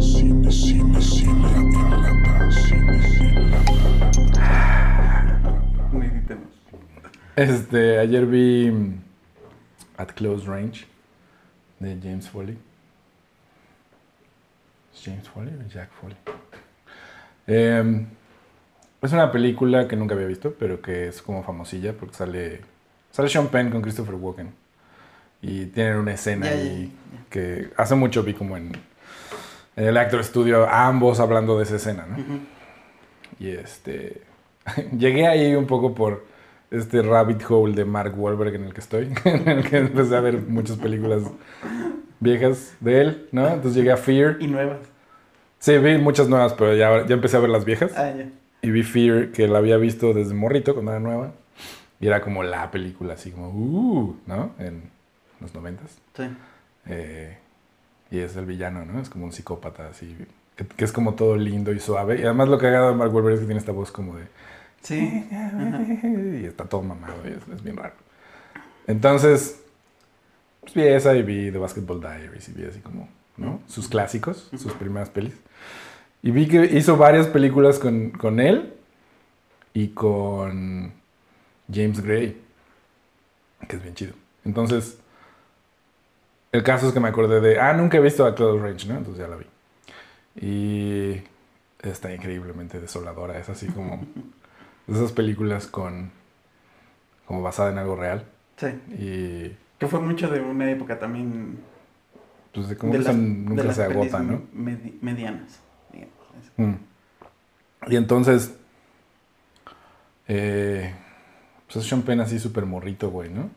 Cine, cine, cine en lata. Cine, cine lata. Meditemos. Este, ayer vi mm, At Close Range de James Foley. ¿Es James Foley o Jack Foley? Em, es una película que nunca había visto, pero que es como famosilla porque sale, sale Sean Penn con Christopher Walken. Y tienen una escena ya, ahí que hace mucho vi como en, en el Actor Studio, ambos hablando de esa escena, ¿no? Y este. Llegué ahí un poco por este rabbit hole de Mark Wahlberg en el que estoy, en el que empecé a ver muchas películas viejas de él, ¿no? Entonces llegué a Fear. Y nuevas. Sí, vi muchas nuevas, pero ya, ya empecé a ver las viejas. Ah, ya. Y vi Fear, que la había visto desde morrito cuando era nueva. Y era como la película, así como, uh, ¿no? En los noventas. Sí. Eh, y es el villano, ¿no? Es como un psicópata, así. Que, que es como todo lindo y suave. Y además lo cagado de Mark Wahlberg es que tiene esta voz como de... Sí. Y está todo mamado y es, es bien raro. Entonces, pues vi esa y vi The Basketball Diaries y vi así como, ¿no? Sus clásicos, sus primeras pelis. Y vi que hizo varias películas con, con él y con James Gray, que es bien chido. Entonces, el caso es que me acordé de, ah, nunca he visto a Close Range, ¿no? Entonces ya la vi. Y está increíblemente desoladora, es así como esas películas con como basada en algo real Sí. y Que fue mucho de una época también. pues de como de que las- eso de nunca las se pelis agota, ¿no? medi- medianas. digamos. Mm. Y entonces eh, pues es Sean Penn así súper morrito, güey, ¿no?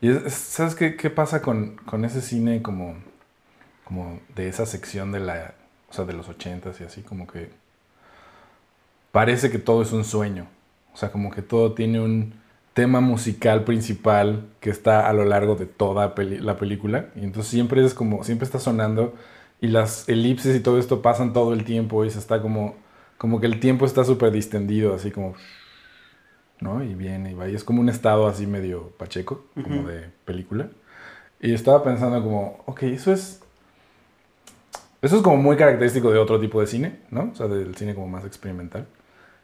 Y es- es- ¿sabes qué, pasa con, con ese cine como, como de esa sección de la, o sea, de los ochentas y así, como que parece que todo es un sueño. O sea, como que todo tiene un tema musical principal que está a lo largo de toda la película. Y entonces siempre es como, siempre está sonando y las elipses y todo esto pasan todo el tiempo y se está como, como que el tiempo está súper distendido, así como, ¿no? Y viene y va. Y es como un estado así medio pacheco, como Ujú. de película. Y estaba pensando como, ok, eso es... Eso es como muy característico de otro tipo de cine, ¿no? O sea, del cine como más experimental.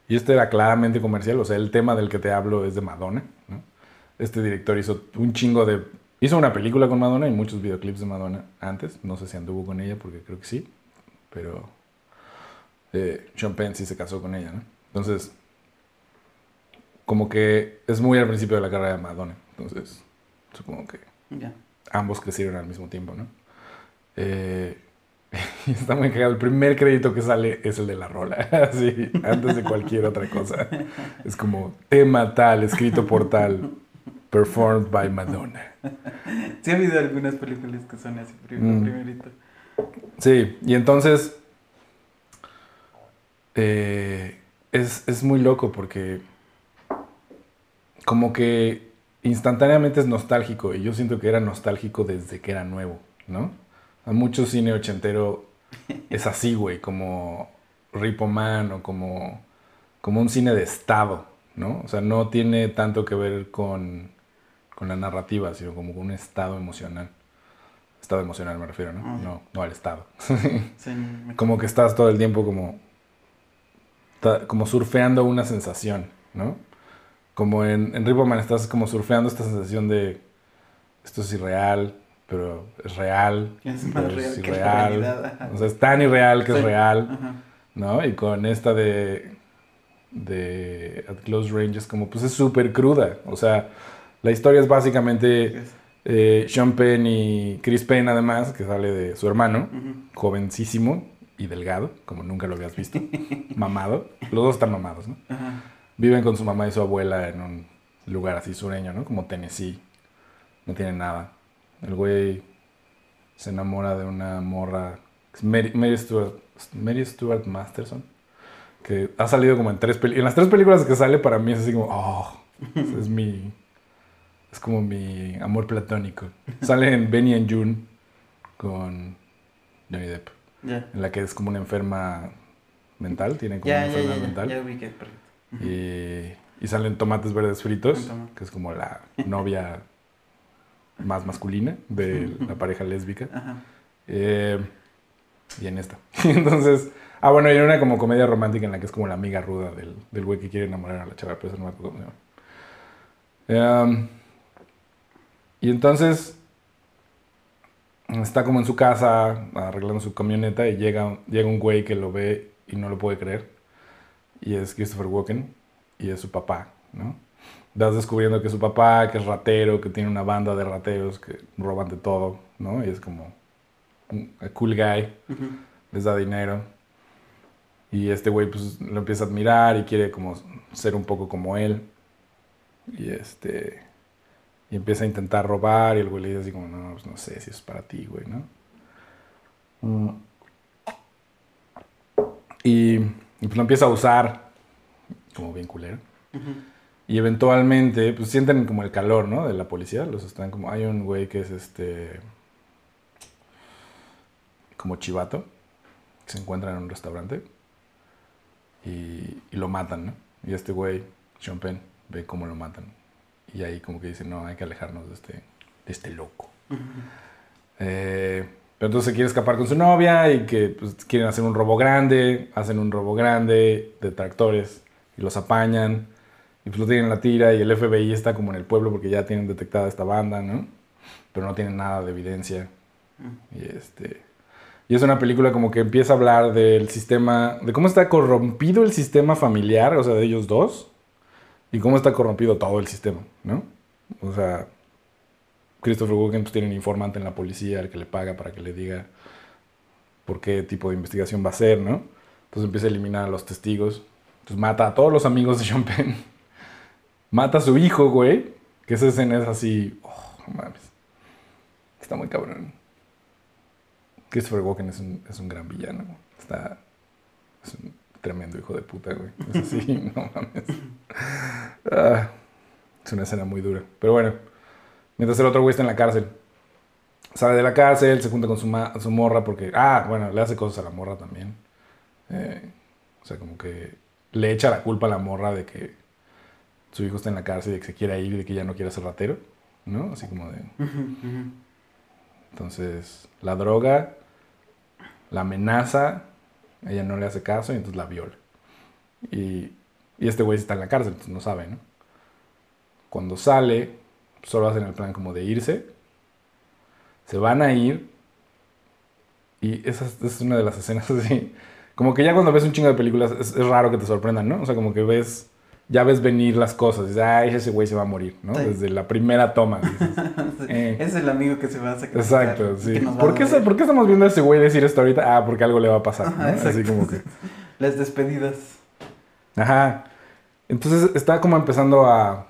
Y este era claramente comercial, o sea, el tema del que te hablo es de Madonna, ¿no? Este director hizo un chingo de... Hizo una película con Madonna y muchos videoclips de Madonna antes. No sé si anduvo con ella, porque creo que sí. Pero eh, Sean Penn sí se casó con ella, ¿no? Entonces, como que es muy al principio de la carrera de Madonna. Entonces, supongo que ambos crecieron al mismo tiempo, ¿no? Eh, y está muy cagado. El primer crédito que sale es el de la rola, así, antes de cualquier otra cosa. Es como tema tal, escrito por tal, performed by Madonna. Sí ha habido algunas películas que son así, prim- Mm. primerito. Sí, y entonces eh, es, es muy loco porque como que instantáneamente es nostálgico y yo siento que era nostálgico desde que era nuevo, ¿no? A mucho cine ochentero es así, güey, como Repo Man o como, como un cine de estado, ¿no? O sea, no tiene tanto que ver con, con la narrativa, sino como con un estado emocional. Estado emocional me refiero, ¿no? Ah. No, no al estado. Como que estás todo el tiempo como, como surfeando una sensación, ¿no? Como en, en Ripperman estás como surfeando esta sensación de esto es irreal, pero es real. Es más real es que irreal. O sea, es tan irreal que es real, Ajá. ¿no? Y con esta de, de At Close Range es como, pues es súper cruda. O sea, la historia es básicamente eh, Sean Penn y Chris Penn además, que sale de su hermano jovencísimo y delgado, como nunca lo habías visto, mamado. Los dos están mamados, ¿no? Ajá. Viven con su mamá y su abuela en un lugar así sureño, ¿no? Como Tennessee. No tienen nada. El güey se enamora de una morra, Mary, Mary Stuart, Mary Stuart Masterson, que ha salido como en tres películas. En las tres películas que sale para mí es así como, oh, es mi... Es como mi amor platónico. Sale en Benny and June con Johnny Depp Ya. en la que es como una enferma mental, tiene como una ya, enfermedad mental. ya Y, y salen tomates verdes fritos, que es como la novia más masculina de la pareja lésbica. Ajá. Eh, y en esta. Entonces, ah, bueno, y era una como comedia romántica en la que es como la amiga ruda del, del güey que quiere enamorar a la chava, pero eso no me acuerdo cómo se llama. Em, y entonces está como en su casa arreglando su camioneta y llega, llega un güey que lo ve y no lo puede creer. Y es Christopher Walken y es su papá, ¿no? Vas descubriendo que es su papá, que es ratero, que tiene una banda de rateros que roban de todo, ¿no? Y es como un a cool guy, les da dinero. Y este güey pues lo empieza a admirar y quiere como ser un poco como él. Y este y empieza a intentar robar y el güey le dice así como, no, pues no sé si es para ti, güey, ¿no? Mm. Y, y pues lo empieza a usar como bien culero. Y eventualmente, pues sienten como el calor, ¿no? De la policía. Los están como. Hay un güey que es este. Como chivato. Que se encuentra en un restaurante. Y, y lo matan, ¿no? Y este güey, Sean Penn, ve cómo lo matan. Y ahí como que dice, no, hay que alejarnos de este, de este loco. Eh, pero entonces se quiere escapar con su novia y que pues, quieren hacer un robo grande. Hacen un robo grande de tractores y los apañan. Y pues lo tienen en la tira y el FBI está como en el pueblo porque ya tienen detectada esta banda, ¿no? Pero no tienen nada de evidencia. Y este... Y es una película como que empieza a hablar del sistema, de cómo está corrompido el sistema familiar, o sea, de ellos dos, y cómo está corrompido todo el sistema, ¿no? O sea, Christopher Walken pues, tiene un informante en la policía al que le paga para que le diga por qué tipo de investigación va a ser, ¿no? Entonces empieza a eliminar a los testigos. Entonces mata a todos los amigos de Sean Penn. mata a su hijo, güey. Que esa escena es así. Oh, mames. Está muy cabrón. Christopher Walken es un, es un gran villano. Está. Es un tremendo hijo de puta, güey. Es así, no mames. Ah, es una escena muy dura. Pero bueno. Mientras el otro güey está en la cárcel. Sale de la cárcel, se junta con su, ma- su morra porque. Ah, bueno, le hace cosas a la morra también. Eh, o sea, como que le echa la culpa a la morra de que su hijo está en la cárcel y de que se quiere ir y de que ya no quiere ser ratero. ¿No? Así como de. Entonces, la droga, la amenaza, ella no le hace caso y entonces la viola. Y, y este güey está en la cárcel, entonces no sabe, ¿no? Cuando sale, solo hacen el plan como de irse. Se van a ir. Y esa, es- esa es una de las escenas así. Como que ya cuando ves un chingo de películas es, es raro que te sorprendan, ¿no? O sea, como que ves, ya ves venir las cosas. Dices, ay, ese güey se va a morir, ¿no? Sí. Desde la primera toma. dices, Eh. Es el amigo que se va a sacrificar. Exacto, sí. ¿Por qué, por estamos viendo a ese güey decir esto ahorita? Ah, porque algo le va a pasar. Así como que. Las despedidas. Ajá. Entonces está como empezando a.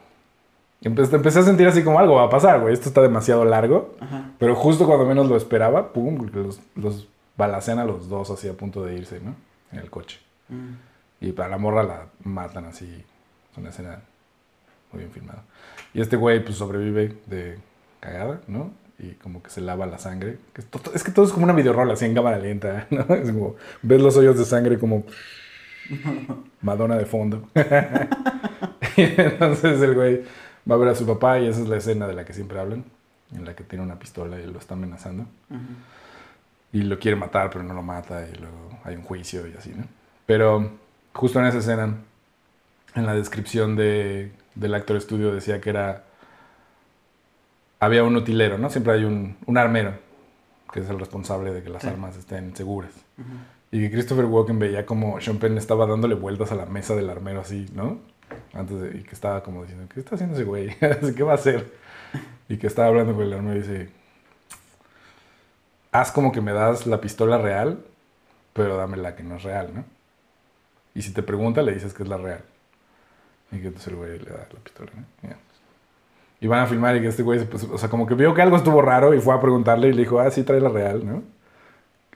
empe- Empecé a sentir así como algo va a pasar, güey. Esto está demasiado largo. Ajá. Pero justo cuando menos lo esperaba, pum, los, los balacean a los dos así a punto de irse, ¿no? En el coche. Mm. Y para la morra la matan así. Es una escena muy bien filmada. Y este güey pues sobrevive de cagada, ¿no? Y como que se lava la sangre. Es, es que todo es como una videorola así en cámara lenta, ¿no? Es como, ves los hoyos de sangre como Madonna de fondo. y entonces el güey va a ver a su papá y esa es la escena de la que siempre hablan, en la que tiene una pistola y lo está amenazando. Ujú. Y lo quiere matar, pero no lo mata. Y luego hay un juicio y así, ¿no? Pero justo en esa escena, en la descripción de, del actor estudio decía que era... Había un utilero, ¿no? Siempre hay un, un armero, que es el responsable de que las Sí. armas estén seguras. Ujú. Y que Christopher Walken veía como Sean Penn estaba dándole vueltas a la mesa del armero así, ¿no? Antes y que estaba como diciendo, ¿qué está haciendo ese güey? ¿Qué va a hacer? Y que estaba hablando con el armero y dice, haz como que me das la pistola real, pero dame la que no es real, ¿no? Y si te pregunta, le dices que es la real. Y que entonces el güey le da la pistola, ¿no? Y van a filmar y que este güey, puso- o sea, como que vio que algo estuvo raro y fue a preguntarle y le dijo, ah, sí, trae la real, ¿no?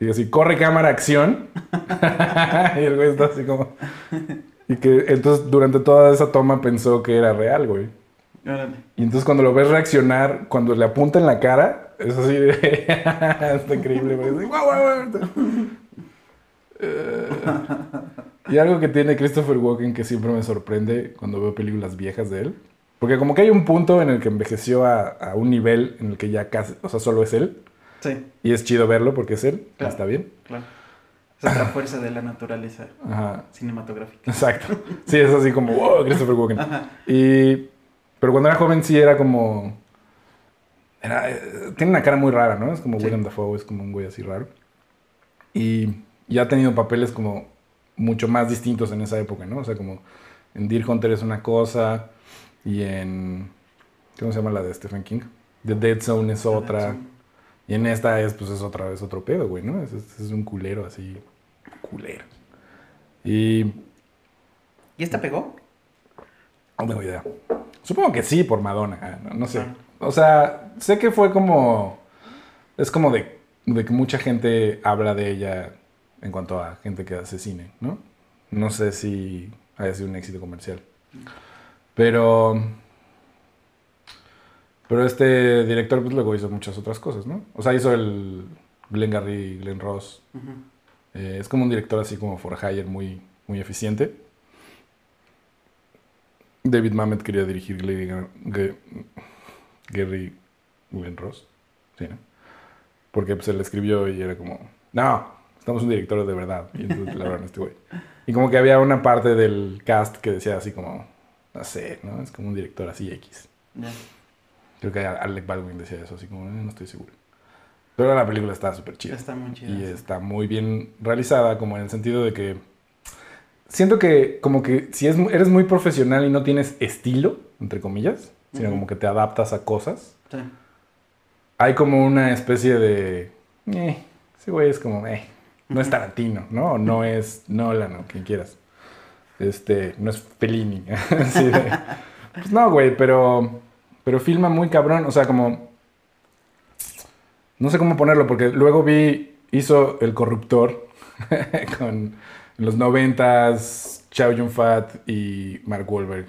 Y así, corre cámara, acción. y el güey está así como... Y que entonces durante toda esa toma pensó que era real, güey. Órale. Y entonces cuando lo ves reaccionar, cuando le apunta en la cara, es así de... está increíble, güey. Eh, y algo que tiene Christopher Walken que siempre me sorprende cuando veo películas viejas de él. Porque como que hay un punto en el que envejeció a, a un nivel en el que ya casi, o sea, solo es él. Sí, Y es chido verlo porque es él, Claro. está bien. claro. Es otra fuerza de la naturaleza Ajá, cinematográfica. exacto. Sí, es así como, wow, Christopher Walken. Ajá. Y, pero cuando era joven sí era como... Era, eh, tiene una cara muy rara, ¿no? Es como Sí. William Dafoe, es como un güey así raro. Y, y ha tenido papeles como mucho más distintos en esa época, ¿no? O sea, como en Deer Hunter es una cosa y en... ¿Cómo se llama la de Stephen King? The Dead Zone es otra. Y en esta es, pues, es otra vez otro pedo, güey, ¿no? Es, es- es un culero así, culero. Y ¿Y esta pegó? no tengo idea. Supongo que sí, por Madonna, ah, no, no sé. Ah. O sea, sé que fue como... Es como de, de que mucha gente habla de ella en cuanto a gente que hace cine, ¿no? No sé si haya sido un éxito comercial. Pero... Pero este director pues luego hizo muchas otras cosas, ¿no? O sea, hizo el Glenn Garry, Glenn Ross. Eh, es como un director así como for hire muy, muy eficiente. David Mamet quería dirigir Gary Glenn Ross. Sí, ¿no? Porque pues él escribió y era como, no, estamos un director de verdad. Y entonces le hablaron a este güey. Y como que había una parte del cast que decía así como, no sé, ¿no? Es como un director así X. Ya. Creo que Alec Baldwin decía eso, así como, "Eh, no estoy seguro. Pero la película está súper chida. Está muy chida. Y sí. está muy bien realizada, como en el sentido de que siento que como que si eres muy profesional y no tienes estilo, entre comillas, sino Ujú. como que te adaptas a cosas, Sí. hay como una especie de... Eh, ese güey es como, eh, no es Tarantino, ¿no? O no es Nolan o quien quieras. Este, no es Fellini. Así de- pues no, güey, pero, pero filma muy cabrón, o sea, como... No sé cómo ponerlo, porque luego vi, hizo El Corruptor con los noventas, Chow Yun-Fat y Mark Wahlberg.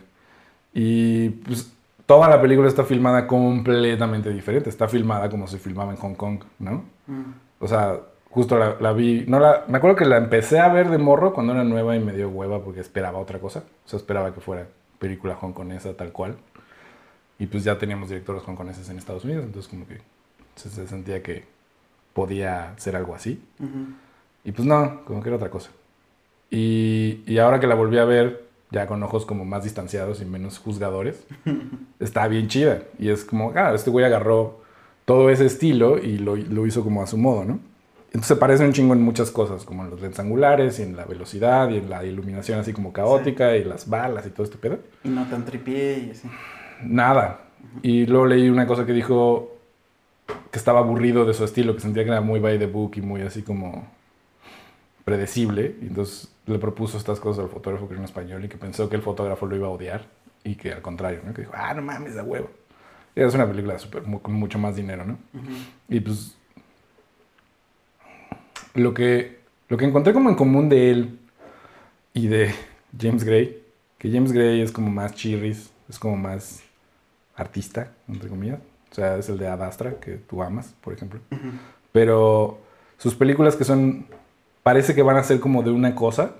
Y pues toda la película está filmada completamente diferente. Está filmada como se filmaba en Hong Kong, ¿no? Mm. O sea, justo la, la vi. No la, me acuerdo que la empecé a ver de morro cuando era nueva y me dio hueva porque esperaba otra cosa. O sea, esperaba que fuera película hongkonesa tal cual. Y pues ya teníamos directores hongkoneses en Estados Unidos, entonces como que se, se sentía que podía ser algo así. Ujú. Y pues no, como que era otra cosa. Y, y ahora que la volví a ver, ya con ojos como más distanciados y menos juzgadores, está bien chida. Y es como, ah, este güey agarró todo ese estilo y lo, lo hizo como a su modo, ¿no? Entonces se parece un chingo en muchas cosas, como en los lentes angulares y en la velocidad y en la iluminación así como caótica y las balas y todo este pedo. Y no tan tripié y así. Nada. Y luego leí una cosa que dijo que estaba aburrido de su estilo, que sentía que era muy by the book y muy así como predecible. Y entonces le propuso estas cosas al fotógrafo que era un español y que pensó que el fotógrafo lo iba a odiar. Y que al contrario, ¿no? Que dijo, ah, no mames, de huevo. Y es una película súper, mu- con mucho más dinero, ¿no? Y pues lo que, lo que encontré como en común de él y de James Gray, que James Gray es como más chirris, es como más artista, entre comillas. O sea, es el de Ad Astra, que tú amas, por ejemplo. Pero sus películas que son, parece que van a ser como de una cosa,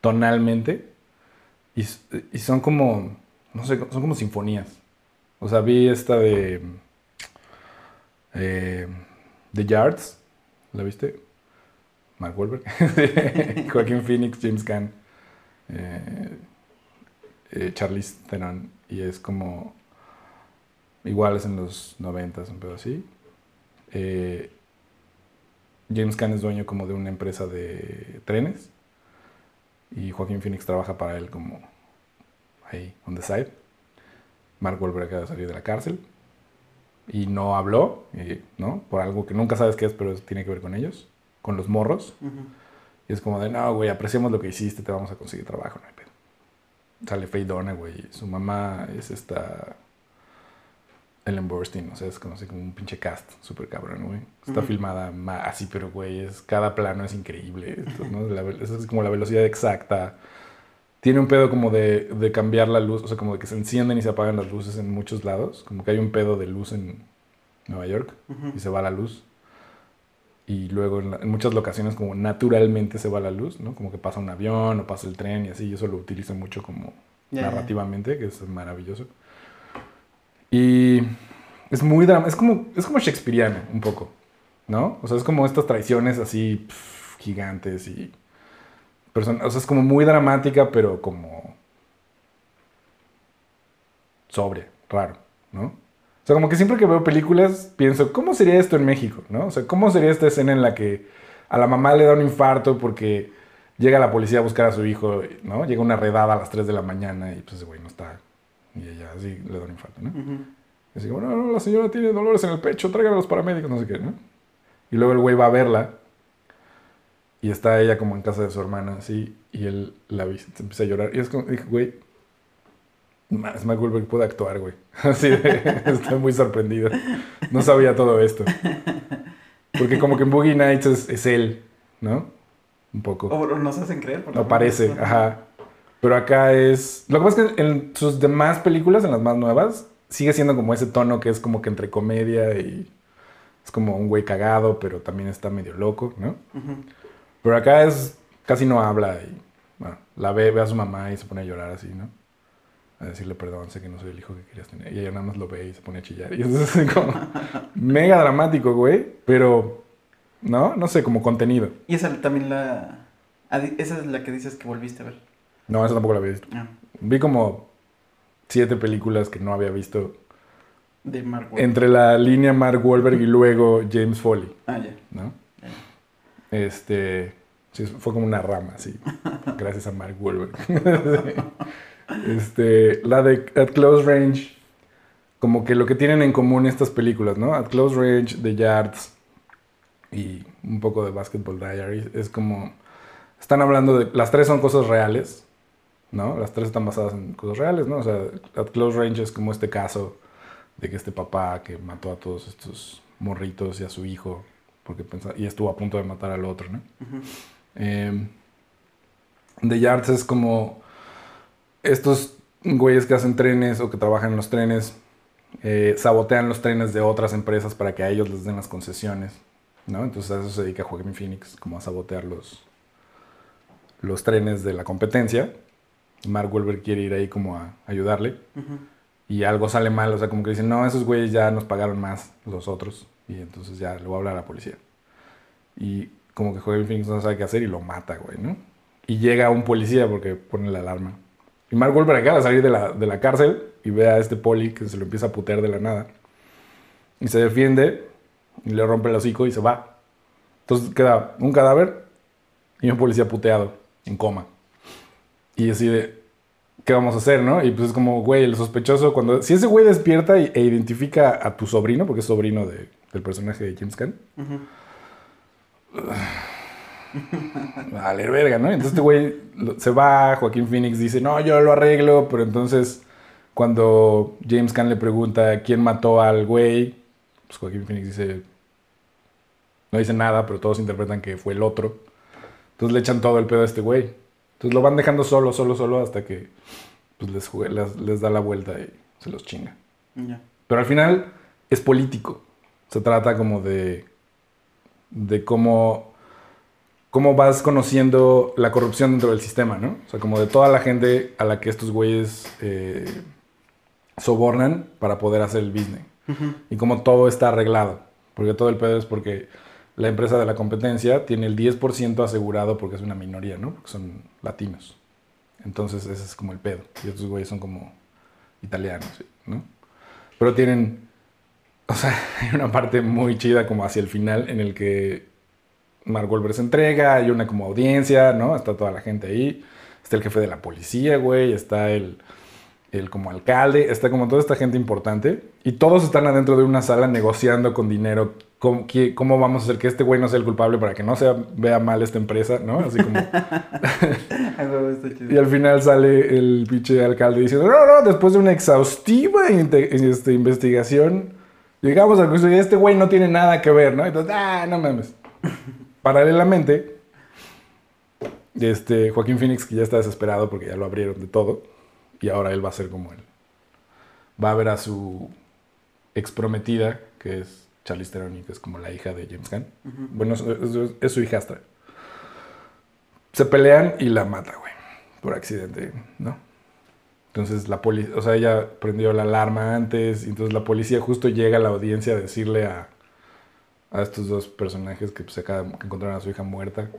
tonalmente, y, y son como, no sé, son como sinfonías. O sea, vi esta de eh, The Yards, ¿la viste? Mark Wahlberg, Joaquín Phoenix, James Caan, eh, eh, Charlize Theron, y es como, igual es en los noventas, un pedo así. Eh, James Caan es dueño como de una empresa de trenes y Joaquín Phoenix trabaja para él como ahí, on the side. Mark Wahlberg acaba de salir de la cárcel y no habló, eh, ¿no? Por algo que nunca sabes qué es, pero tiene que ver con ellos, con los morros. Ujú. Y es como de, no, güey, apreciamos lo que hiciste, te vamos a conseguir trabajo, no hay pedo. Sale Faye Donna, güey. Su mamá es esta Ellen Burstyn, o sea, es como, así como un pinche cast súper cabrón, güey. Está filmada ma- así, pero, güey, es, cada plano es increíble. ¿no? La es como la velocidad exacta. Tiene un pedo como de, de cambiar la luz, o sea, como de que se encienden y se apagan las luces en muchos lados. Como que hay un pedo de luz en Nueva York y se va la luz. Y luego en, la- en muchas locaciones como naturalmente se va la luz, ¿no? Como que pasa un avión o pasa el tren y así, y eso lo utilizo mucho como narrativamente, que es maravilloso. Y es muy drama, es como, es como Shakespeareana un poco. ¿no? O sea, es como estas traiciones así gigantes y... o sea, es como muy dramática, pero como... Sobria, raro, ¿no? O sea, como que siempre que veo películas pienso, ¿cómo sería esto en México, no? O sea, ¿cómo sería esta escena en la que a la mamá le da un infarto porque llega la policía a buscar a su hijo, ¿no? Llega una redada a las 3 de la mañana y pues ese güey no está. Y ella así le da un infarto, ¿no? Ujú. Y así como, no, la señora tiene dolores en el pecho, traigan a los paramédicos, no sé qué, ¿no? Y luego el güey va a verla y está ella como en casa de su hermana, así, y él la visita, empieza a llorar. Y es como, dije, güey, más Mark Wahlberg puede actuar, güey. Así de, estoy muy sorprendido. No sabía todo esto. Porque como que en Boogie Nights es, es él, ¿no? Un poco. O nos hacen creer. por lo No parece, ajá. Pero acá es. Lo que pasa es que en sus demás películas, en las más nuevas, sigue siendo como ese tono que es como que entre comedia y. Es como un güey cagado, pero también está medio loco, ¿no? Ujú. Pero acá es. Casi no habla y. Bueno, la ve, ve a su mamá y se pone a llorar así, ¿no? A decirle perdón, sé que no soy el hijo que querías tener. Y ella nada más lo ve y se pone a chillar. Y eso es como. mega dramático, güey. Pero. ¿No? No sé, como contenido. Y esa también la. Esa es la que dices que volviste a ver. No, esa tampoco la había visto. Ah, Vi como siete películas que no había visto de Mark Wahlberg. entre la línea Mark Wahlberg y luego James Foley, Ah, ya. ¿no? ya. Este, sí, fue como una rama, sí, gracias a Mark Wahlberg. este, la de At Close Range, como que lo que tienen en común estas películas, ¿no? At Close Range, The Yards y un poco de Basketball Diaries, es como, están hablando de, las tres son cosas reales, ¿no? Las tres están basadas en cosas reales, ¿no? O sea, At Close Range es como este caso de que este papá que mató a todos estos morritos y a su hijo, porque pensa- y estuvo a punto de matar al otro, ¿no? Eh, The Yards es como estos güeyes que hacen trenes o que trabajan en los trenes, eh, sabotean los trenes de otras empresas para que a ellos les den las concesiones, ¿no? Entonces a eso se dedica Joaquín Phoenix, como a sabotear los, los trenes de la competencia. Mark Wahlberg quiere ir ahí como a ayudarle y algo sale mal, o sea, como que dicen, no, esos güeyes ya nos pagaron más los otros y entonces ya le voy a hablar a la policía. Y como que Joaquin Phoenix no sabe qué hacer y lo mata, güey, ¿no? Y llega un policía porque pone la alarma. Y Mark Wahlberg acaba de salir de la, de la cárcel y ve a este poli que se lo empieza a putear de la nada. Y se defiende y le rompe el hocico y se va. Entonces queda un cadáver y un policía puteado, en coma. Y así de, ¿qué vamos a hacer, no? Y pues es como, güey, el sospechoso, cuando. Si ese güey despierta y- e identifica a tu sobrino, porque es sobrino de- del personaje de James Caan, Ujú. vale, verga, ¿no? Entonces este güey se va, Joaquín Phoenix dice, no, yo lo arreglo, pero entonces cuando James Caan le pregunta quién mató al güey, pues Joaquín Phoenix dice, no dice nada, pero todos interpretan que fue el otro. Entonces le echan todo el pedo a este güey. Entonces lo van dejando solo, solo, solo hasta que pues, les, les, les da la vuelta y se los chinga. Pero al final es político. Se trata como de, de cómo, cómo vas conociendo la corrupción dentro del sistema, ¿no? O sea, como de toda la gente a la que estos güeyes eh, sobornan para poder hacer el business. Y cómo todo está arreglado. Porque todo el pedo es porque la empresa de la competencia tiene el 10% asegurado porque es una minoría, ¿no? Son latinos. Entonces ese es como el pedo. Y estos güeyes son como italianos, ¿no? Pero tienen, o sea, hay una parte muy chida como hacia el final en el que Mark Wahlberg se entrega, hay una como audiencia, ¿no? Está toda la gente ahí, está el jefe de la policía, güey, está el, el como alcalde, está como toda esta gente importante y todos están adentro de una sala negociando con dinero cómo, qué- cómo vamos a hacer que este güey no sea el culpable para que no se vea mal esta empresa, ¿no? Así como... Y al final sale el pinche alcalde diciendo, no, no, después de una exhaustiva este, investigación, llegamos a concluir, este güey no tiene nada que ver, ¿no? Entonces, ah, no mames. Paralelamente, este, Joaquín Phoenix, que ya está desesperado porque ya lo abrieron de todo, y ahora él va a ser como él. Va a ver a su ex prometida, que es Charlize Theron, que es como la hija de James Gunn. Bueno, es, es- es su hijastra. Se pelean y la mata, güey. Por accidente, ¿no? Entonces la policía, o sea, ella prendió la alarma antes, y entonces la policía justo llega a la audiencia a decirle a, a estos dos personajes que pues acá que encontraron a su hija muerta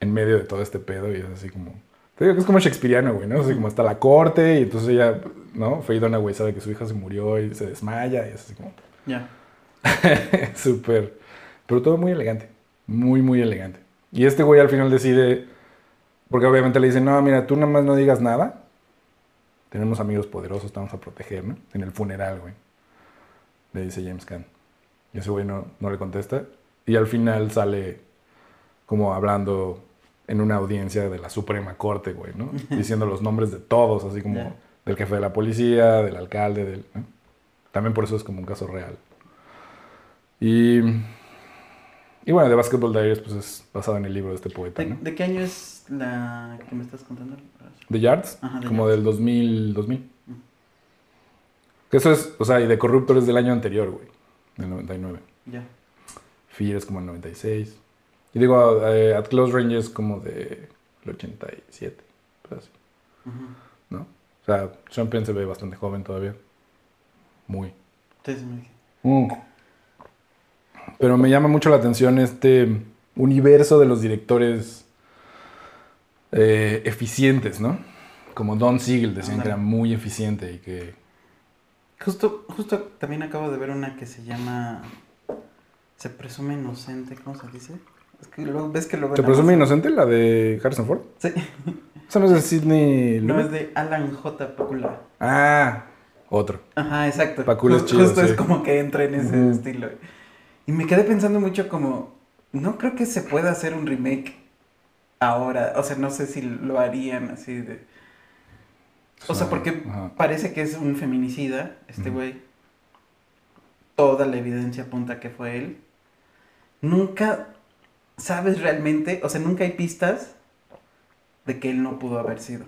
en medio de todo este pedo y es así como... Te digo que es como shakespeariano, güey, ¿no? Así como está la corte y entonces ella, ¿no? Faye Dunaway sabe que su hija se murió y se desmaya y es así como... Ya. Súper. Pero todo muy elegante. Muy, muy elegante. Y este güey al final decide. Porque obviamente le dicen, no, mira, tú nada más no digas nada. Tenemos amigos poderosos, te vamos a proteger, ¿no? En el funeral, güey. Le dice James Caan. Y ese güey no, no le contesta. Y al final sale como hablando en una audiencia de la Suprema Corte, güey, ¿no? Diciendo los nombres de todos, así como del jefe de la policía, del alcalde, del... ¿no? También por eso es como un caso real. Y, y bueno, The Basketball Diaries pues es basado en el libro de este poeta, ¿De, ¿no? de qué año es la que me estás contando? The Yards, Ajá, The como Yards. del 2000, 2000. Que eso es, o sea, y de Corruptor es del año anterior, güey, del 99. Ya. Fear es como el 96. Y digo, eh, At Close Range es como de el 87, pues así. ¿no? O sea, Sean Penn se ve bastante joven todavía. Muy. Dije. Mm. Pero me llama mucho la atención este universo de los directores eh, eficientes, ¿no? Como Don Siegel decían que era muy eficiente y que... Justo, justo también acabo de ver una que se llama Se presume inocente, ¿cómo se dice? Es que luego, ves que luego ¿Te en presume inocente la de Harrison Ford? Sí. ¿Esa no es de Sidney No, es de Alan J. Pakula. Ah, otro. Ajá, exacto. Pakula es chido, Justo es como que entra en ese Ujú. estilo. Y me quedé pensando mucho como, no creo que se pueda hacer un remake ahora. O sea, no sé si lo harían así de... O sea, porque Ajá. parece que es un feminicida, este güey. Toda la evidencia apunta que fue él. Nunca sabes realmente, o sea, nunca hay pistas de que él no pudo haber sido.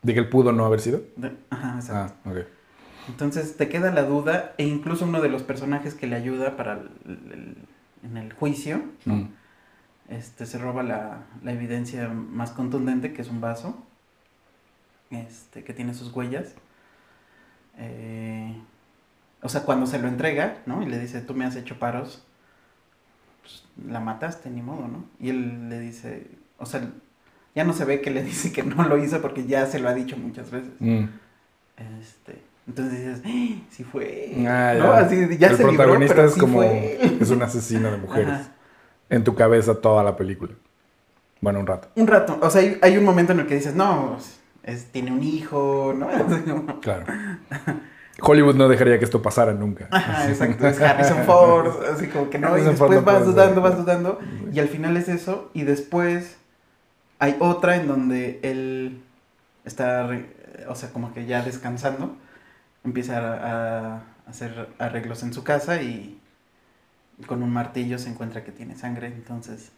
¿De que él pudo no haber sido? De- Ajá, exacto. Ah, ok. Entonces te queda la duda e incluso uno de los personajes que le ayuda para el- el- en el juicio, ¿no? Mm. este, se roba la, la evidencia más contundente, que es un vaso, este, que tiene sus huellas. Eh, o sea, cuando se lo entrega, ¿no? Y le dice, tú me has hecho paros, pues, la mataste, ni modo, ¿no? Y él le dice, o sea, ya no se ve que le dice que no lo hizo porque ya se lo ha dicho muchas veces. Mm. Este, entonces dices, ¡Ah! sí fue. él", Ah, ¿no? ya. Así, ya el se protagonista es sí como... fue. Es un asesino de mujeres. Ajá. En tu cabeza toda la película. Bueno, un rato. Un rato, o sea, hay, hay un momento en el que dices, no, es, tiene un hijo, ¿no? Claro. Hollywood no dejaría que esto pasara nunca. Ajá, exacto, es Harrison Ford, así como que no, y Harrison después no vas dudando, vas dudando, y al final es eso, y después hay otra en donde él está, o sea, como que ya descansando, empieza a, a hacer arreglos en su casa y con un martillo se encuentra que tiene sangre, entonces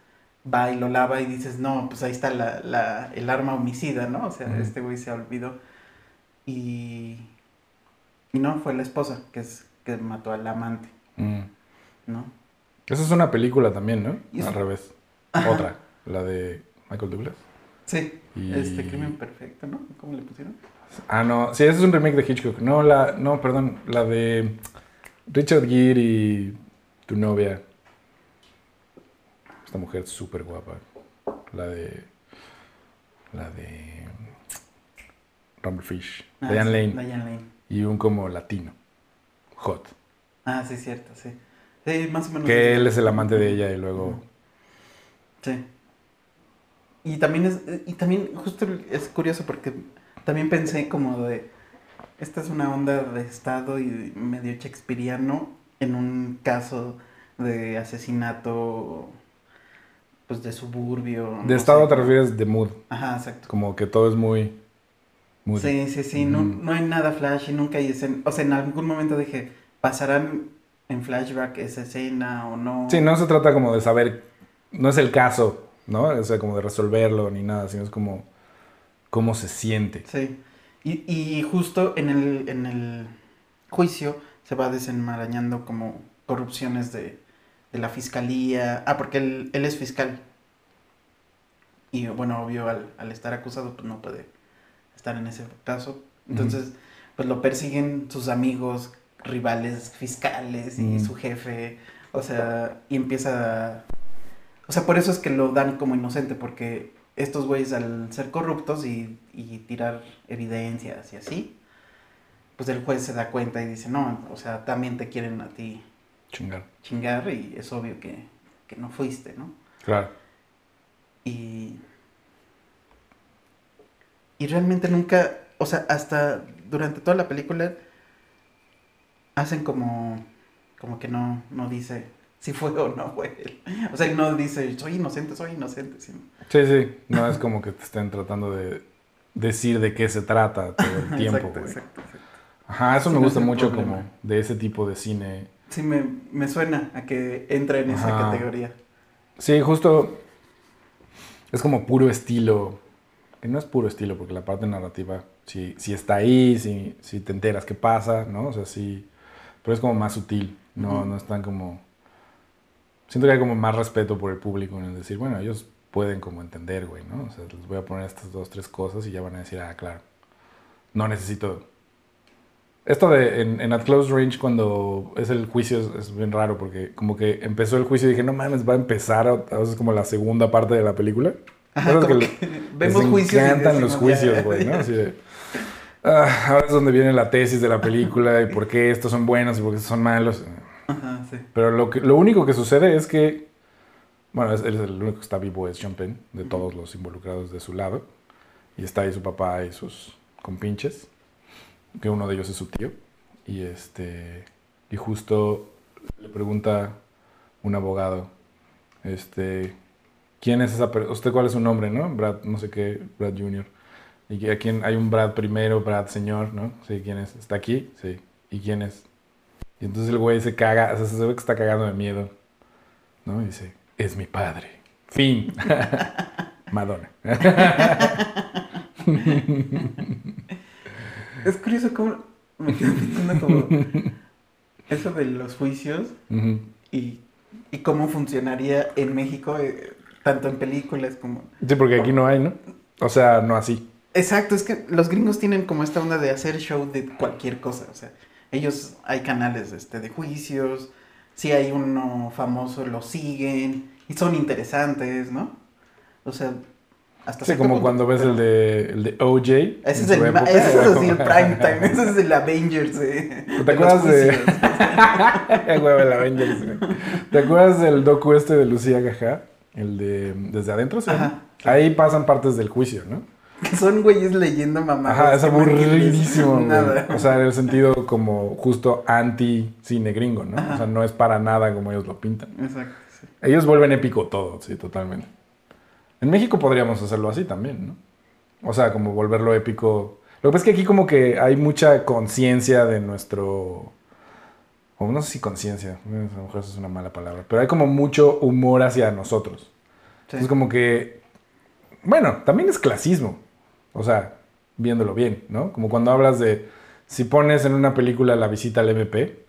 va y lo lava y dices, no, pues ahí está la, la- el arma homicida, ¿no? O sea, este güey se olvidó. Y, y no, fue la esposa que, es, que mató al amante, Mm. ¿no? Esa es una película también, ¿no? Al revés. Ajá. Otra. La de Michael Douglas. Sí, Y- este crimen perfecto, ¿no? ¿Cómo le pusieron? Ah, no. Sí, ese es un remake de Hitchcock. No, la... No, perdón. La de Richard Gere y tu novia. Esta mujer súper guapa. La de... La de... Rumblefish. Ah, Diane sí, Lane. Diane Lane. Y un como latino. Hot. Ah, sí, cierto, sí. Sí, más o menos. Que él es el amante de ella y luego... Sí. Y también es, y también justo es curioso porque también pensé como de, esta es una onda de estado y medio shakespeariano en un caso de asesinato, pues de suburbio. De no estado sé. te refieres de mood. Ajá, exacto. Como que todo es muy... muy Sí, sí, sí, no, no hay nada flash y nunca hay escena. O sea, en algún momento dije, ¿pasarán en flashback esa escena o no? Sí, no se trata como de saber, no es el caso, ¿no? O sea, como de resolverlo ni nada, sino es como cómo se siente. Sí. Y, y justo en el, en el juicio se va desenmarañando como corrupciones de, de la fiscalía. Ah, porque él, él es fiscal. Y bueno, obvio, al, al estar acusado, pues no puede estar en ese caso. Entonces, pues lo persiguen sus amigos rivales fiscales y su jefe, o sea, y empieza... O sea, por eso es que lo dan como inocente, porque estos güeyes al ser corruptos y, y tirar evidencias y así, pues el juez se da cuenta y dice, no, o sea, también te quieren a ti Chingar. chingar y es obvio que, que no fuiste, ¿no? Claro. Y. Y realmente nunca. O sea, hasta durante toda la película. Hacen como. Como que no, no dice si fue o no fue él. O sea, no dice soy inocente, soy inocente. sino- Sí, sí. No es como que te estén tratando de decir de qué se trata todo el tiempo, exacto, exacto, exacto. Ajá, eso Sí, me gusta mucho problema. como de ese tipo de cine. Sí, me, me suena a que entra en esa categoría. Sí, justo es como puro estilo. Que no es puro estilo, porque la parte narrativa sí, sí está ahí, sí, sí te enteras qué pasa, ¿no? O sea, sí. Pero es como más sutil, no, no es tan como. Siento que hay como más respeto por el público en el decir, bueno, ellos pueden como entender, güey, ¿no? O sea, les voy a poner estas dos, tres cosas y ya van a decir, ah, claro. No necesito. Esto de en, en At Close Range, cuando es el juicio, es, es bien raro porque como que empezó el juicio y dije, no mames, va a empezar, a, a veces como la segunda parte de la película. Ajá, ¿Sabes como que que les vemos juicios. y encantan los juicios, güey, ¿no? Así de, ah, ahora es donde viene la tesis de la película y por qué estos son buenos y por qué estos son malos. Ajá, sí. Pero lo, que, lo único que sucede es que, bueno, es, es el único que está vivo es Sean Penn, de todos los involucrados de su lado. Y está ahí su papá y sus compinches, que uno de ellos es su tío. Y este y justo le pregunta un abogado, este, ¿quién es esa persona? ¿Usted cuál es su nombre, no? Brad, no sé qué, Brad Jr. ¿Y a quién hay un Brad primero, Brad señor, no? Sí, ¿quién es? ¿Está aquí? Sí. ¿Y quién es? Y entonces el güey se caga, o sea, se ve que está cagando de miedo, ¿no? Y dice, es mi padre. Fin. Madonna. Es curioso cómo me quedo pensando como eso de los juicios y, y cómo funcionaría en México, eh, tanto en películas como... Sí, porque aquí no hay, ¿no? O sea, no así. Exacto, es que los gringos tienen como esta onda de hacer show de cualquier cosa, o sea, ellos hay canales este, de juicios, si hay uno famoso lo siguen y son interesantes, ¿no? O sea, hasta Sí, como punto, cuando ves pero- el de, el de OJ. Ese es, el, época, ese es así el prime time, ese es el Avengers de, ¿Te de acuerdas de- el Avengers, güey. ¿Te acuerdas del docu este de Lucía Gajá? El de Desde Adentro, ¿sí? Ajá. Ahí pasan partes del juicio, ¿no? Que son güeyes leyendo mamadas. Ajá, es aburridísimo, güey. Nada. O sea, en el sentido como justo anti-cine gringo, ¿no? O sea, no es para nada como ellos lo pintan. Exacto, sí. Ellos vuelven épico todo, sí, totalmente. En México podríamos hacerlo así también, ¿no? O sea, como volverlo épico. Lo que pasa es que aquí como que hay mucha conciencia de nuestro... O no sé si conciencia, a lo mejor eso es una mala palabra, pero hay como mucho humor hacia nosotros. Sí. Es como que... Bueno, también es clasismo. O sea, viéndolo bien, ¿no? Como cuando hablas de... Si pones en una película la visita al MP,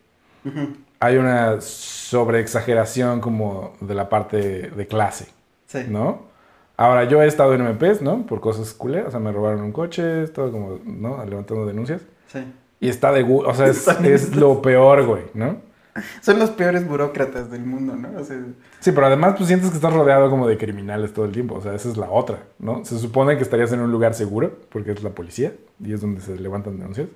hay una sobreexageración como de la parte de clase, sí. ¿no? Ahora, yo he estado en MPs, ¿no? Por cosas culeras, o sea, me robaron un coche, estaba como, ¿no? Levantando denuncias. sí. Y está de o sea, es, es lo peor, güey, ¿no? Son los peores burócratas del mundo, ¿no? O sea, Sí, pero además pues sientes que estás rodeado como de criminales todo el tiempo, o sea, esa es la otra, ¿no? Se supone que estarías en un lugar seguro, porque es la policía, y es donde se levantan denuncias,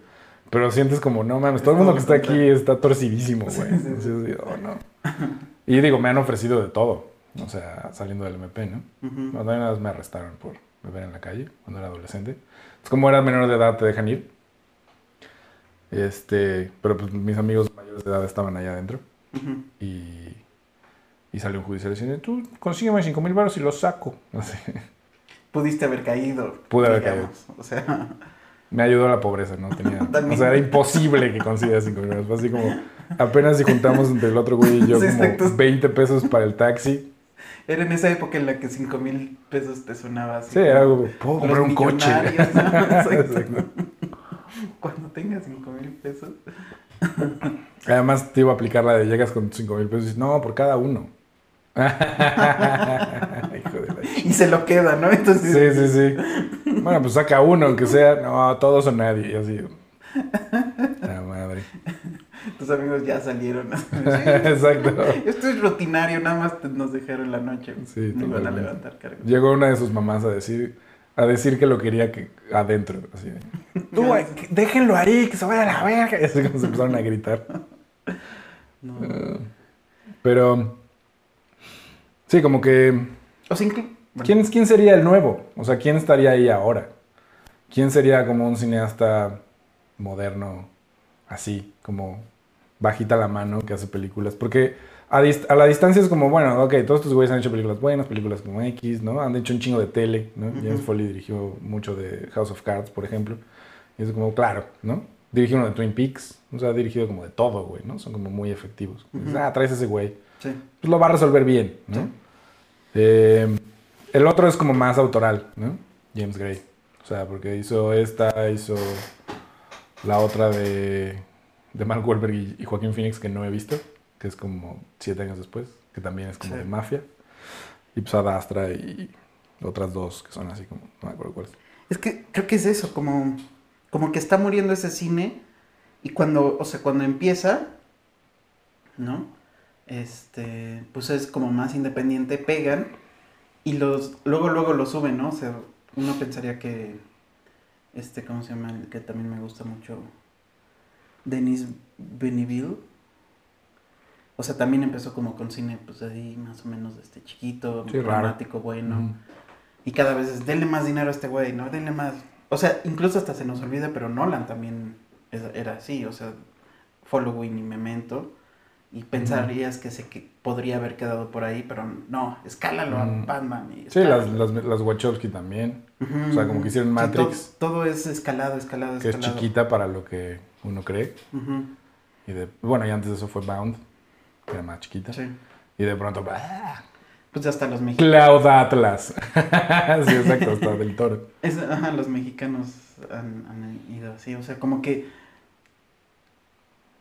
pero sientes como, no mames, todo el mundo que está aquí está torcidísimo, güey. Sí, sí, sí. Entonces, oh, no. Y digo, me han ofrecido de todo, o sea, saliendo del MP, ¿no? No, también una vez me arrestaron por beber en la calle cuando era adolescente. Es como era menor de edad, te dejan ir. Este, pero pues mis amigos mayores de edad estaban allá adentro y, y salió un judicial diciendo, tú consígueme 5 mil baros y los saco. Pudiste haber caído. Pude haber digamos. O sea, Me ayudó la pobreza, ¿no? Tenía, o sea, era imposible que consiguiera 5 mil baros. Fue así como, apenas si juntamos entre el otro güey y yo como exacto. 20 pesos para el taxi. era en esa época en la que 5 mil pesos te sonaba así. Sí, era algo, puedo comprar un coche. Cuando tengas 5 mil pesos. Además te iba a aplicar la de llegas con 5 mil pesos y dices, no, por cada uno. Hijo de la... Y se lo queda, ¿no? Entonces, Sí, sí, sí. Bueno, pues saca uno, aunque sea, no, todos o nadie. Y así. La madre. tus amigos ya salieron. Sí, Exacto. Esto es rutinario, nada más nos dejaron la noche. Sí, Me iban a levantar cargo. Llegó una de sus mamás a decir, a decir que lo quería que adentro. Así Tú, déjenlo ahí, que se vaya a la verga. Y así como se empezaron a gritar. No. Eh, Pero, sí, como que, O sea, inclu- bueno, ¿quién, ¿quién sería el nuevo? O sea, ¿quién estaría ahí ahora? ¿Quién sería como un cineasta moderno, así, como bajita la mano, que hace películas? Porque a, a la distancia es como, bueno, ok, todos estos güeyes han hecho películas buenas, películas como X, ¿no? Han hecho un chingo de tele, ¿no? James Foley dirigió mucho de House of Cards, por ejemplo. Y es como, claro, ¿no? Dirigió uno de Twin Peaks, o sea, ha dirigido como de todo, güey, ¿no? Son como muy efectivos. Dices, Ujú. ah, traes ese güey Sí. pues lo va a resolver bien, ¿no? Sí. Eh, el otro es como más autoral, ¿no? James Gray. O sea, porque hizo esta, hizo la otra de, de Mark Wahlberg y, y Joaquín Phoenix que no he visto, que es como siete años después, que también es como Sí. de mafia. Y pues Ad Astra y otras dos que son así como, no me acuerdo cuáles. Es que creo que es eso, como, como que está muriendo ese cine y cuando, o sea, cuando empieza, ¿no? Este, pues es como más independiente, pegan y los, luego, luego lo suben, ¿no? O sea, uno pensaría que, este, ¿cómo se llama? El que también me gusta mucho, Denis Beniville. O sea, también empezó como con cine, pues ahí más o menos este chiquito, Sí, dramático, bueno. Ujú. Y cada vez es, denle más dinero a este güey, ¿no? Denle más. O sea, incluso hasta se nos olvida, pero Nolan también era así, o sea, Following y Memento. Y pensarías que se que podría haber quedado por ahí, pero no, escálalo a Mm. Batman. Y Sí, escálalo. las, las, las Wachowski también, Ujú, o sea, como que hicieron sí, Matrix. todo, todo es escalado, escalado, que es escalado. chiquita para lo que uno cree. Ujú, Y de, bueno, y antes de eso fue Bound, que era más chiquita. sí. Y de pronto, ¡ah! Pues hasta los mexicanos. Cloud Atlas. sí, exacto, hasta del toro. Es, ajá, los mexicanos han, han ido así, o sea, como que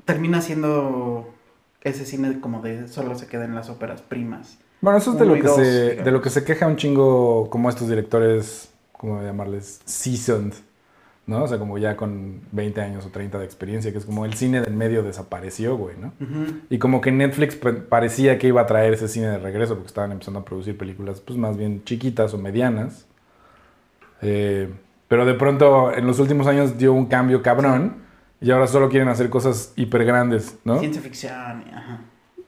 termina siendo ese cine como de solo se queda en las óperas primas. Bueno, eso es de lo, que dos, se, digamos. de lo que se queja un chingo como estos directores, ¿cómo llamarles? Seasoned, ¿no? O sea, como ya con 20 años o 30 de experiencia, que es como el cine del medio desapareció, güey, ¿no? Y como que Netflix pa- parecía que iba a traer ese cine de regreso porque estaban empezando a producir películas pues más bien chiquitas o medianas. Eh, pero de pronto en los últimos años dio un cambio cabrón y ahora solo quieren hacer cosas hiper grandes, ¿no? Ciencia ficción, ajá.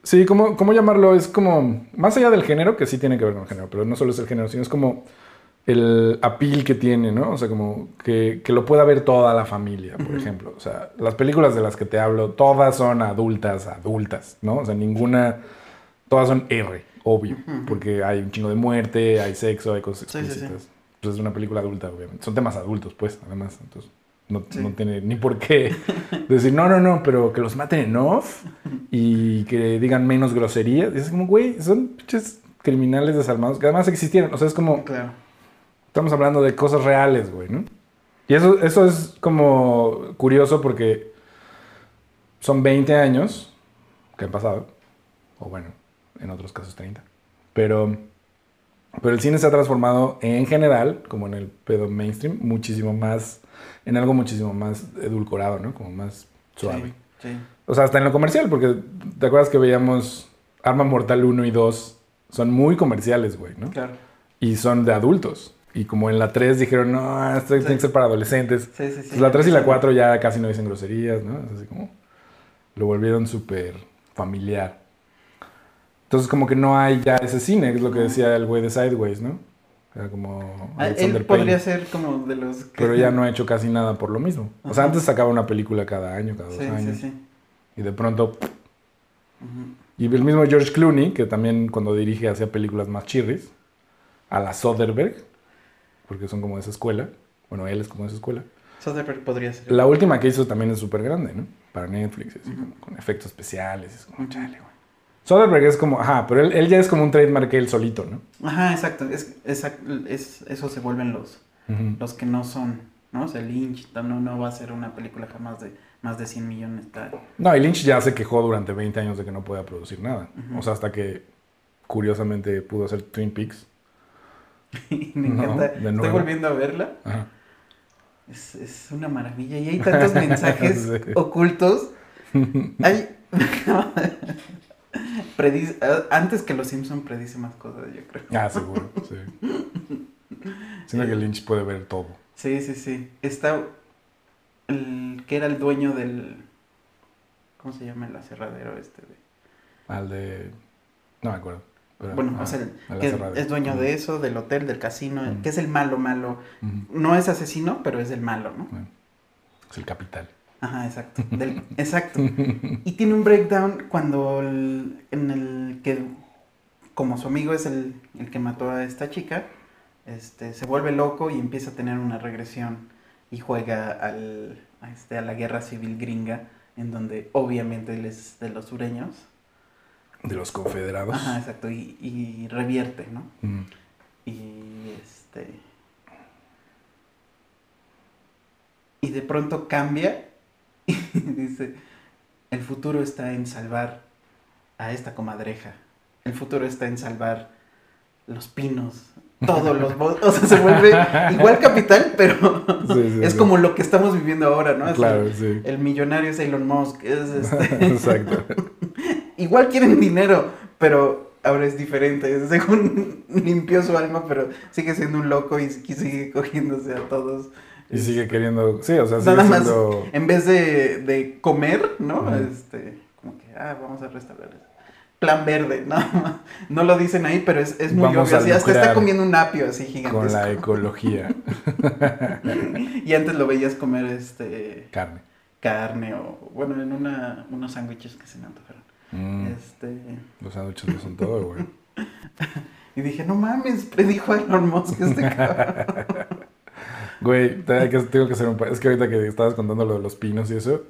Sí, ¿cómo, ¿cómo llamarlo? Es como, más allá del género, que sí tiene que ver con el género, pero no solo es el género, sino es como el appeal que tiene, ¿no? O sea, como que, que lo pueda ver toda la familia, por ejemplo. O sea, las películas de las que te hablo, todas son adultas, adultas, ¿no? O sea, ninguna, todas son R, obvio, porque hay un chingo de muerte, hay sexo, hay cosas Sí, sí, sí. explícitas. Pues es una película adulta, obviamente. Son temas adultos, pues, además. Entonces, no tiene ni por qué decir, no, no, no, pero que los maten en off y que digan menos groserías. Y es como, güey, son pinches criminales desarmados que además existieron. O sea, es como, Claro. Estamos hablando de cosas reales, güey, ¿no? Y eso, eso es como curioso porque son 20 años que han pasado, o bueno, en otros casos 30, pero, pero el cine se ha transformado en general, como en el pedo mainstream, muchísimo más, en algo muchísimo más edulcorado, ¿no? Como más suave. Sí, sí. O sea, hasta en lo comercial, porque te acuerdas que veíamos Arma Mortal 1 y 2, son muy comerciales, güey, ¿no? Claro. y son de adultos. Y como en la 3 dijeron, no, esto tiene que ser para adolescentes. Sí, sí, sí. Pues la 3 y la 4 ya casi no dicen groserías, ¿no? Es así como, lo volvieron súper familiar. Entonces como que no hay ya ese cine, es lo que decía el güey de Sideways, ¿no? Era como Ah, Alexander Él podría Payne. ser como de los que... Pero ya no ha hecho casi nada por lo mismo. O sea, antes sacaba una película cada año, cada dos Sí, sí, años. sí. Y de pronto... Y el mismo George Clooney, que también cuando dirige hacía películas más chirris, a la Soderbergh, porque son como de esa escuela. Bueno, él es como de esa escuela. Soderbergh podría ser. La última que hizo también es súper grande, ¿no? Para Netflix, así, como con efectos especiales. Es como, chale, güey. Soderbergh es como, ajá, pero él, él ya es como un trademark él solito, ¿no? Ajá, exacto. Es, exact- es, eso se vuelven los, los que no son, ¿no? O sea, Lynch no, no va a ser una película jamás de más de 100 millones. tal. No, y Lynch ya se quejó durante 20 años de que no podía producir nada. O sea, hasta que curiosamente pudo hacer Twin Peaks. Y me encanta. Estoy volviendo a verla. Ajá. Es, es una maravilla. Y hay tantos mensajes Sí. ocultos Hay... Predice- eh, Antes que los Simpson predice más cosas, yo creo. Ah, seguro, sí. Siento que Lynch puede ver todo. Sí, sí, sí. Está el que era el dueño del ¿cómo se llama el aserradero este? De... Al de. No me acuerdo. Bueno, ah, o sea, el que es dueño de eso, del hotel, del casino, que es el malo malo. No es asesino, pero es el malo, ¿no? Es el capital. Ajá, exacto. Del- exacto. Y tiene un breakdown cuando el- en el que, como su amigo es el, el que mató a esta chica, este, se vuelve loco y empieza a tener una regresión y juega al, a, este, a la guerra civil gringa, en donde obviamente él es de los sureños. De los confederados. Ajá, exacto. Y, y revierte, ¿no? Mm. Y este. Y de pronto cambia y dice: El futuro está en salvar a esta comadreja. El futuro está en salvar los pinos. Todos los. O sea, se vuelve igual capital, pero Sí, sí, es sí. como lo que estamos viviendo ahora, ¿no? Es Claro, el, sí. el millonario es Elon Musk. Es este, Exacto. Igual quieren dinero, pero ahora es diferente. Según limpió su alma, pero sigue siendo un loco y sigue cogiéndose a todos. Y sigue queriendo. Sí, o sea, sigue Nada más, siendo. en vez de, de comer, ¿no? Este, como que, ah, vamos a restaurar eso. Plan verde, ¿no? No lo dicen ahí, pero es, es muy Vamos obvio. Así, hasta está comiendo un apio así Con gigantesco. la ecología. Y antes lo veías comer este Carne. carne o, bueno, en una, unos sándwiches que se me antojaron. Mm, Este, Los sándwiches lo son todo, güey. y dije, no mames, predijo a Elon Musk este cabrón. Güey, tengo que hacer un... Es que ahorita que estabas contando lo de los pinos y eso,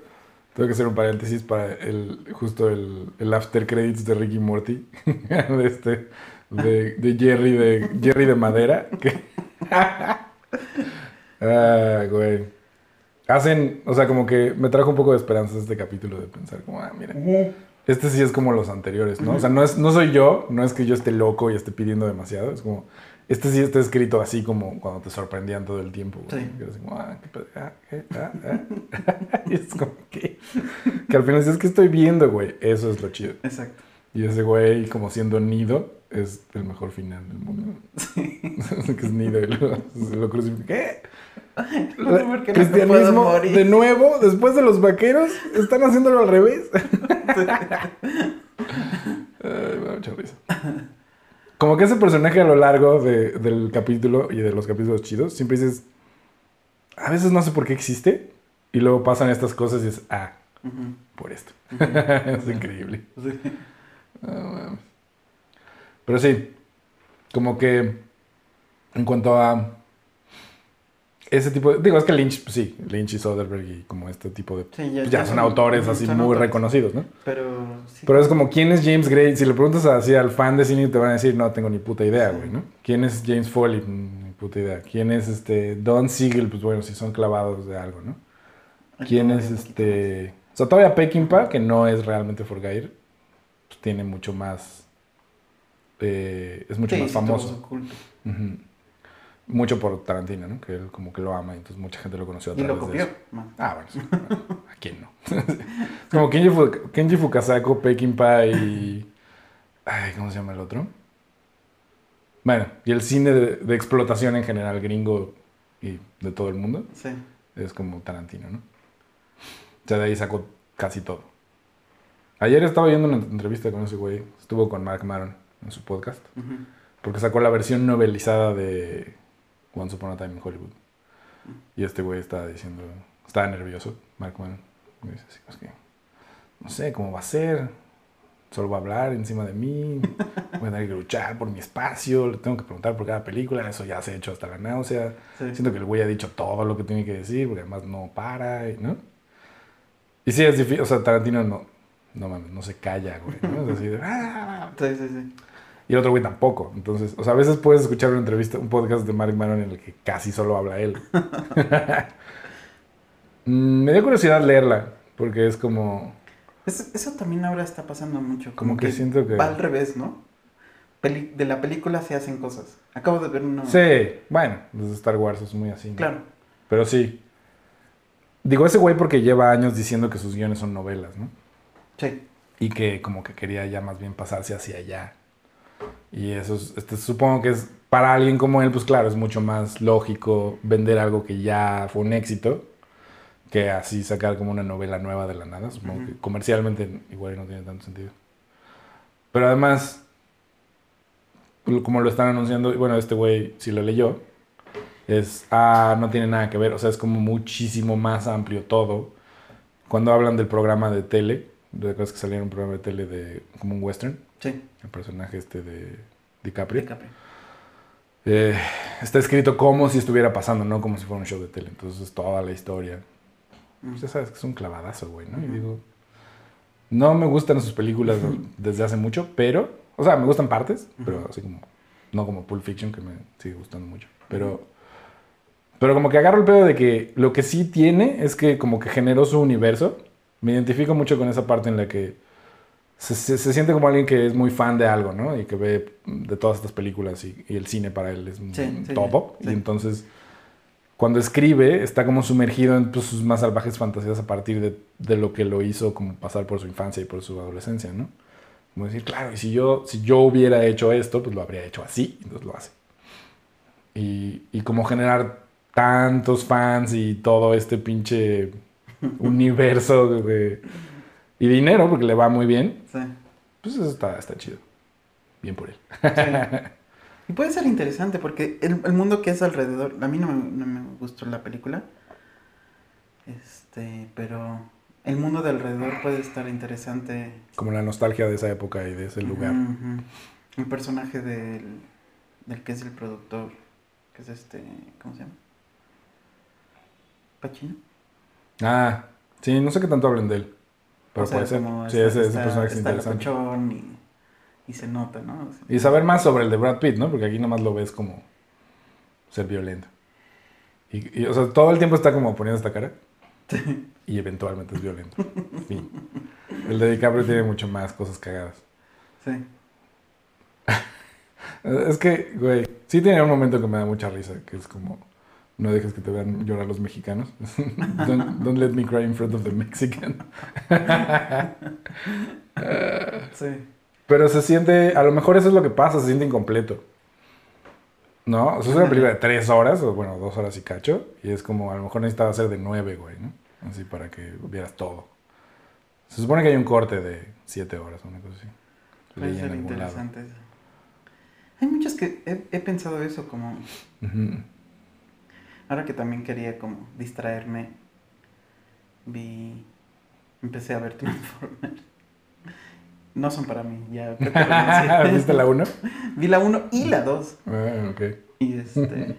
tengo que hacer un paréntesis para el justo el, el after credits de Ricky Morty. de este... De, de Jerry de Jerry de madera. Que... ah, güey. Hacen... O sea, como que me trajo un poco de esperanza este capítulo de pensar como, ah, mira. Este sí es como los anteriores, ¿no? O sea, no, es, no soy yo, no es que yo esté loco y esté pidiendo demasiado, es como, este sí está escrito así como cuando te sorprendían todo el tiempo. güey. Sí. Que era así como, ah, qué pedo, ah, eh, ah, ah. y es como que, que al final dices, que estoy viendo, güey? Eso es lo chido. Exacto. Y ese güey, como siendo Nido, es el mejor final del mundo. que es Nido y lo, lo crucifica. ¿Qué? No no Cristianismo, morir. de nuevo, después de los vaqueros, están haciéndolo al revés. Ay, me da mucha risa. Como que ese personaje a lo largo de- del capítulo y de los capítulos chidos, siempre dices, a veces no sé por qué existe, y luego pasan estas cosas y dices, ah, por esto. es increíble. Sí. No. Pero sí, como que en cuanto a ese tipo de... Digo, es que Lynch, pues sí, Lynch y Soderbergh y como este tipo de... Sí, ya, pues ya son autores así son muy autores. reconocidos, ¿no? Pero, sí. Pero es como, ¿quién es James Gray? Si le preguntas así al fan de cine, te van a decir, no tengo ni puta idea, Sí. güey, ¿no? ¿Quién es James Foley? Mm, Ni puta idea. ¿Quién es este Don Siegel? Pues bueno, si son clavados de algo, ¿no? ¿Quién es este...? O sea, todavía Peckinpah, que no es realmente Forgair, pues tiene mucho más... eh, es mucho más famoso. culto. Ujú. Mucho por Tarantino, ¿no? Que él como que lo ama y entonces mucha gente lo conoció a Y lo través de copió. eso. Ah, bueno, sí. ¿A quién no? Como Kenji, Fu- Kenji Fukasako, Peckinpah y... Ay, ¿cómo se llama el otro? Bueno, y el cine de, de explotación en general, gringo y de todo el mundo, Sí. es como Tarantino, ¿no? O sea, de ahí sacó casi todo. Ayer estaba viendo una entrevista con ese güey, estuvo con Mark Maron en su podcast, porque sacó la versión novelizada de Once Upon a Time in Hollywood. Y este güey estaba diciendo, estaba nervioso, Mark Maron. Y dice así, es que, no sé cómo va a ser, solo va a hablar encima de mí, voy a tener que luchar por mi espacio, le tengo que preguntar por cada película, eso ya se ha hecho hasta la náusea. Sí. Siento que el güey ha dicho todo lo que tiene que decir, porque además no para, ¿no? Y sí, es difícil, o sea, Tarantino no, no mames, no se calla, güey, ¿no? Es así de, "Ah". Sí, sí, sí. Y el otro güey tampoco. Entonces, o sea, a veces puedes escuchar una entrevista, un podcast de Mark Maron en el que casi solo habla él. Mm, Me dio curiosidad leerla, porque es como, Eso, eso también ahora está pasando mucho. como que siento que... va al revés, ¿no? Peli- de la película se hacen cosas. Acabo de ver una. Sí, bueno, pues Star Wars es muy así. ¿no? Claro. Pero sí. Digo, ese güey porque lleva años diciendo que sus guiones son novelas, ¿no? Sí. Y que como que quería ya más bien pasarse hacia allá. Y eso es, este, supongo que es para alguien como él, pues claro, es mucho más lógico vender algo que ya fue un éxito que así sacar como una novela nueva de la nada. Supongo que comercialmente igual no tiene tanto sentido. Pero además, como lo están anunciando, bueno, este güey si lo leyó, es, ah, no tiene nada que ver, o sea, es como muchísimo más amplio todo. Cuando hablan del programa de tele, cosas que salieron un programa de tele de como un western, Sí. El personaje este de DiCaprio, DiCaprio. eh, está escrito como si estuviera pasando, no como si fuera un show de tele. Entonces, toda la historia. Mm. Pues ya sabes que es un clavadazo, güey, ¿no? Y digo, no me gustan sus películas desde hace mucho, pero, o sea, me gustan partes, pero Ujú. así como, no como Pulp Fiction, que me sigue gustando mucho. Pero, pero como que agarro el pedo de que lo que sí tiene es que como que generó su universo. Me identifico mucho con esa parte en la que se, se- se siente como alguien que es muy fan de algo, ¿no? Y que ve de todas estas películas y, y el cine para él es sí, todo. sí. Y entonces, cuando escribe, está como sumergido en pues, sus más salvajes fantasías a partir de, de lo que lo hizo como pasar por su infancia y por su adolescencia, ¿no? Como decir, claro, y si yo, si yo hubiera hecho esto, pues lo habría hecho así, entonces lo hace. Y, y como generar tantos fans y todo este pinche universo de- y dinero, porque le va muy bien, Sí. pues eso está, está chido. Bien por él. Y puede ser interesante porque el, el mundo que es alrededor, a mí no me, no me gustó la película, este, pero el mundo de alrededor puede estar interesante. Como la nostalgia de esa época y de ese lugar. El personaje del, del que es el productor, que es este, ¿cómo se llama? Pacino. Ah, sí, no sé qué tanto hablen de él. Pero O sea, puede ser. Sí, ese, ese personaje es interesante. y, y se nota, ¿no? O sea, Y saber más sobre el de Brad Pitt, ¿no? Porque aquí nomás lo ves como ser violento. Y, y, o sea, todo el tiempo está como poniendo esta cara. Y eventualmente es violento. Fin. El de DiCaprio tiene mucho más cosas cagadas. sí. Es que, güey, sí tiene un momento que me da mucha risa, que es como, no dejes que te vean llorar los mexicanos. don't, don't let me cry in front of the Mexican. Sí. Pero se siente, a lo mejor eso es lo que pasa, se siente incompleto. ¿No? O sea, es una película de tres horas, o bueno, dos horas y cacho, y es como, a lo mejor necesitaba ser de nueve, güey, ¿no? Así para que vieras todo. Se supone que hay un corte de siete horas, una cosa así. Puede ser interesante eso. Hay muchos que he, he pensado eso, como Ujú. Ahora que también quería como distraerme, vi, empecé a ver Transformers. No son para mí, ya. creo que renuncié. ¿Viste la uno? Vi la 1 y la 2. Ah, ok. Y este.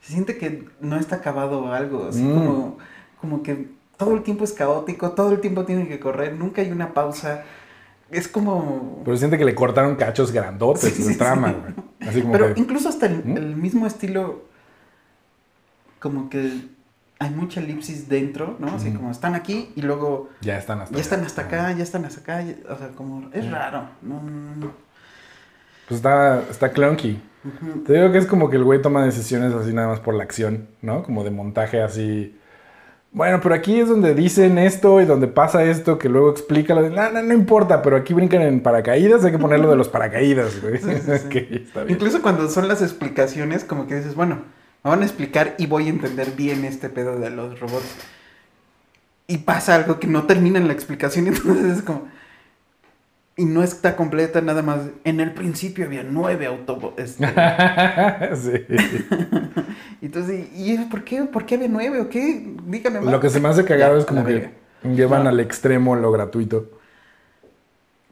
se siente que no está acabado algo. Así Mm. como, como que todo el tiempo es caótico, todo el tiempo tiene que correr, nunca hay una pausa. Es como. Pero siente que le cortaron cachos grandotes Sí, sí, trama, sí. güey. Así como Pero que... incluso hasta el, ¿Mm? el mismo estilo, como que hay mucha elipsis dentro, ¿no? Así como están aquí y luego Ya están hasta ya están hasta acá, ya están hasta acá, ya- o sea, como es raro. No, no, no. Pues está, está clunky. Te digo que es como que el güey toma decisiones así nada más por la acción, ¿no? Como de montaje así. Bueno, pero aquí es donde dicen esto y donde pasa esto que luego explica lo de, no, no, no importa, pero aquí brincan en paracaídas, hay que ponerlo de los paracaídas, güey. Sí, sí, sí. Incluso cuando son las explicaciones, como que dices, bueno, me van a explicar y voy a entender bien este pedo de los robots. Y pasa algo que no termina en la explicación, entonces es como... Y no está completa nada más. En el principio había nueve autobots. sí. entonces, ¿y por qué? ¿Por qué había nueve o qué? Dígame más. Lo que se me hace cagado es como que llevan No. al extremo lo gratuito.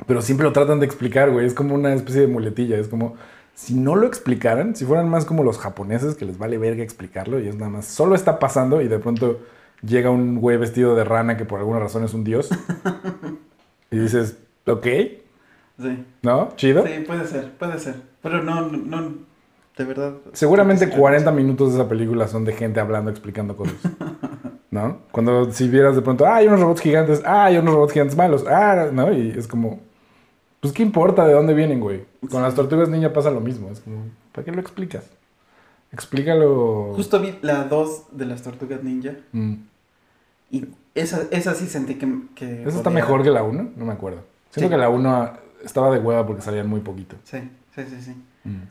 Pero siempre lo tratan de explicar, güey. Es como una especie de muletilla. Es como, si no lo explicaran, si fueran más como los japoneses que les vale verga explicarlo y es nada más, solo está pasando y de pronto llega un güey vestido de rana que por alguna razón es un dios. y dices, ok, Sí. ¿no? Chido. Sí, puede ser, puede ser. Pero no, no, no, de verdad. Seguramente creo que sí, 40 minutos de esa película son de gente hablando, explicando cosas. ¿No? Cuando si vieras de pronto, ah, hay unos robots gigantes, ah, hay unos robots gigantes malos, ah, ¿no? Y es como, pues, ¿qué importa de dónde vienen, güey? Con las tortugas niña pasa lo mismo. Es como, ¿para qué lo explicas? Explícalo. Justo vi la 2 de las tortugas ninja. Mm. Y esa, esa sí sentí que. que ¿Esa está mejor que la 1? No me acuerdo. Siento Sí. que la 1 estaba de hueva porque salían muy poquito. Sí, sí, sí, sí. Mm.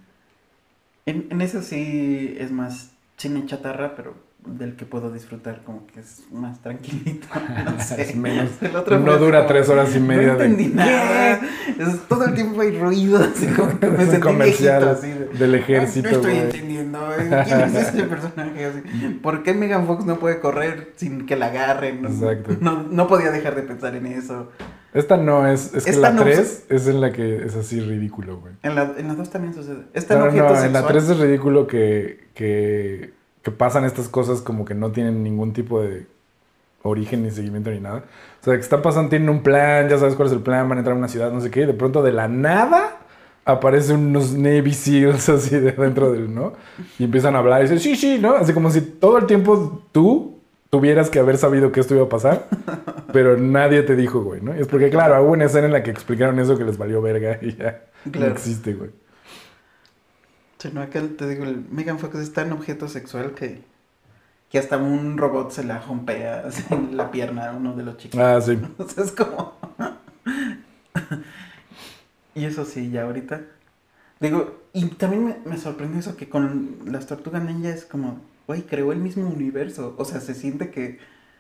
En, en eso sí es más cine chatarra, pero del que puedo disfrutar como que es más tranquilito. No sé. Es menos- El otro no dura como tres horas y media No de- entendí nada. Es- todo el tiempo hay ruido, así como que me Es un sentí comercial viejito, así de, del "Ay, ejército, No estoy güey". entendiendo. ¿Quién es ese personaje? Así, ¿Por qué Megan Fox no puede correr sin que la agarren? No, Exacto. No, no podía dejar de pensar en eso. Esta no es. Es que Esta la no 3 es en la que es así ridículo, güey. En la, en la 2 también sucede. Está No, no, sexual. en la 3 es ridículo que, que, que pasan estas cosas como que no tienen ningún tipo de origen ni seguimiento ni nada. O sea, que están pasando, tienen un plan, ya sabes cuál es el plan, van a entrar a una ciudad, no sé qué, y de pronto de la nada aparecen unos Navy SEALs así de dentro del, ¿no? Y empiezan a hablar y dicen, sí, sí, ¿no? Así como si todo el tiempo tú tuvieras que haber sabido que esto iba a pasar, pero nadie te dijo, güey, ¿no? Y es porque, claro, hubo una escena en la que explicaron eso que les valió verga y ya no existe, güey. Sí, no, acá te digo, el Megan Fox es tan objeto sexual que, que hasta un robot se la jompea así en la pierna a uno de los chicos. Ah, sí. O sea, es como... y eso sí, ya ahorita. Digo, y también me, me sorprendió eso que con las tortugas ninja es como, güey, creó el mismo universo. O sea, se siente que...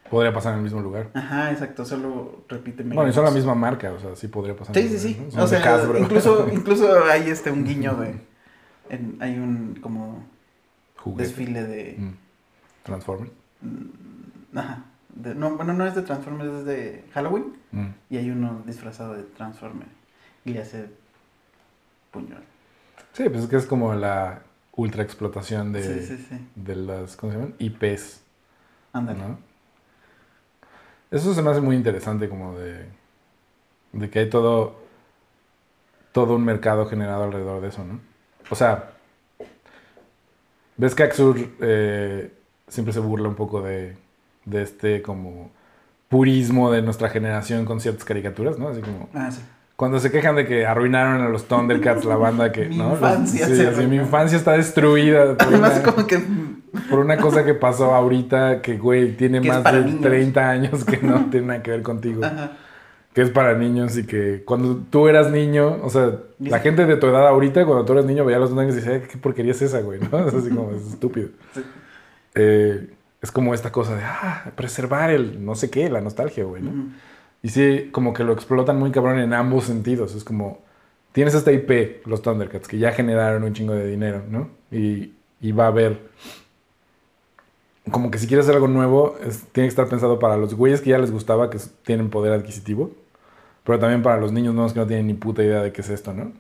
Podría pasar en el mismo lugar. Ajá, exacto, solo repite Megan Bueno, y son la misma marca, o sea, sí podría pasar. Sí, en sí, sí. O sea, incluso, incluso hay este un guiño de... en- hay un como Juguete. desfile de... Mm. Transformers. Mm, Ajá. de- no, bueno, no es de Transformers, es de Halloween. Mm. Y hay uno disfrazado de Transformer. Y le hace puñal. Sí, pues es que es como la ultra explotación de, Sí, sí, sí. de las, ¿cómo se llaman? IPs, Ándale. ¿no? Eso se me hace muy interesante como de, de que hay todo, todo un mercado generado alrededor de eso, ¿no? O sea, ves que Axur eh, siempre se burla un poco de, de este como purismo de nuestra generación con ciertas caricaturas, ¿no? Así como... Ah, sí. Cuando se quejan de que arruinaron a los Thundercats, la banda que. Mi ¿no? Los- infancia sí, así, mi infancia está destruida por, Además, una, como que. por una cosa que pasó ahorita que, güey, tiene más de niños. 30 años que no tiene nada que ver contigo. Ajá. Que es para niños y que cuando tú eras niño, o sea, la gente de tu edad ahorita, cuando tú eras niño, veía a los Thundercats y decía, "Ay, ¿qué porquería es esa, güey? ¿no? Es así como, es estúpido. Sí. Eh, es como esta cosa de, ah, preservar el no sé qué, la nostalgia, güey, ¿no? Y sí, como que lo explotan muy cabrón en ambos sentidos. Es como, tienes esta IP, los Thundercats, que ya generaron un chingo de dinero, ¿no? Y, y va a haber, como que si quieres hacer algo nuevo, es- tiene que estar pensado para los güeyes que ya les gustaba, que tienen poder adquisitivo, pero también para los niños nuevos que no tienen ni puta idea de qué es esto, ¿no?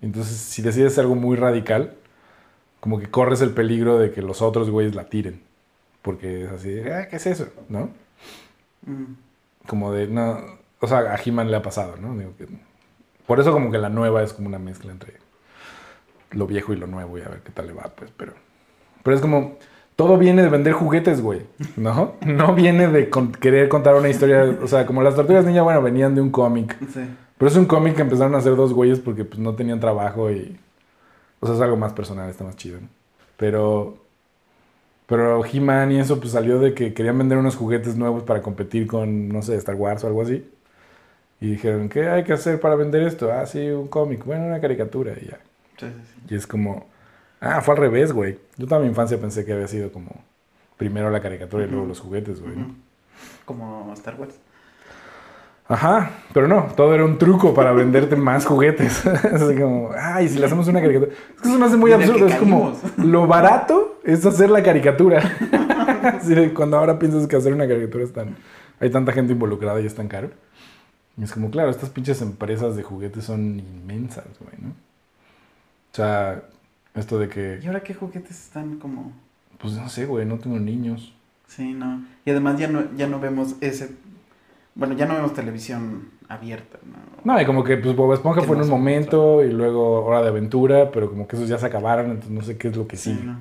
Entonces, si decides hacer algo muy radical, como que corres el peligro de que los otros güeyes la tiren. Porque es así, de, ah, ¿qué es eso? ¿No? Mm. como de no o sea a He-Man le ha pasado no Digo que- por eso como que la nueva es como una mezcla entre lo viejo y lo nuevo y a ver qué tal le va pues pero pero es como todo viene de vender juguetes güey no no viene de con- querer contar una historia o sea como las tortugas ninja bueno venían de un cómic Sí. pero es un cómic que empezaron a hacer dos güeyes porque pues no tenían trabajo y o sea es algo más personal está más chido ¿no? pero pero He-Man y eso pues salió de que querían vender unos juguetes nuevos para competir con, no sé, Star Wars o algo así. Y dijeron, ¿qué hay que hacer para vender esto? Ah, sí, un cómic, bueno, una caricatura y ya. Sí, sí, sí. Y es como, ah, fue al revés, güey. Yo toda mi infancia pensé que había sido como primero la caricatura y luego los juguetes, güey. ¿no? Como Star Wars. Ajá, pero no, todo era un truco para venderte más juguetes. Así como, ay, si le hacemos una caricatura. Es que eso me hace muy Mira absurdo. Es como, lo barato es hacer la caricatura. Así de, cuando ahora piensas que hacer una caricatura es tan. Hay tanta gente involucrada y es tan caro. Y es como, claro, estas pinches empresas de juguetes son inmensas, güey, ¿no? O sea, esto de que, ¿Y ahora qué juguetes están como.? pues no sé, güey, no tengo niños. Sí, no. Y además ya no, ya no vemos ese. Bueno, ya no vemos televisión abierta, ¿no? No, y como que pues Bob Esponja fue en un momento y luego Hora de Aventura, pero como que esos ya se acabaron, entonces no sé qué es lo que Sí, no.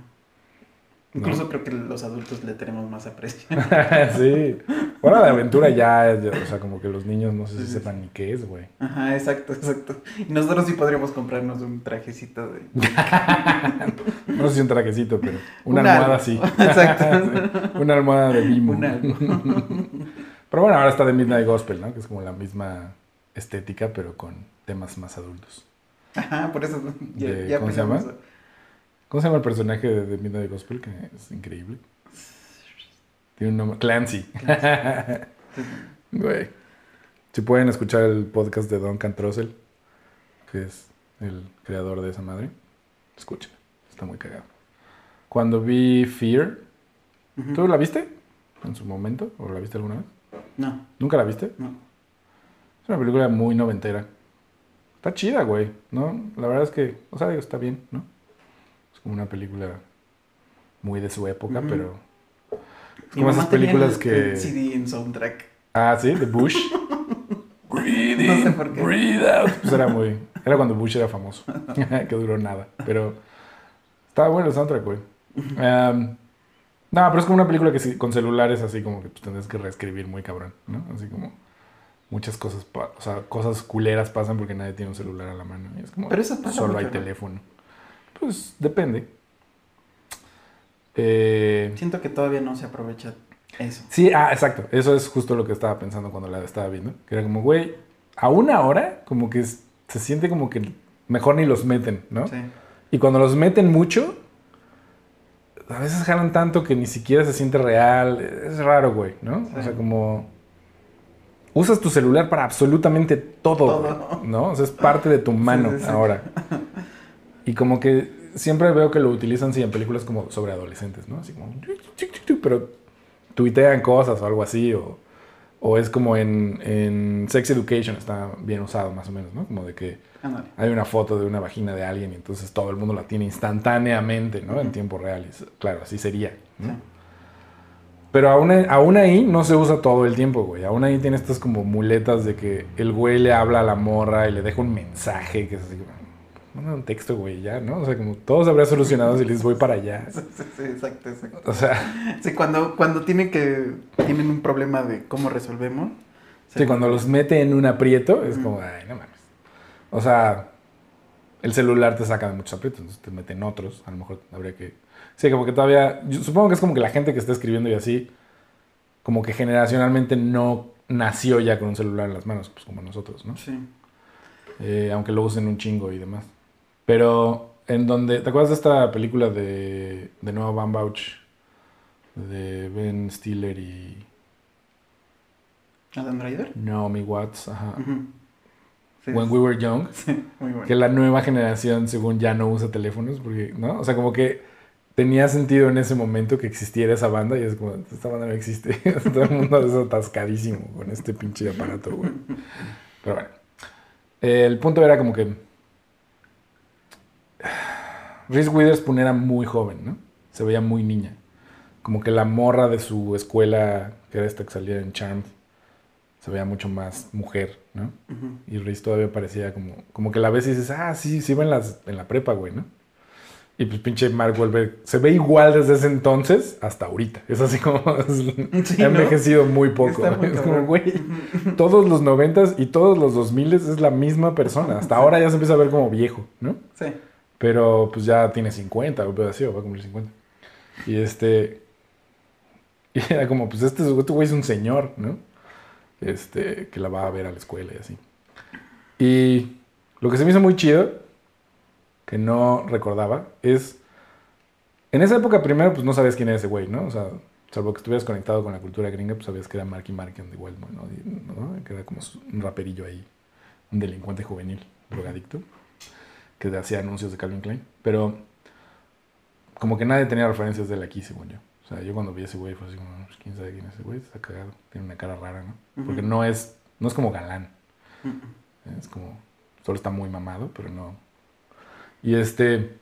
Incluso creo que los adultos le tenemos más aprecio. sí. Hora de aventura ya, o sea, como que los niños no sé si sepan ni qué es, güey. Ajá, exacto, exacto. Y nosotros sí podríamos comprarnos un trajecito de... No sé si un trajecito, pero una Un almohada algo. sí. Exacto. Sí, Una almohada de Bimbo. Pero bueno, ahora está de Midnight Gospel, ¿no? Que es como la misma estética, pero con temas más adultos. Ajá, por eso ya, De- ya ¿cómo se llama? ¿Cómo se llama el personaje de, de Midnight Gospel? Que es increíble. Tiene un nombre. Clancy. a- Güey. Si pueden escuchar el podcast de Don Cantrosel, que es el creador de esa madre, escuchen. Está muy cagado. Cuando vi Fear. ¿tú la viste en su momento? ¿O la viste alguna vez? No, ¿Nunca la viste? no. Es una película muy noventera. Está chida, güey, ¿no? La verdad es que, o sea, digo, está bien, ¿no? Es como una película muy de su época, pero... Es como esas tenía películas el- que... el CD en soundtrack. Ah, sí, de Bush. breathe in, No sé por qué. breathe out. Pues era muy. Era cuando Bush era famoso. que duró nada. Pero estaba bueno el soundtrack, güey. Em, no, pero es como una película que sí, con celulares así como que pues, tendrás que reescribir muy cabrón, ¿no? Así como muchas cosas, o sea, cosas culeras pasan porque nadie tiene un celular a la mano. Y es como Pero eso pasa solo hay ¿no? teléfono. Pues depende. Eh, Siento que todavía no se aprovecha eso. Sí, ah, exacto. Eso es justo lo que estaba pensando cuando la estaba viendo. Que era como, güey, a una hora, como que se siente como que mejor ni los meten, ¿no? Sí. Y cuando los meten mucho, a veces jalan tanto que ni siquiera se siente real. Es raro, güey, ¿no? O sea, como. Usas tu celular para absolutamente todo, Todo. ¿no? O sea, es parte de tu mano sí. ahora. Y como que siempre veo que lo utilizan, sí, en películas como sobre adolescentes, ¿no? Así como. Pero tuitean cosas o algo así, o, o es como en, en Sex Education, está bien usado más o menos, ¿no? Como de que hay una foto de una vagina de alguien y entonces todo el mundo la tiene instantáneamente, ¿no? En tiempo real. Y, claro, así sería. ¿no? Sí. Pero aún, aún ahí no se usa todo el tiempo, güey. Aún ahí tiene estas como muletas de que el güey le habla a la morra y le deja un mensaje que es así como, manda un texto, güey, ya, ¿no? O sea, como todo se habría solucionado si les voy para allá. Sí, sí, sí, exacto, exacto. O sea, Sí, cuando, cuando tienen que tienen un problema de cómo resolvemos. sí, cuando los mete en un aprieto es como, ay, no mames. O sea, el celular te saca de muchos aprietos, entonces te meten otros. A lo mejor habría que. Sí, como que todavía. yo supongo que es como que la gente que está escribiendo y así, como que generacionalmente no nació ya con un celular en las manos, pues como nosotros, ¿no? Sí. Eh, aunque lo usen un chingo y demás. Pero en donde. ¿Te acuerdas de esta película de, de Noah Baumbach? De Ben Stiller y ¿Adam Driver? Naomi Watts, ajá. Sí, When We Were Young. sí, muy bueno. que la nueva generación, según ya no usa teléfonos, porque, ¿no? O sea, como que tenía sentido en ese momento que existiera esa banda y es como, esta banda no existe. Todo el mundo es atascadísimo con este pinche aparato, güey. Pero bueno. El punto era como que Reese Witherspoon era muy joven, ¿no? Se veía muy niña. Como que la morra de su escuela, que era esta que salía en Charmed, se veía mucho más mujer, ¿no? Y Reese todavía parecía como, como que la ves y dices, ah, sí, sí iba en, las, en la prepa, güey, ¿no? Y pues pinche Mark Wahlberg se ve igual desde ese entonces hasta ahorita. Es así como, es- Sí, ha ¿no? envejecido muy poco. Muy es como, güey, todos los noventas y todos los dos miles es la misma persona. Hasta ahora ya se empieza a ver como viejo, ¿no? Sí. Pero pues ya tiene 50, o así, va a cumplir 50. Y este. Y era como, pues este, este güey es un señor, ¿no? Este, que la va a ver a la escuela y así. Y lo que se me hizo muy chido, que no recordaba, es. En esa época, primero, pues no sabías quién era ese güey, ¿no? O sea, salvo que estuvieras conectado con la cultura gringa, pues sabías que era Marky Mark and the ¿no? ¿no? Que era como un raperillo ahí, un delincuente juvenil, drogadicto que hacía anuncios de Calvin Klein, pero como que nadie tenía referencias de él aquí, según yo. O sea, yo cuando vi a ese güey fue así como, "Pues, ¿quién sabe quién es ese güey? Está cagado, tiene una cara rara, ¿no? Porque no es, no es como galán, es como, solo está muy mamado, pero no. Y este,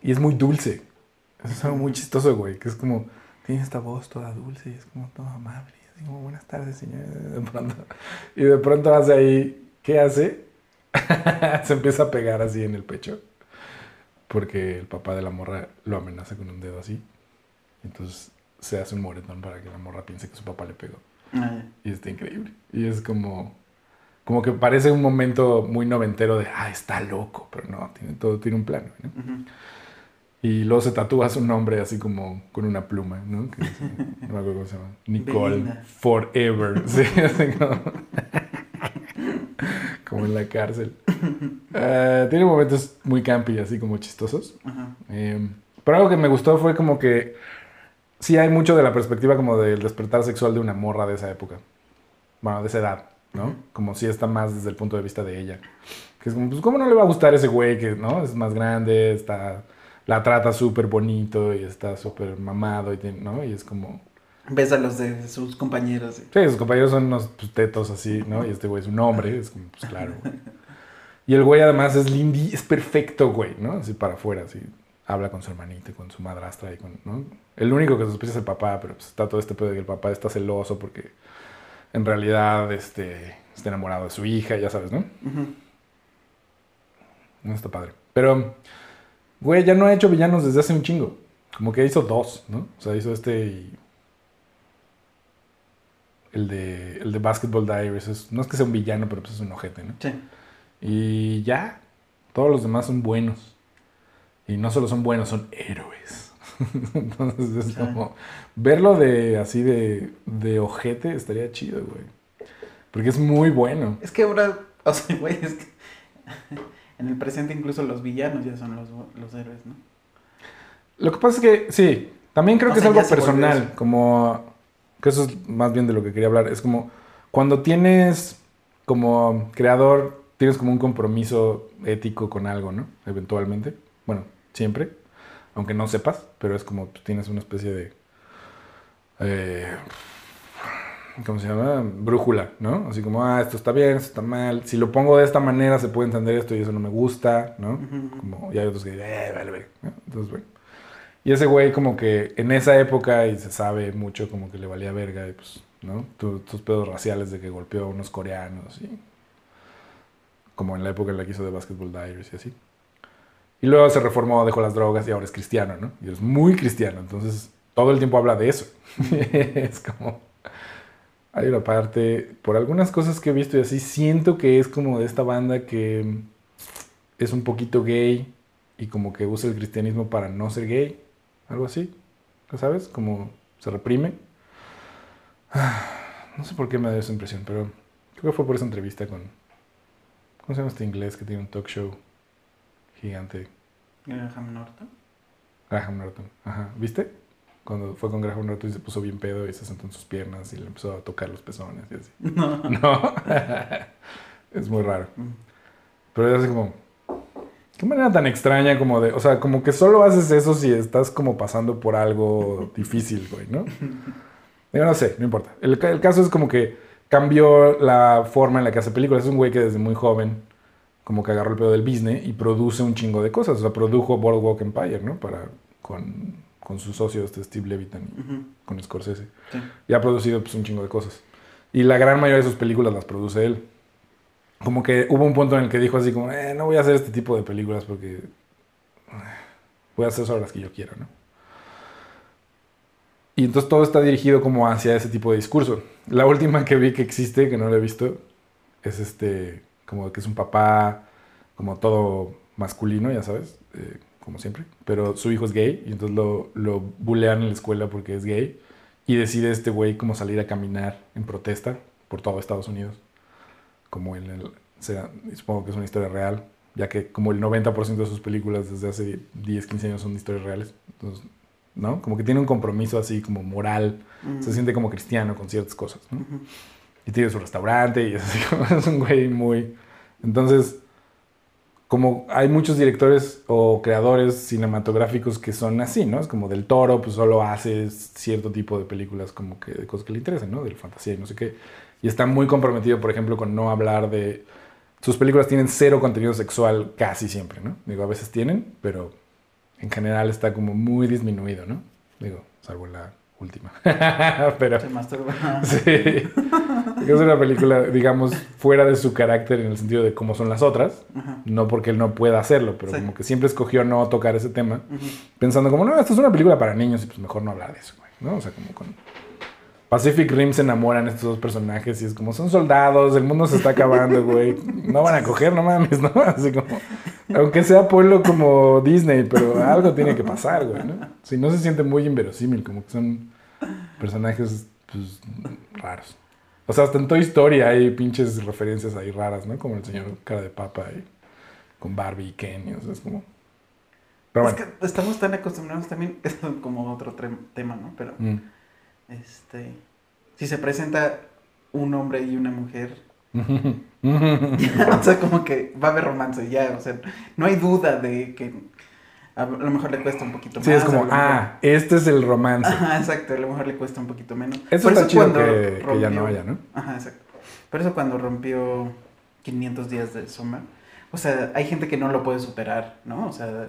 y es muy dulce. Eso es algo muy chistoso, güey, que es como, tiene esta voz toda dulce y es como toda amable. y Así como, buenas tardes, señor. De pronto, y de pronto hace ahí, ¿qué hace? se empieza a pegar así en el pecho. Porque el papá de la morra lo amenaza con un dedo así. Entonces se hace un moretón para que la morra piense que su papá le pegó. Y está increíble. Y es como. Como que parece un momento muy noventero de, ah, está loco, pero no, tiene, todo tiene un plano. ¿no? Y luego se tatúa su nombre así como con una pluma, ¿no? Que no me acuerdo cómo se llama. Nicole. Forever. Sí, así como, como en la cárcel. Eh, tiene momentos muy campy, así como chistosos. Ajá. Eh, pero algo que me gustó fue como que sí hay mucho de la perspectiva como del despertar sexual de una morra de esa época. Bueno, de esa edad, ¿no? Como si está más desde el punto de vista de ella. Que es como, pues, ¿cómo no le va a gustar ese güey que, ¿no? Es más grande, está... La trata súper bonito y está súper mamado, y tiene- ¿no? Y es como... Ves a los de sus compañeros. sí. Sí, sus compañeros son unos pues, tetos así, ¿no? Y este güey es un hombre, es como, pues claro, güey. Y el güey además es lindy, es perfecto, güey, ¿no? Así para afuera, así. Habla con su hermanita, y con su madrastra y con, ¿no? El único que sospecha es el papá, pero pues está todo este pedo de que el papá está celoso porque en realidad, este, está enamorado de su hija, ya sabes, ¿no? No está padre. Pero, güey, ya no ha hecho villanos desde hace un chingo. Como que hizo dos, ¿no? O sea, hizo este y... El de, el de Basketball Diaries. es- no es que sea un villano, pero pues es un ojete, ¿no? Sí. Y ya. Todos los demás son buenos. Y no solo son buenos, son héroes. Entonces es Sí. como... Verlo de así de, de ojete estaría chido, güey. Porque es muy bueno. Es que ahora, o sea, güey, es que en el presente incluso los villanos ya son los, los héroes, ¿no? Lo que pasa es que, sí, también creo O que sea, es algo personal, como, que eso es más bien de lo que quería hablar, es como cuando tienes como creador, tienes como un compromiso ético con algo, ¿no? Eventualmente, bueno, siempre, aunque no sepas, pero es como tienes una especie de, eh, ¿cómo se llama? Brújula, ¿no? Así como, ah, esto está bien, esto está mal, si lo pongo de esta manera se puede entender esto y eso no me gusta, ¿no? Como, y hay otros que eh, vale, vale. ¿no? Entonces, bueno. Y ese güey como que en esa época, y se sabe mucho, como que le valía verga, y pues, ¿no? Tu- tus pedos raciales de que golpeó a unos coreanos, y como en la época en la que hizo de Basketball Diaries y así. Y luego se reformó, dejó las drogas y ahora es cristiano, ¿no? Y es muy cristiano, entonces todo el tiempo habla de eso. es como... Hay una parte, por algunas cosas que he visto y así, siento que es como de esta banda que es un poquito gay y como que usa el cristianismo para no ser gay, algo así, ¿ya ¿sabes? Como se reprime. No sé por qué me da esa impresión, pero creo que fue por esa entrevista con... ¿Cómo se llama este inglés que tiene un talk show gigante? Graham Norton. Graham Norton. Ajá. ¿Viste? Cuando fue con Graham Norton y se puso bien pedo y se sentó en sus piernas y le empezó a tocar los pezones y así. No. No. es muy raro. Mm. Pero es así como. Qué manera tan extraña como de. O sea, como que solo haces eso si estás como pasando por algo difícil, güey, ¿no? Digo, no sé, no importa. El, ca- el caso es como que cambió la forma en la que hace películas. Es un güey que desde muy joven como que agarró el pedo del business y produce un chingo de cosas. O sea, produjo Boardwalk Empire, ¿no? Para, con, con su socio, este Steve Levitan, y con Scorsese. Sí. Y ha producido pues, un chingo de cosas. Y la gran mayoría de sus películas las produce él. Como que hubo un punto en el que dijo así como, eh, no voy a hacer este tipo de películas porque eh, voy a hacer solo las que yo quiero, ¿no? Y entonces todo está dirigido como hacia ese tipo de discurso. La última que vi que existe, que no la he visto, es este, como que es un papá, como todo masculino, ya sabes, eh, como siempre, pero su hijo es gay y entonces lo, lo bulean en la escuela porque es gay y decide este güey como salir a caminar en protesta por todo Estados Unidos, como en el, sea, supongo que es una historia real, ya que como el 90% de sus películas desde hace 10, 15 años son historias reales, entonces, ¿no? Como que tiene un compromiso así como moral, Mm. se siente como cristiano con ciertas cosas, ¿no? Y tiene su restaurante y es así como es un güey muy... Entonces, como hay muchos directores o creadores cinematográficos que son así, ¿no? Es como del toro, pues solo hace cierto tipo de películas como que de cosas que le interesan, ¿no? Del fantasía y no sé qué. Y está muy comprometido, por ejemplo, con no hablar de... Sus películas tienen cero contenido sexual casi siempre, ¿no? Digo, a veces tienen, pero en general está como muy disminuido, ¿no? Digo, salvo la última. pero... Se masturba. Sí. Es una película, digamos, fuera de su carácter en el sentido de cómo son las otras. Ajá. No porque él no pueda hacerlo, pero Sí. como que siempre escogió no tocar ese tema, pensando como, no, esto es una película para niños y pues mejor no hablar de eso, güey. ¿no? O sea, como con Pacific Rim se enamoran estos dos personajes y es como, son soldados, el mundo se está acabando, güey. No van a coger, no mames, ¿no? Así como, aunque sea pueblo como Disney, pero algo tiene que pasar, güey, ¿no? Si no se siente muy inverosímil, como que son personajes, pues, raros. O sea, hasta en Toy Story hay pinches referencias ahí raras, ¿no? Como el señor cara de papa con Barbie y Ken, y, o sea, es como... Pero es bueno. que estamos tan acostumbrados también, es como otro tema, ¿no? Pero, Mm. Este, si se presenta un hombre y una mujer, o sea, como que va a haber romance ya, o sea, no hay duda de que a lo mejor le cuesta un poquito más. Sí, es como, ah, este es el romance. Ajá, exacto, a lo mejor le cuesta un poquito menos. Eso Por está chido cuando que, que ya no rompió- haya, ¿no? Ajá, exacto. Por eso cuando rompió 500 días de Soma, o sea, hay gente que no lo puede superar, ¿no? O sea,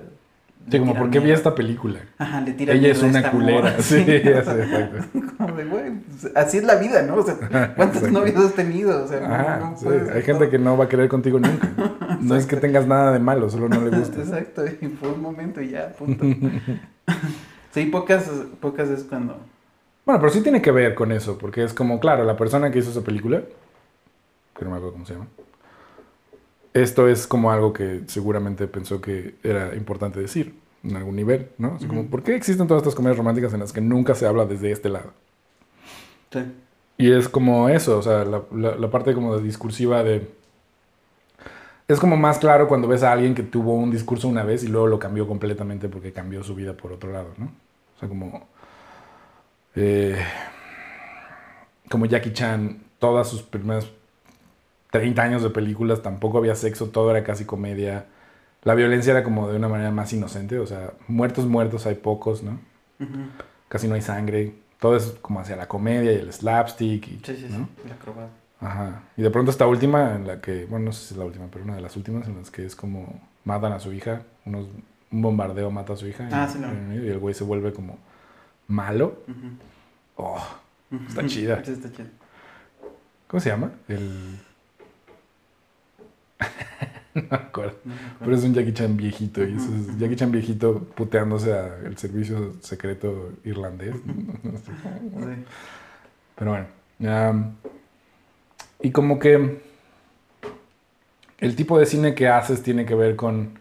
Sí, como, tiran ¿por qué vi esta película? Ajá, le tira Ella es una esta culera. Sí, exacto. Como de, güey, así es la vida, ¿no? O sea, ¿cuántos novios has tenido? O sea, no- Ajá, no sí, hay gente que no va a querer contigo nunca. No es que tengas nada de malo, solo no le gusta. Exacto, y fue un momento y ya, punto. sí, pocas, pocas es cuando... Bueno, pero sí tiene que ver con eso, porque es como, claro, la persona que hizo esa película, que no me acuerdo cómo se llama, esto es como algo que seguramente pensó que era importante decir en algún nivel, ¿no? Es como. ¿por qué existen todas estas comedias románticas en las que nunca se habla desde este lado? Sí. Y es como eso, o sea, la, la- la parte como de discursiva de... Es como más claro cuando ves a alguien que tuvo un discurso una vez y luego lo cambió completamente porque cambió su vida por otro lado, ¿no? O sea, como... eh, como Jackie Chan, todas sus primeras 30 años de películas tampoco había sexo, todo era casi comedia. La violencia era como de una manera más inocente, o sea, muertos, muertos hay pocos, ¿no? Casi no hay sangre. Todo es como hacia la comedia y el slapstick. Y, Sí, sí, ¿no? sí, la acrobada. Ajá. Y de pronto esta última, en la que, bueno, no sé si es la última, pero una de las últimas en las que es como matan a su hija, unos, un bombardeo mata a su hija Ah, y, sí, no. y el güey se vuelve como malo. Oh. Está chida. Sí, está chida. ¿Cómo se llama? El... no me acuerdo. No. Pero es un Jackie Chan viejito. Y eso es Jackie Chan viejito puteándose al servicio secreto irlandés. Sí. Pero bueno. y como que el tipo de cine que haces tiene que ver con,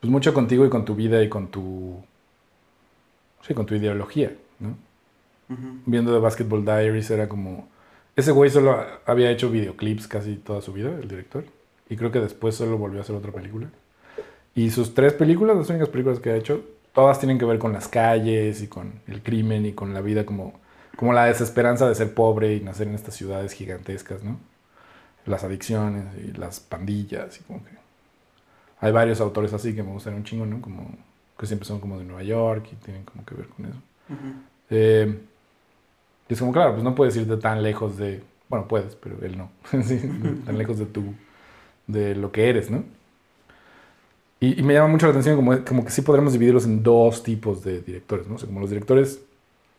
pues mucho contigo y con tu vida y con tu, sí, con tu ideología. Viendo The Basketball Diaries era como, ese güey solo había hecho videoclips casi toda su vida, el director, y creo que después solo volvió a hacer otra película. Y sus tres películas, las únicas películas que ha hecho, todas tienen que ver con las calles y con el crimen y con la vida como, como la desesperanza de ser pobre y nacer en estas ciudades gigantescas, ¿no? Las adicciones y las pandillas y como que... Hay varios autores así que me gustan un chingo, ¿no? Como que siempre son como de Nueva York y tienen como que ver con eso. Eh, y es como, claro, pues no puedes irte tan lejos de... Bueno, puedes, pero él no. Sí, tan lejos de tu... de lo que eres, ¿no? Y, y me llama mucho la atención como, como que sí podremos dividirlos en dos tipos de directores, ¿no? O sea, como los directores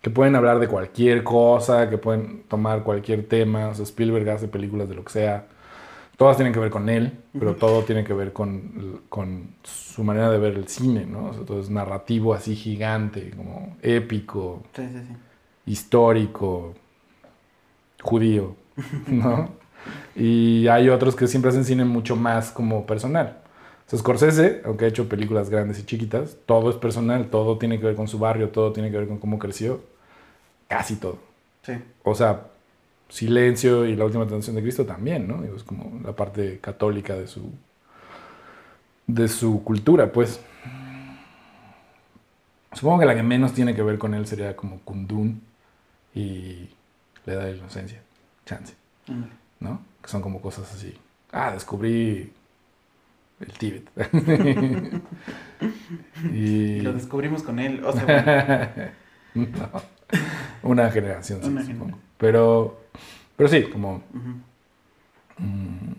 que pueden hablar de cualquier cosa, que pueden tomar cualquier tema. O sea, Spielberg hace películas de lo que sea. Todas tienen que ver con él, pero todo tiene que ver con, con su manera de ver el cine, ¿no? O sea, todo es narrativo así gigante, como épico, Sí, sí, sí. histórico, judío, ¿no? Y hay otros que siempre hacen cine mucho más como personal. O sea, Scorsese, aunque ha hecho películas grandes y chiquitas, todo es personal, todo tiene que ver con su barrio, todo tiene que ver con cómo creció, casi todo. Sí. O sea, Silencio y La Última Tentación de Cristo también, ¿no? Es como la parte católica de su, de su cultura, pues. Supongo que la que menos tiene que ver con él sería como Kundun y La Edad de la Inocencia, Chance, Ándale. ¿No? Que son como cosas así. Ah, descubrí el Tíbet. y... Lo descubrimos con él. O sea, bueno, No. Una generación, sí, Una supongo. generación. Pero, pero sí, como... mm,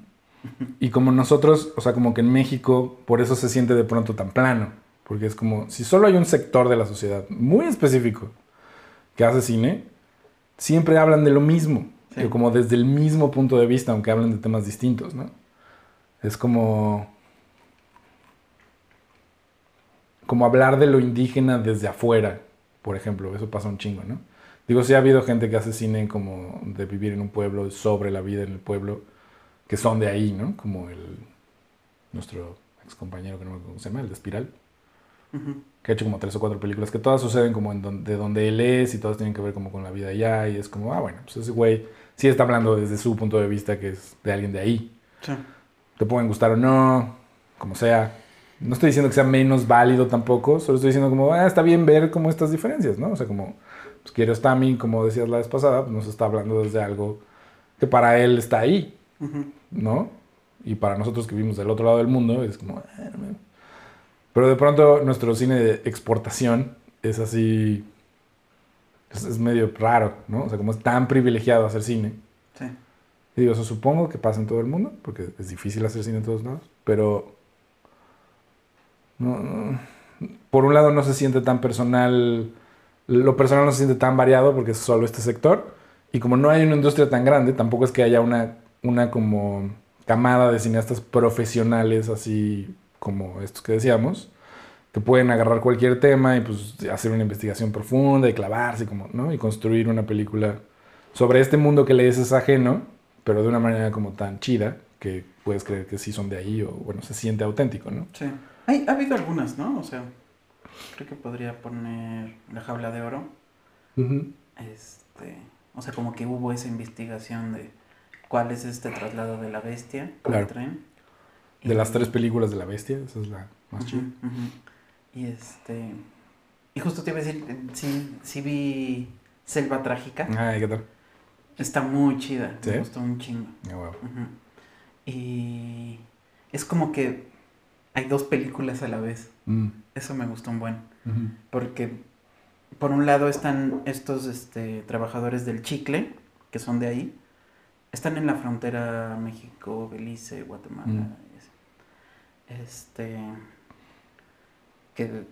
y como nosotros, o sea, como que en México, por eso se siente de pronto tan plano. Porque es como, si solo hay un sector de la sociedad muy específico que hace cine, siempre hablan de lo mismo. Sí. como desde el mismo punto de vista, aunque hablen de temas distintos, ¿no? Es como... Como hablar de lo indígena desde afuera, por ejemplo. Eso pasa un chingo, ¿no? Digo, sí ha habido gente que hace cine como de vivir en un pueblo, sobre la vida en el pueblo, que son de ahí, ¿no? Como el nuestro ex compañero que no me acuerdo cómo se llama, el de Espiral, Que ha hecho como tres o cuatro películas que todas suceden como en don- de donde él es y todas tienen que ver como con la vida allá y es como, ah, bueno, pues ese güey sí está hablando desde su punto de vista que es de alguien de ahí. Sí. Te pueden gustar o no, como sea. No estoy diciendo que sea menos válido tampoco, solo estoy diciendo como, ah, está bien ver como estas diferencias, ¿no? O sea, como, pues Kiarostami, como decías la vez pasada, pues nos está hablando desde algo que para él está ahí. ¿no? Y para nosotros que vivimos del otro lado del mundo es como... "Ah, no me-". Pero de pronto nuestro cine de exportación es así... Es, es medio raro, ¿no? O sea, como es tan privilegiado hacer cine. Sí. Y digo, eso supongo que pasa en todo el mundo, porque es difícil hacer cine en todos lados. Pero... no- no- por un lado no se siente tan personal... Lo personal no se siente tan variado porque es solo este sector. Y como no hay una industria tan grande, tampoco es que haya una, una como camada de cineastas profesionales, así como estos que decíamos, que pueden agarrar cualquier tema y pues hacer una investigación profunda y clavarse, como, ¿no? Y construir una película sobre este mundo que les es ajeno, pero de una manera como tan chida que puedes creer que sí son de ahí o, bueno, se siente auténtico, ¿no? Sí. Hay, ha habido algunas, ¿no? O sea, creo que podría poner La Jaula de Oro. Este, o sea, como que hubo esa investigación de cuál es este traslado de la bestia Claro. tren. De las tres películas de la bestia, esa es la más chida. Y este. Y justo te iba a decir, eh, sí, sí vi Selva Trágica. Ay, ¿qué tal? Está muy chida. ¿Sí? Me gustó un chingo. Ah. Y es como que hay dos películas a la vez. Mm. Eso me gustó un buen. Porque por un lado están estos este, trabajadores del chicle, que son de ahí. Están en la frontera México, Belice, Guatemala. Este. Que,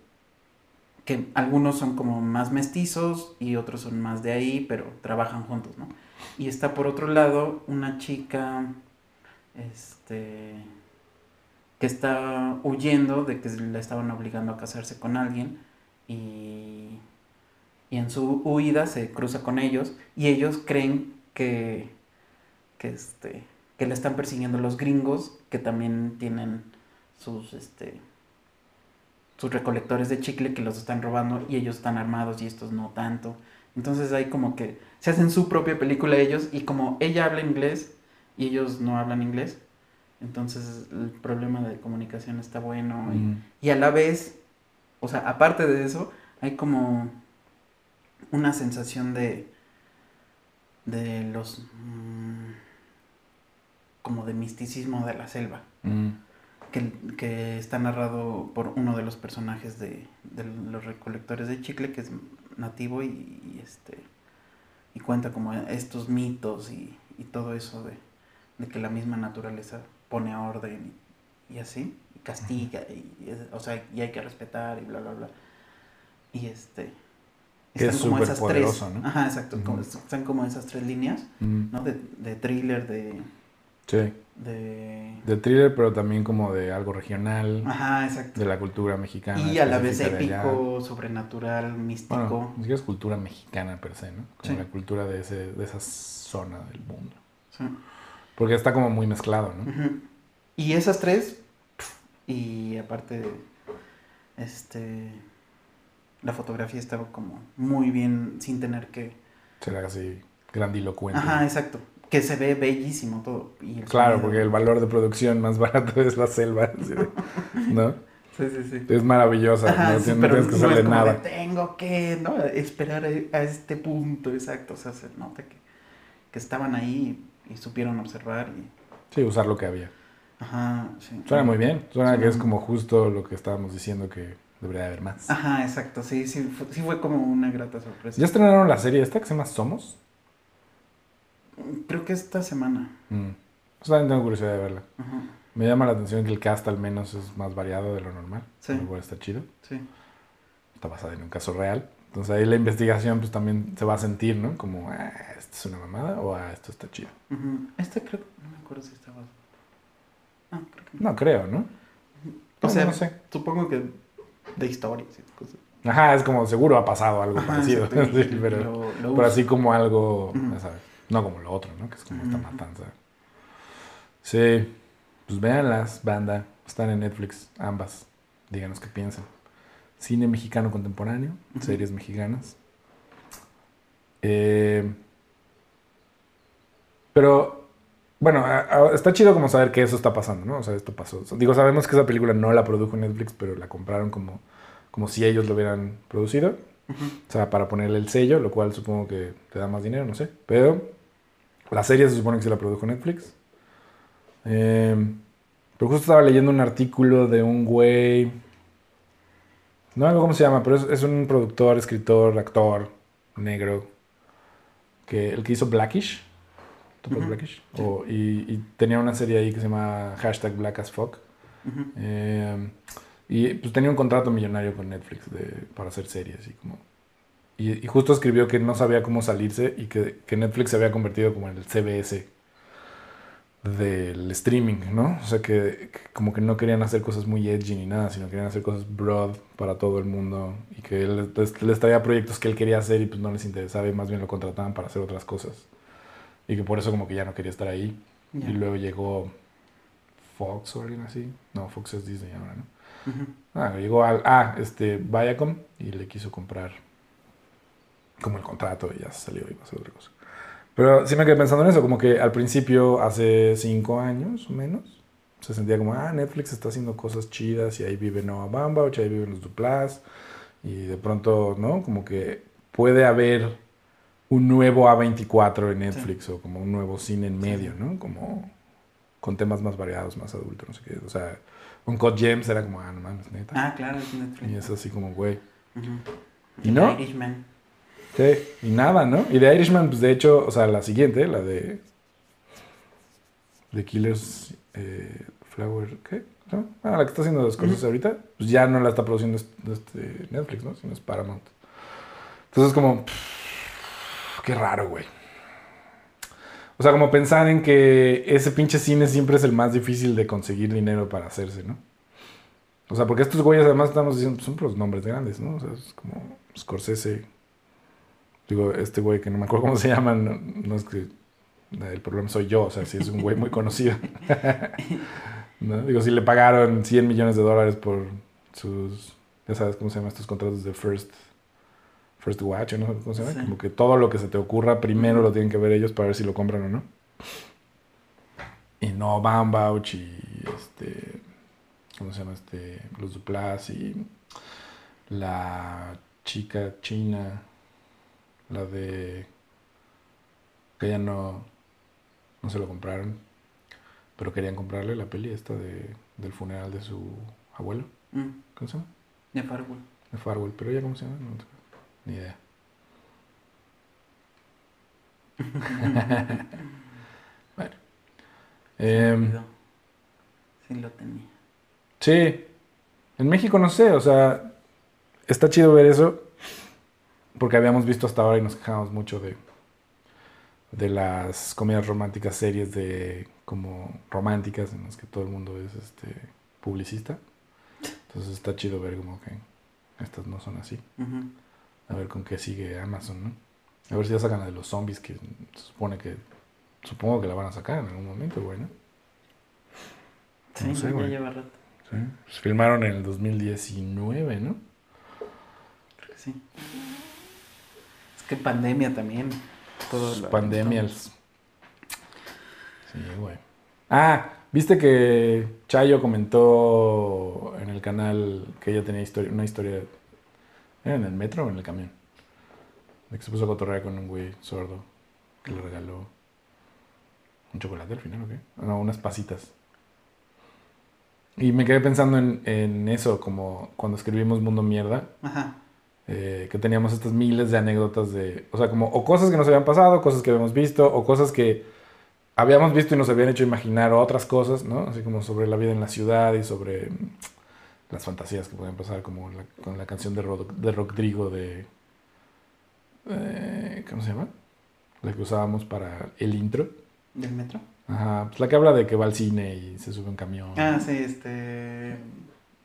que algunos son como más mestizos y otros son más de ahí, pero trabajan juntos, ¿no? Y está por otro lado una chica. Este. que está huyendo de que la estaban obligando a casarse con alguien y, y en su huida se cruza con ellos y ellos creen que, que, este, que la están persiguiendo los gringos que también tienen sus, este, sus recolectores de chicle que los están robando y ellos están armados y estos no tanto. Entonces hay como que se hacen su propia película ellos y como ella habla inglés y ellos no hablan inglés, entonces el problema de comunicación está bueno y, Mm. y a la vez, o sea, aparte de eso, hay como una sensación de de los mm, como de misticismo de la selva Mm. Que, que está narrado por uno de los personajes de, de los recolectores de chicle que es nativo y, y, este y cuenta como estos mitos y, y todo eso de, de que la misma naturaleza pone orden y, y así y castiga y, o sea y hay que respetar y bla bla bla y este Que es como esas tres superpoderoso, ¿no? ajá exacto como- están como esas tres líneas Mm. no de, de thriller de Sí. de De thriller, pero también como de algo regional, ajá exacto de la cultura mexicana. Y a la vez épico, sobrenatural, místico. Bueno, ni siquiera es cultura mexicana per se, ¿no? Como Sí. la cultura de, ese, de esa zona del mundo. Sí. Porque está como muy mezclado, ¿no? Y esas tres, y aparte, este, la fotografía estaba como muy bien, sin tener que... Será así grandilocuente. Ajá, exacto. Que se ve bellísimo todo. y Claro, sonido. porque el valor de producción más barato es la selva, ¿no? Sí, sí, sí. Es maravillosa, Ajá, no, sí, tienes, no pero tienes que no hacerle como de, nada. tengo que ¿no? esperar a, a este punto exacto. O sea, se nota que, que estaban ahí y supieron observar. Y, Sí, usar lo que había. ajá, sí. Suena muy bien, suena Suena que es como justo lo que estábamos diciendo que debería haber más. Ajá, exacto. Sí, sí, fue, sí fue como una grata sorpresa. ¿Ya estrenaron la serie esta que se llama Somos? Creo que esta semana. Mm. Pues también tengo curiosidad de verla. Ajá, Me llama la atención que el cast al menos es más variado de lo normal. Sí. Igual está chido. sí. Está basada en un caso real. Entonces ahí la investigación pues también se va a sentir, ¿no? Como, ah, esto es una mamada o ah, esto está chido. Ujú. Esta creo, no me acuerdo si estaba. Ah, creo que no. No creo, ¿no? O No, sea, no sé. supongo que de historias y cosas. Ajá, es como seguro ha pasado algo Ajá, parecido. Sí, pero, lo- lo pero usa. así como algo, ya sabes, no como lo otro, ¿no? Que es como esta matanza. Sí, pues véanlas, banda. Están en Netflix, ambas. Díganos qué piensan. Cine mexicano contemporáneo, series mexicanas. Eh, pero, bueno, a- a- está chido como saber que eso está pasando, ¿no? O sea, esto pasó. Digo, sabemos que esa película no la produjo Netflix, pero la compraron como, como si ellos lo hubieran producido. O sea, para ponerle el sello, lo cual supongo que te da más dinero, no sé. Pero la serie se supone que sí la produjo Netflix. Eh, pero justo estaba leyendo un artículo de un güey. No algo cómo se llama, pero es, es un productor, escritor, actor negro. Que, el que hizo Blackish. ¿Topas Ujú. Blackish? Sí. O- y, y tenía una serie ahí que se llama Hashtag Black as Fuck. Ujú. Eh, y pues tenía un contrato millonario con Netflix de- para hacer series y como... Y, y justo escribió que no sabía cómo salirse y que, que Netflix se había convertido como en el CBS del streaming, ¿no? O sea que, que como que no querían hacer cosas muy edgy ni nada, sino querían hacer cosas broad para todo el mundo y que él les, les traía proyectos que él quería hacer y pues no les interesaba y más bien lo contrataban para hacer otras cosas. Y que por eso como que ya no quería estar ahí. Y luego llegó Fox o alguien así. No, Fox es Disney ahora, ¿no? Ah, llegó al, ah, este, Viacom y le quiso comprar como el contrato y ya se salió y pasó otra cosa. Pero sí me quedé pensando en eso, como que al principio, hace cinco años o menos, se sentía como, ah, Netflix está haciendo cosas chidas y ahí vive Noah Baumbach, ahí viven los Duplas y de pronto, ¿no? Como que puede haber un nuevo A24 en Netflix o como un nuevo cine en medio, ¿no? Como con temas más variados, más adultos, no sé qué. O sea, un Code James era como, ah, no mames, neta. Ah, claro, es Netflix. Y es así como, güey. Ujú. ¿Y no? Irishman. Sí, y nada, ¿no? Y de Irishman, pues de hecho, o sea, la siguiente, la de. De Killers eh, Flower. ¿Qué? ¿No? Ah, la que está haciendo las cosas ahorita, pues ya no la está produciendo este, este Netflix, ¿no? Sino es Paramount. Entonces, como. pff, qué raro, güey. O sea, como pensar en que ese pinche cine siempre es el más difícil de conseguir dinero para hacerse, ¿no? O sea, porque estos güeyes además estamos diciendo, pues, son los nombres grandes, ¿no? O sea, es como Scorsese. Digo, este güey que no me acuerdo cómo se llama, no, no es que el problema soy yo, o sea, si es un güey muy conocido. ¿No? Digo, si le pagaron 100 millones de dólares por sus, ya sabes cómo se llaman estos contratos de First, first Watch, no cómo se llama, Sí. como que todo lo que se te ocurra primero lo tienen que ver ellos para ver si lo compran o no. Y no Baumbach y este, ¿cómo se llama? Este, los Duplas y la chica china, la de que ya no, no se lo compraron, pero querían comprarle la peli esta de, del funeral de su abuelo, Mm, ¿cómo se llama? De Farwell. De Farwell, pero ella cómo se llama, no, ni idea. bueno. Olvidó. Sí lo tenía. Sí, en México no sé, o sea, está chido ver eso, porque habíamos visto hasta ahora y nos quejamos mucho de, de las comedias románticas, series de como románticas en las que todo el mundo es este publicista. Entonces está chido ver como que estas no son así. A ver con qué sigue Amazon, ¿no? A ver si ya sacan la de los zombies, que se supone que, supongo que la van a sacar en algún momento, güey, ¿no? Sí, No sé, ya lleva rato. Sí. Pues filmaron en el 2019, ¿no? Creo que sí. Que pandemia también. Todo lo- Pandemias. Sí, güey. Ah, viste que Chayo comentó en el canal que ella tenía historia, una historia. ¿Era en el metro o en el camión? De que se puso a cotorrear con un güey sordo que le regaló un chocolate al final, ¿o qué? No, unas pasitas. Y me quedé pensando en, en eso, como cuando escribimos Mundo Mierda. Ajá. Eh, que teníamos estas miles de anécdotas de, o sea, como o cosas que nos habían pasado, cosas que habíamos visto, o cosas que habíamos visto y nos habían hecho imaginar otras cosas, ¿no? Así como sobre la vida en la ciudad y sobre mm, las fantasías que pueden pasar, como la- con la canción de, Rod- de Rodrigo de... eh, ¿Cómo se llama? La que usábamos para el intro. ¿Del metro? Ajá, pues la que habla de que va al cine y se sube un camión. Ah, sí, este.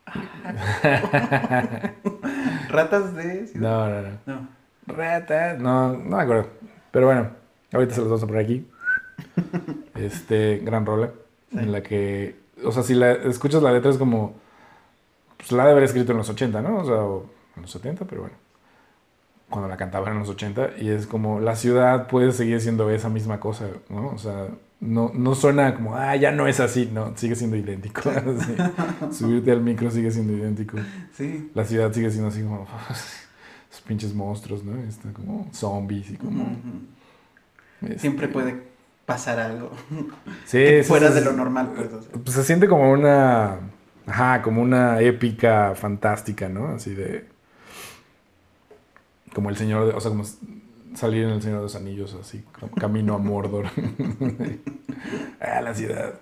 Ratas de ciudad. No, no, no. No. Rata, no, no me acuerdo. Pero bueno, ahorita se los vamos a poner aquí. Este, gran rola. Sí. En la que, o sea, si la escuchas la letra es como, pues la de haber escrito en los 80, ¿no? O sea, o en los 70, pero bueno. Cuando la cantaban en los 80. Y es como, la ciudad puede seguir siendo esa misma cosa, ¿no? O sea, no, no suena como, ah, ya no es así. No, sigue siendo idéntico. Sí. Subirte al micro sigue siendo idéntico. Sí. La ciudad sigue siendo así como, esos pinches monstruos, ¿no? Está como zombies y como... Este, Siempre puede pasar algo. Sí, que fuera de lo normal, pues. o sea. Pues se siente como una. Ajá, como una épica fantástica, ¿no? Así de. Como el Señor de. O sea, como salir en el Señor de los Anillos, así, camino a Mordor. ah, la ciudad.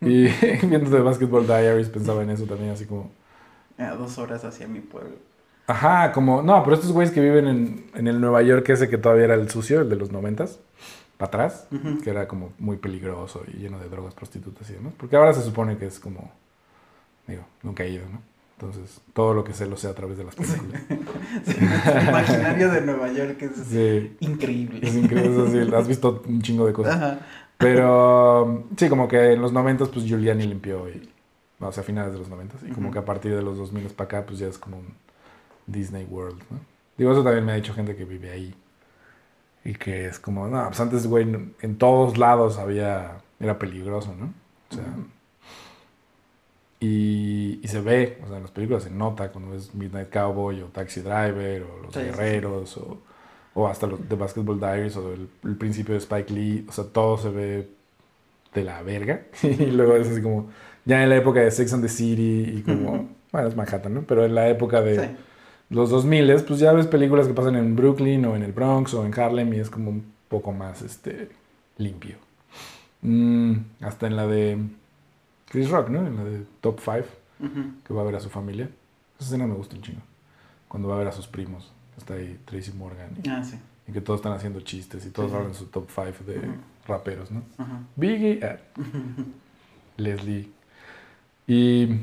Y viendo The Basketball Diaries pensaba en eso también, así como. A dos horas hacia mi pueblo. Ajá, como. No, pero estos güeyes que viven en, en el Nueva York, ese que todavía era el sucio, el de los noventas, para atrás, que era como muy peligroso y lleno de drogas, prostitutas y demás. Porque ahora se supone que es como. Digo, nunca he ido, ¿no? Entonces, todo lo que sé lo sé a través de las películas. Sí, imaginario de Nueva York es Sí, increíble. es increíble. es así, has visto un chingo de cosas. Ajá. Pero sí, como que en los noventas, pues Giuliani limpió y. O sea, a finales de los noventas. Y como que a partir de los 2000 para acá, pues ya es como un Disney World, ¿no? Digo, eso también me ha dicho gente que vive ahí. Y que es como, no, pues antes, güey, en todos lados había. Era peligroso, ¿no? O sea. Y, y se ve, o sea, en las películas se nota cuando ves Midnight Cowboy o Taxi Driver o Los Sí, sí, sí. Guerreros o, o hasta los The Basketball Diaries o el, el principio de Spike Lee, o sea, todo se ve de la verga. y luego es así como, ya en la época de Sex and the City y como, bueno, es Manhattan, ¿no? Pero en la época de Sí. los 2000, pues ya ves películas que pasan en Brooklyn o en el Bronx o en Harlem y es como un poco más este, limpio. Mm, hasta en la de Chris Rock, ¿no? En la de Top 5, Ujú. que va a ver a su familia. Esa escena me gusta un chingo. Cuando va a ver a sus primos. Está ahí Tracy Morgan. Y, Ah, sí. y que todos están haciendo chistes y todos hablan su top 5 de raperos, ¿no? Ajá. Biggie, ah, Leslie. Y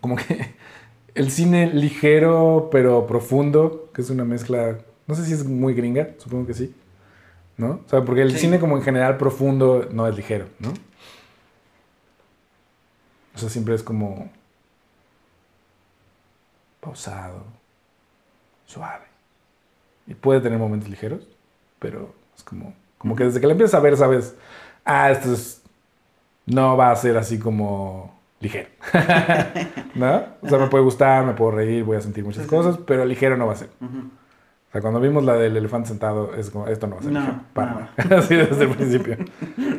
como que el cine ligero pero profundo, que es una mezcla, no sé si es muy gringa, supongo que sí, ¿no? O sea, porque el Sí. cine como en general profundo no es ligero, ¿no? O sea, siempre es como pausado, suave. Y puede tener momentos ligeros, pero es como, como que desde que la empiezas a ver sabes, ah, esto es, no va a ser así como ligero. ¿No? O sea, me puede gustar, me puedo reír, voy a sentir muchas cosas, pero ligero no va a ser. O sea, cuando vimos la del elefante sentado, es como, esto no va a ser No, ligero. Para no. Así desde el principio.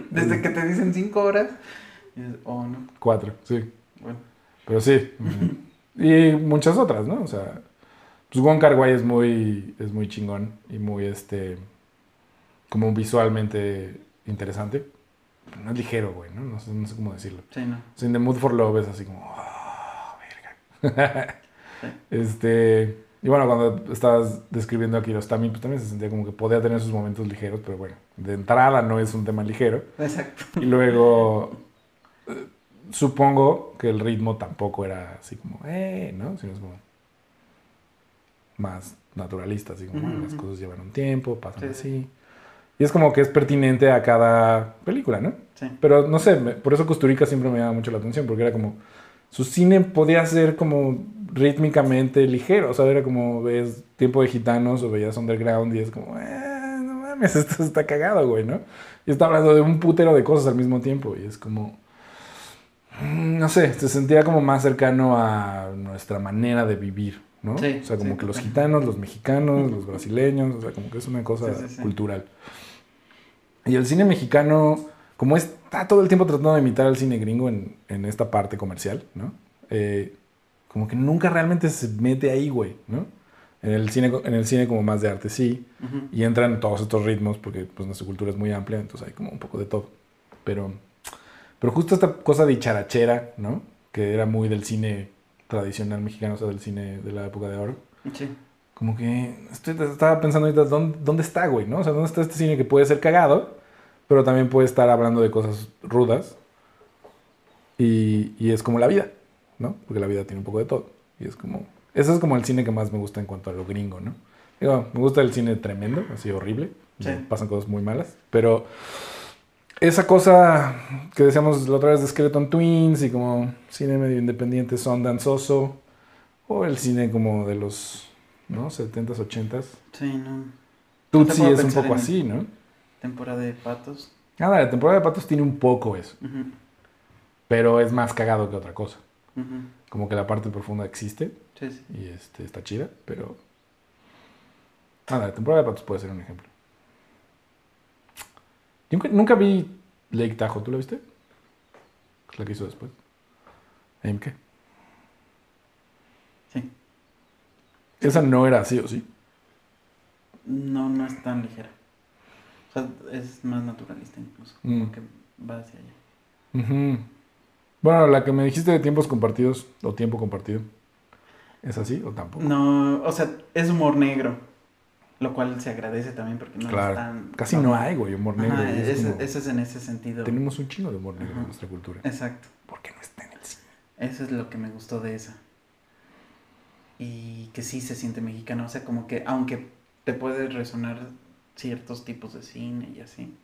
Desde que te dicen cinco horas. Oh, no. Cuatro, sí. Bueno. Pero sí. y muchas otras, ¿no? O sea, pues Wong Kar Wai es muy, es muy chingón y muy, este, como visualmente interesante. Pero no es ligero, güey, ¿no? No sé, no sé cómo decirlo. Sí, no. O sea, In the Mood for Love es así como, oh, verga. Sí. este, y bueno, cuando estabas describiendo a Kiarostami, pues también se sentía como que podía tener sus momentos ligeros, pero bueno, de entrada no es un tema ligero. Exacto. Y luego, supongo que el ritmo tampoco era así como, eh, ¿no? Sino es como más naturalista, así como, Ujú, bueno, las cosas llevan un tiempo, pasan Sí, así. Y es como que es pertinente a cada película, ¿no? Sí. Pero no sé, me- por eso Costurica siempre me llama mucho la atención, porque era como, su cine podía ser como rítmicamente ligero, o sea, era como ves Tiempo de Gitanos o veías Underground y es como, eh, no mames, esto está cagado, güey, ¿no? Y está hablando de un putero de cosas al mismo tiempo y es como, no sé, se sentía como más cercano a nuestra manera de vivir, ¿no? Sí, o sea, como sí, que los gitanos, los mexicanos, los brasileños, o sea, como que es una cosa Sí, cultural. Y el cine mexicano, como está todo el tiempo tratando de imitar al cine gringo en, en esta parte comercial, ¿no? Eh, como que nunca realmente se mete ahí, güey, ¿no? En el cine, en el cine como más de arte, sí. Y entran todos estos ritmos porque pues, nuestra cultura es muy amplia, entonces hay como un poco de todo. Pero, pero justo esta cosa de charachera, ¿no? Que era muy del cine tradicional mexicano, o sea, del cine de la época de oro. Sí. Como que estoy, estaba pensando ahorita, ¿dónde, ¿dónde está, güey? ¿no? O sea, ¿dónde está este cine que puede ser cagado, pero también puede estar hablando de cosas rudas? Y, y es como la vida, ¿no? Porque la vida tiene un poco de todo. Y es como, eso es como el cine que más me gusta en cuanto a lo gringo, ¿no? Digo, me gusta el cine tremendo, así horrible, Sí. pasan cosas muy malas, pero esa cosa que decíamos la otra vez de Skeleton Twins y como cine medio independiente, Sundance-oso, o el cine como de los, ¿no? 70s, 80s. Sí, no. Tutsi es un poco así, ¿no? Temporada de patos. Nada, la temporada de patos tiene un poco eso, pero es más cagado que otra cosa. Como que la parte profunda existe Sí, sí. y este, está chida, pero... Nada, la temporada de patos puede ser un ejemplo. Yo nunca, vi Lake Tahoe, ¿tú la viste? Es la que hizo después. ¿En qué? Sí. Esa no era así, ¿o sí? No, no es tan ligera. O sea, es más naturalista incluso. Mm. Como que va hacia allá. Ujú. Bueno, la que me dijiste de tiempos compartidos o tiempo compartido. ¿Es así o tampoco? No, o sea, es humor negro. Lo cual se agradece también porque no claro. es tan. Casi no hay, güey, humor negro. Ajá, es ese, como- ese es en ese sentido. Tenemos un chingo de humor negro Ajá. en nuestra cultura. Exacto. ¿Por qué no está en el cine? Eso es lo que me gustó de esa. Y que sí se siente mexicano. O sea, como que aunque te puede resonar ciertos tipos de cine y así,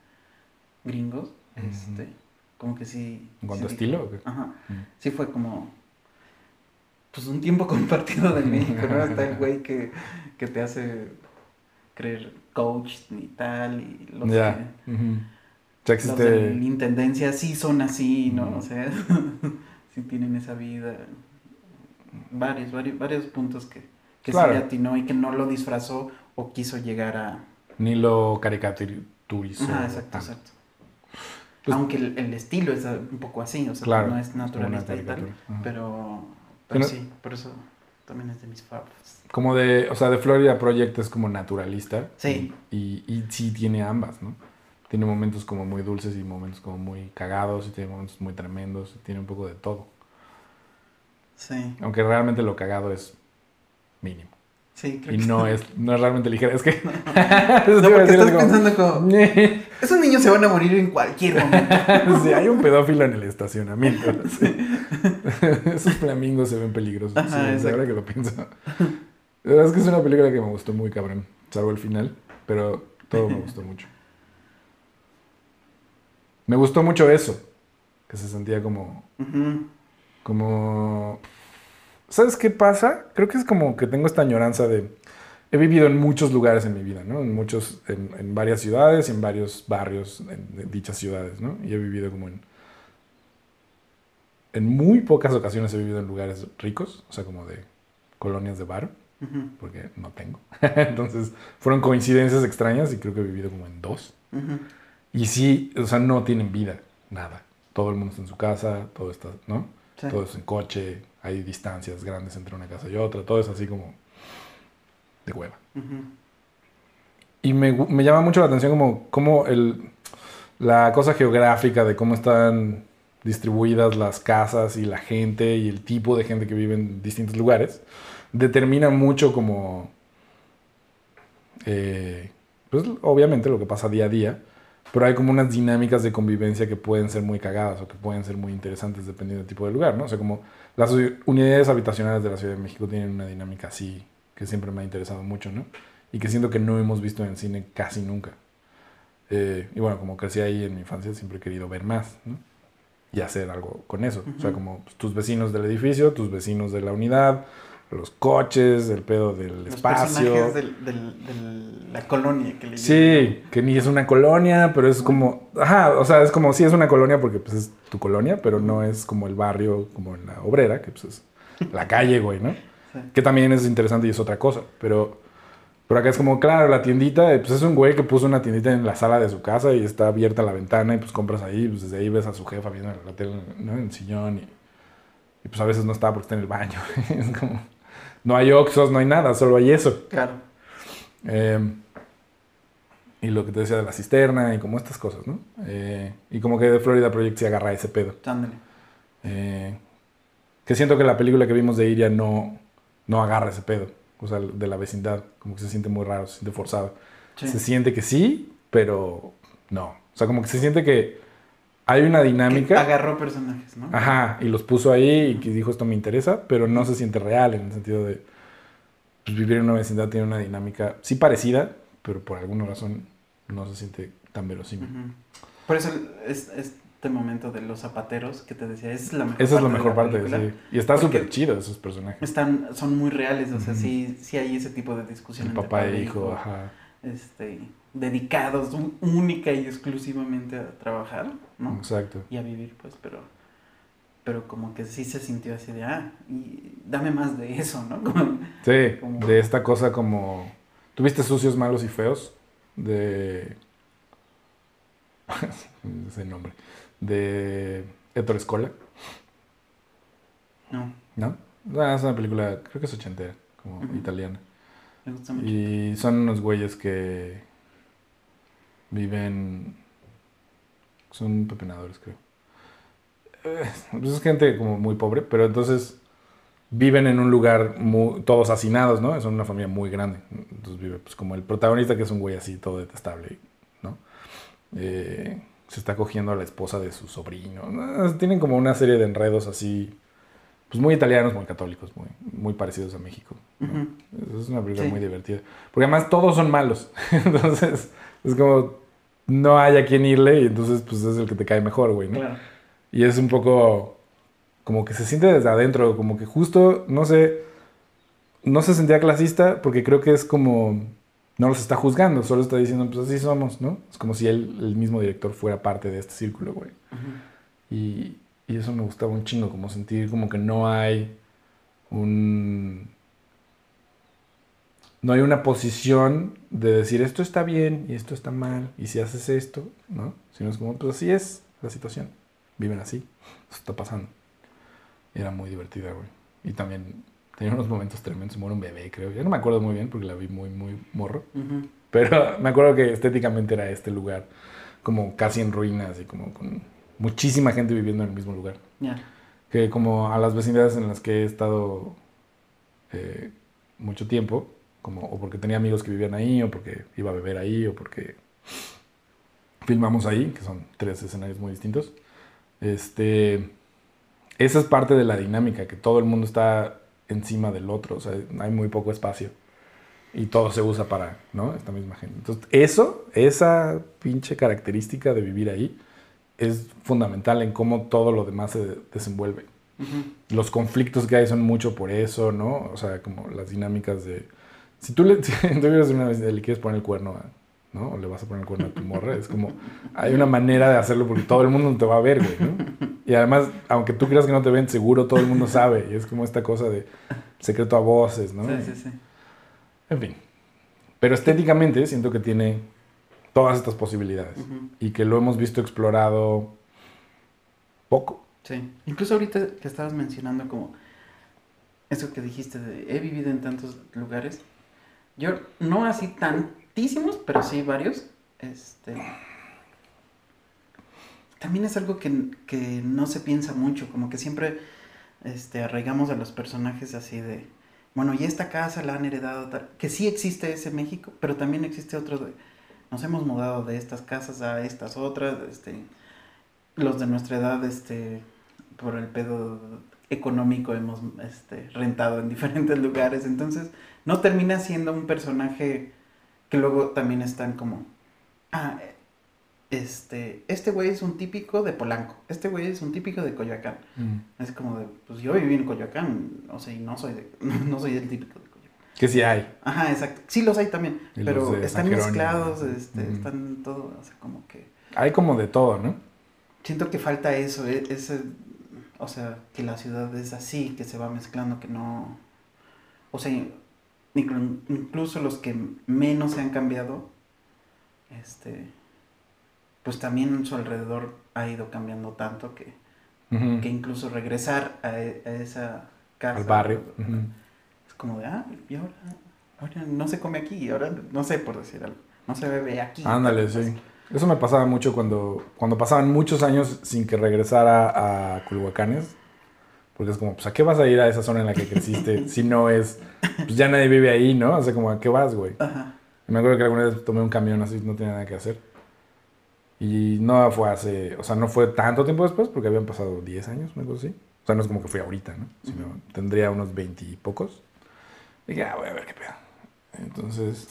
gringos, este, como que sí. ¿En cuanto sí estilo? Ajá. Sí fue como. Pues un tiempo compartido de México, ¿no? Está el güey que, que te hace creer coach y tal. Y los que. Ya Los de la intendencia sí son así, ¿no? Ujú. O sea, sí tienen esa vida. Varios, varios, varios puntos que, que Claro. sí le atinó y que no lo disfrazó o quiso llegar a... Ni lo caricaturizó. Exacto, exacto. Pues- Aunque el, el estilo es un poco así, o sea, Claro, no es naturalista y tal. Ajá. pero, Que pero no- sí, por eso también es de mis favoritos. Como de, o sea, de Florida Project es como naturalista. Sí. Y, y sí tiene ambas, ¿no? Tiene momentos como muy dulces y momentos como muy cagados y tiene momentos muy tremendos y tiene un poco de todo. Sí, Aunque realmente lo cagado es mínimo. sí, creo Y que no es, no es realmente ligero. Es que... No, a porque estás como- pensando como, esos niños se van a morir en cualquier momento. Sí, hay un pedófilo en el estacionamiento. sí. Esos flamingos se ven peligrosos. Ajá, sí, ahora que lo pienso. La verdad es que es una película que me gustó muy cabrón. Salvo el final. Pero todo me gustó mucho. Me gustó mucho eso. Que se sentía como. Como. ¿Sabes qué pasa? Creo que es como que tengo esta añoranza de. He vivido en muchos lugares en mi vida, ¿no? En muchos, en, en varias ciudades y en varios barrios en, en dichas ciudades, ¿no? Y he vivido como en. En muy pocas ocasiones he vivido en lugares ricos, o sea, como de colonias de bar, porque no tengo. Entonces, fueron coincidencias extrañas y creo que he vivido como en dos. Y sí, o sea, no tienen vida, nada. Todo el mundo está en su casa, todo está, ¿no? Sí. Todo es en coche, hay distancias grandes entre una casa y otra, todo es así como de hueva. Ujú. Y me, me llama mucho la atención como, como el, la cosa geográfica de cómo están distribuidas las casas y la gente y el tipo de gente que vive en distintos lugares, determina mucho como, eh, pues obviamente lo que pasa día a día, pero hay como unas dinámicas de convivencia que pueden ser muy cagadas o que pueden ser muy interesantes dependiendo del tipo de lugar, ¿no? O sea, como las unidades habitacionales de la Ciudad de México tienen una dinámica así que siempre me ha interesado mucho, ¿no? Y que siento que no hemos visto en cine casi nunca. Eh, y bueno, como crecí ahí en mi infancia, siempre he querido ver más, ¿no? Y hacer algo con eso. O sea, como pues, tus vecinos del edificio, tus vecinos de la unidad, los coches, el pedo del Los espacio. de la colonia que le. Sí, que ni es una colonia, pero es como, ajá, o sea, es como sí es una colonia porque pues es tu colonia, pero no es como el barrio, como en la obrera, que pues es la calle, güey, ¿no? Sí. Que también es interesante y es otra cosa, pero, pero acá es como, claro, la tiendita, eh, pues es un güey que puso una tiendita en la sala de su casa y está abierta la ventana y pues compras ahí, pues desde ahí ves a su jefa viendo la tele, ¿no? En el sillón y, y pues a veces no está porque está en el baño, es como, no hay oxos, no hay nada, solo hay eso. Claro. Eh, y lo que te decía de la cisterna y como estas cosas, ¿no? Eh, y como que de Florida Project se agarra ese pedo. Ándale. Eh, que siento que la película que vimos de Iria no, no agarra ese pedo. O sea, de la vecindad. Como que se siente muy raro, se siente forzado. Sí. Se siente que sí, pero no. O sea, como que se siente que hay una que dinámica. agarró personajes, ¿no? Ajá, y los puso ahí y que dijo esto me interesa, pero no se siente real en el sentido de pues, vivir en una vecindad tiene una dinámica sí parecida, pero por alguna razón no se siente tan verosímil. Por eso es, este momento de los zapateros que te decía, esa es la mejor Esa es la de mejor parte, película. sí. Y está súper chido esos personajes. Están, son muy reales, o sea, sí, sí hay ese tipo de discusión El entre papá padre e hijo, ajá. este, dedicados un- única y exclusivamente a trabajar, ¿no? Exacto. Y a vivir, pues, pero, pero como que sí se sintió así de, ah, y dame más de eso, ¿no? Como- Sí, Como- de esta cosa como... ¿Tuviste sucios, malos y feos? De... ese nombre. De Ettore Scola, no, ¿no? Ah, es una película, creo que es ochentera, como italiana. me gusta mucho. Y son unos güeyes que viven... Son pepenadores, creo. Eh, pues es gente como muy pobre, pero entonces viven en un lugar muy, todos hacinados, ¿no? Son una familia muy grande. Entonces vive pues como el protagonista que es un güey así todo detestable, ¿no? Eh, se está cogiendo a la esposa de su sobrino. ¿no? Tienen como una serie de enredos así, pues muy italianos, muy católicos, muy, muy parecidos a México. Es una película Sí. muy divertida. Porque además todos son malos. entonces, es como no hay a quién irle y entonces pues es el que te cae mejor, güey, ¿no? Claro. Y es un poco como que se siente desde adentro, como que justo, no sé, no se sentía clasista porque creo que es como, no los está juzgando, solo está diciendo, pues así somos, ¿no? Es como si él, el mismo director, fuera parte de este círculo, güey. Y, y eso me gustaba un chingo, como sentir como que no hay un... No hay una posición de decir esto está bien y esto está mal y si haces esto, ¿no? Sino es como, pues así es la situación. Viven así, eso está pasando. Y era muy divertida, güey. Y también tenía unos momentos tremendos, muere un bebé, creo. Ya no me acuerdo muy bien porque la vi muy, muy morro. Ujú. Pero me acuerdo que estéticamente era este lugar como casi en ruinas y como con muchísima gente viviendo en el mismo lugar. Ya. Que como a las vecindades en las que he estado eh, mucho tiempo, como o porque tenía amigos que vivían ahí, o porque iba a beber ahí, o porque filmamos ahí, que son tres escenarios muy distintos. Este, esa es parte de la dinámica, que todo el mundo está encima del otro, o sea, hay muy poco espacio. Y todo se usa para, ¿no? Esta misma gente. Entonces, eso, esa pinche característica de vivir ahí, es fundamental en cómo todo lo demás se desenvuelve. Los conflictos que hay son mucho por eso, ¿no? O sea, como las dinámicas de... Si tú le, si tú vives una le quieres poner el cuerno, a- ¿no? O le vas a poner el cuerno a tu morra, es como... Hay una manera de hacerlo porque todo el mundo te va a ver, güey, ¿no? Y además, aunque tú creas que no te ven, seguro todo el mundo sabe. Y es como esta cosa de secreto a voces, ¿no? Sí, sí, sí. En fin. Pero estéticamente siento que tiene todas estas posibilidades. Y que lo hemos visto explorado poco. Sí. Incluso ahorita que estabas mencionando como eso que dijiste de he vivido en tantos lugares. Yo no así pero sí varios. Este también es algo que, que no se piensa mucho, como que siempre este, arraigamos a los personajes así de, bueno, y esta casa la han heredado, tal, que sí existe ese México, pero también existe otro nos hemos mudado de estas casas a estas otras, este, los de nuestra edad, este, por el pedo económico hemos este, rentado en diferentes lugares, entonces no termina siendo un personaje que luego también están como, ah, este, este güey es un típico de Polanco, este güey es un típico de Coyoacán. Es como de, pues yo viví en Coyoacán, o sea, y no soy, de, no soy el típico de Coyoacán. Que sí hay. Ajá, exacto. Sí los hay también, Y pero están mezclados, este, están todo, o sea, como que... Hay como de todo, ¿no? Siento que falta eso, e- ese, o sea, que la ciudad es así, que se va mezclando, que no... O sea, incluso los que menos se han cambiado, este, pues también su alrededor ha ido cambiando tanto que, que incluso regresar a, e- a esa casa... Al barrio. Es como de, ah, y ahora, ahora no se come aquí, ahora no sé por decir algo, no se bebe aquí. Ándale, sí. Eso me pasaba mucho cuando, cuando pasaban muchos años sin que regresara a Culhuacanes. Porque es como, pues, ¿a qué vas a ir a esa zona en la que creciste si no es, pues ya nadie vive ahí, ¿no? O sea, como, ¿a qué vas, güey? Ajá. Y me acuerdo que alguna vez tomé un camión así, no tenía nada que hacer. Y no fue hace, o sea, no fue tanto tiempo después, porque habían pasado 10 años, una cosa así. O sea, no es como que fui ahorita, ¿no? Sino tendría unos 20 y pocos. Y dije, ah, voy a ver qué pedo. Entonces,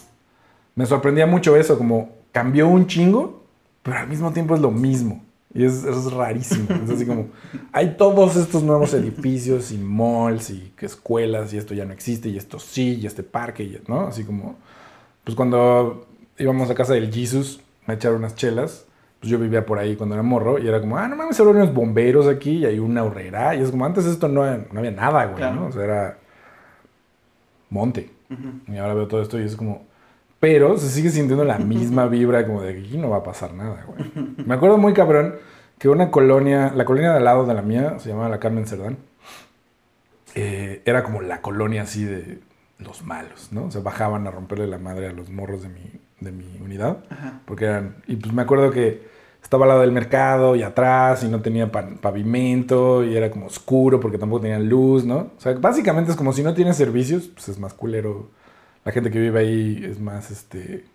me sorprendía mucho eso, como cambió un chingo, pero al mismo tiempo es lo mismo. Y es, es rarísimo. Es así como, hay todos estos nuevos edificios y malls y escuelas y esto ya no existe y esto sí y este parque, y, ¿no? Así como, pues cuando íbamos a casa del Jesus a echar unas chelas, pues yo vivía por ahí cuando era morro y era como, ah, no mames, ahora unos bomberos aquí y hay una horrera. Y es como, antes esto no, no había nada, güey, Claro. ¿no? O sea, era monte. Y ahora veo todo esto y es como. Pero se sigue sintiendo la misma vibra, como de que aquí no va a pasar nada, güey. Me acuerdo muy cabrón que una colonia, la colonia de al lado de la mía, se llamaba la Carmen Cerdán, eh, era como la colonia así de los malos, ¿no? O sea, bajaban a romperle la madre a los morros de mi, de mi unidad, Ajá. porque eran. Y pues me acuerdo que estaba al lado del mercado y atrás y no tenía pa- pavimento y era como oscuro porque tampoco tenían luz, ¿no? O sea, básicamente es como si no tienes servicios, pues es más culero. La gente que vive ahí es más, este,